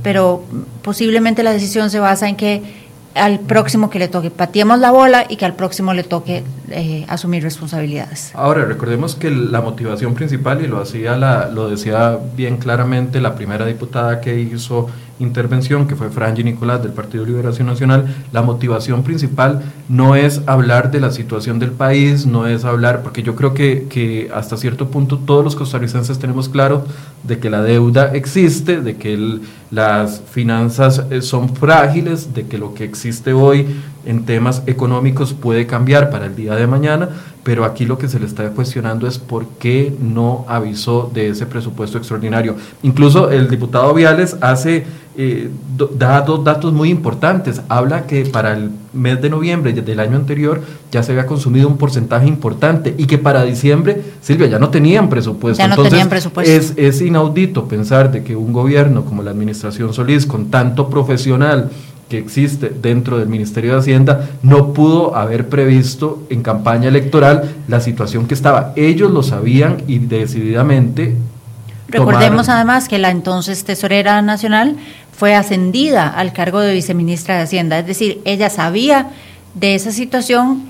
pero posiblemente la decisión se basa en que al próximo que le toque pateemos la bola y que al próximo le toque eh, asumir responsabilidades. Ahora, recordemos que la motivación principal, y lo, hacía la, lo decía bien claramente la primera diputada que hizo intervención, que fue Franji Nicolás del Partido Liberación Nacional, la motivación principal no es hablar de la situación del país, no es hablar, porque yo creo que, que hasta cierto punto todos los costarricenses tenemos claro de que la deuda existe, de que las finanzas eh, son frágiles, de que lo que existe hoy en temas económicos puede cambiar para el día de mañana, pero aquí lo que se le está cuestionando es por qué no avisó de ese presupuesto extraordinario. Incluso el diputado Viales hace eh, da dos datos muy importantes. Habla que para el mes de noviembre del año anterior ya se había consumido un porcentaje importante y que para diciembre, Silvia, ya no tenían presupuesto. Ya no Entonces, tenían presupuesto. Es, es inaudito pensar de que un gobierno como la Administración Solís, con tanto profesional, que existe dentro del Ministerio de Hacienda no pudo haber previsto en campaña electoral la situación que estaba. Ellos lo sabían y decididamente Recordemos además que la entonces tesorera nacional fue ascendida al cargo de viceministra de Hacienda, es decir, ella sabía de esa situación,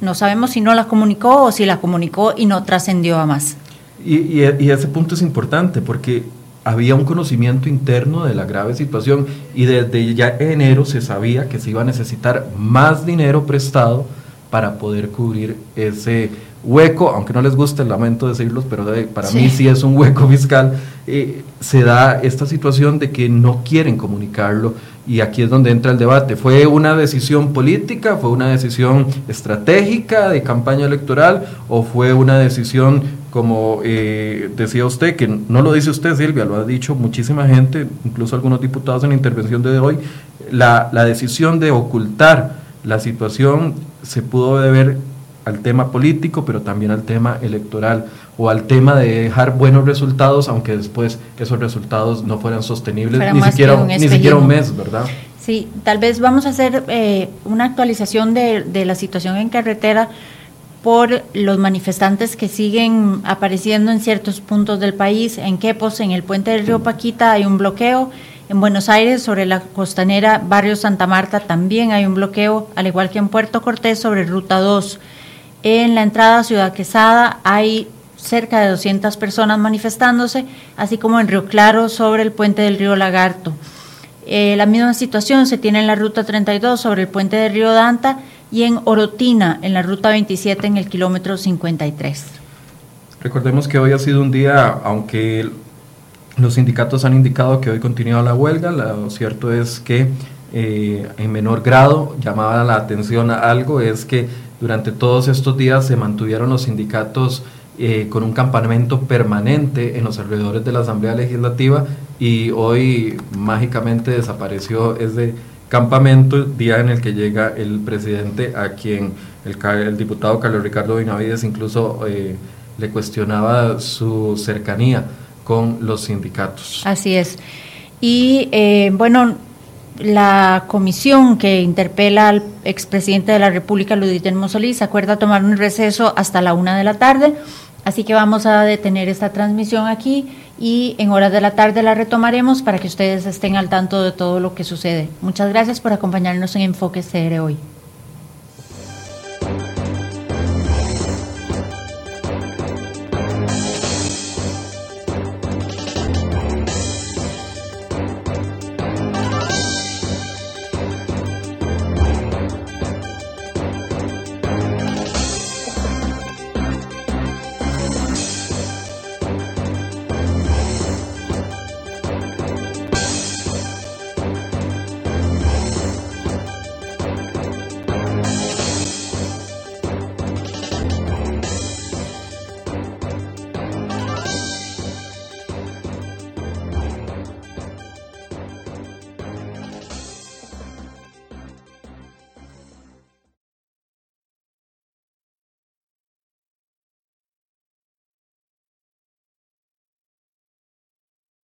no sabemos si no la comunicó o si la comunicó y no trascendió a más. Y, y, ese punto es importante porque había un conocimiento interno de la grave situación y desde ya enero se sabía que se iba a necesitar más dinero prestado para poder cubrir ese hueco, aunque no les guste, lamento decirlo, pero para mí sí. es un hueco fiscal, eh, se da esta situación de que no quieren comunicarlo. Y aquí es donde entra el debate. ¿Fue una decisión política, fue una decisión estratégica de campaña electoral o fue una decisión, como eh, decía usted, que no lo dice usted Silvia, lo ha dicho muchísima gente, incluso algunos diputados en la intervención de hoy, la, la decisión de ocultar la situación se pudo deber al tema político, pero también al tema electoral o al tema de dejar buenos resultados, aunque después esos resultados no fueran sostenibles ni siquiera, ni siquiera un mes, ¿verdad? Sí, tal vez vamos a hacer eh, una actualización de, de la situación en carretera por los manifestantes que siguen apareciendo en ciertos puntos del país. En Quepos, en el puente del río Paquita, hay un bloqueo. En Buenos Aires, sobre la costanera Barrio Santa Marta, también hay un bloqueo, al igual que en Puerto Cortés, sobre Ruta 2. En la entrada a Ciudad Quesada hay cerca de 200 personas manifestándose, así como en Río Claro sobre el puente del río Lagarto. Eh, la misma situación se tiene en la ruta 32 sobre el puente del río Danta y en Orotina en la ruta 27 en el kilómetro 53. Recordemos que hoy ha sido un día, aunque los sindicatos han indicado que hoy continúa la huelga, lo cierto es que eh, en menor grado llamaba la atención a algo, es que durante todos estos días se mantuvieron los sindicatos eh, con un campamento permanente en los alrededores de la Asamblea Legislativa y hoy mágicamente desapareció ese campamento, día en el que llega el presidente a quien el, diputado Carlos Ricardo Benavides incluso eh, le cuestionaba su cercanía con los sindicatos. Así es. Y eh, bueno, la comisión que interpela al expresidente de la República, Luis Guillermo Solís, acuerda tomar un receso hasta la una de la tarde. Así que vamos a detener esta transmisión aquí y en horas de la tarde la retomaremos para que ustedes estén al tanto de todo lo que sucede. Muchas gracias por acompañarnos en Enfoque CR hoy.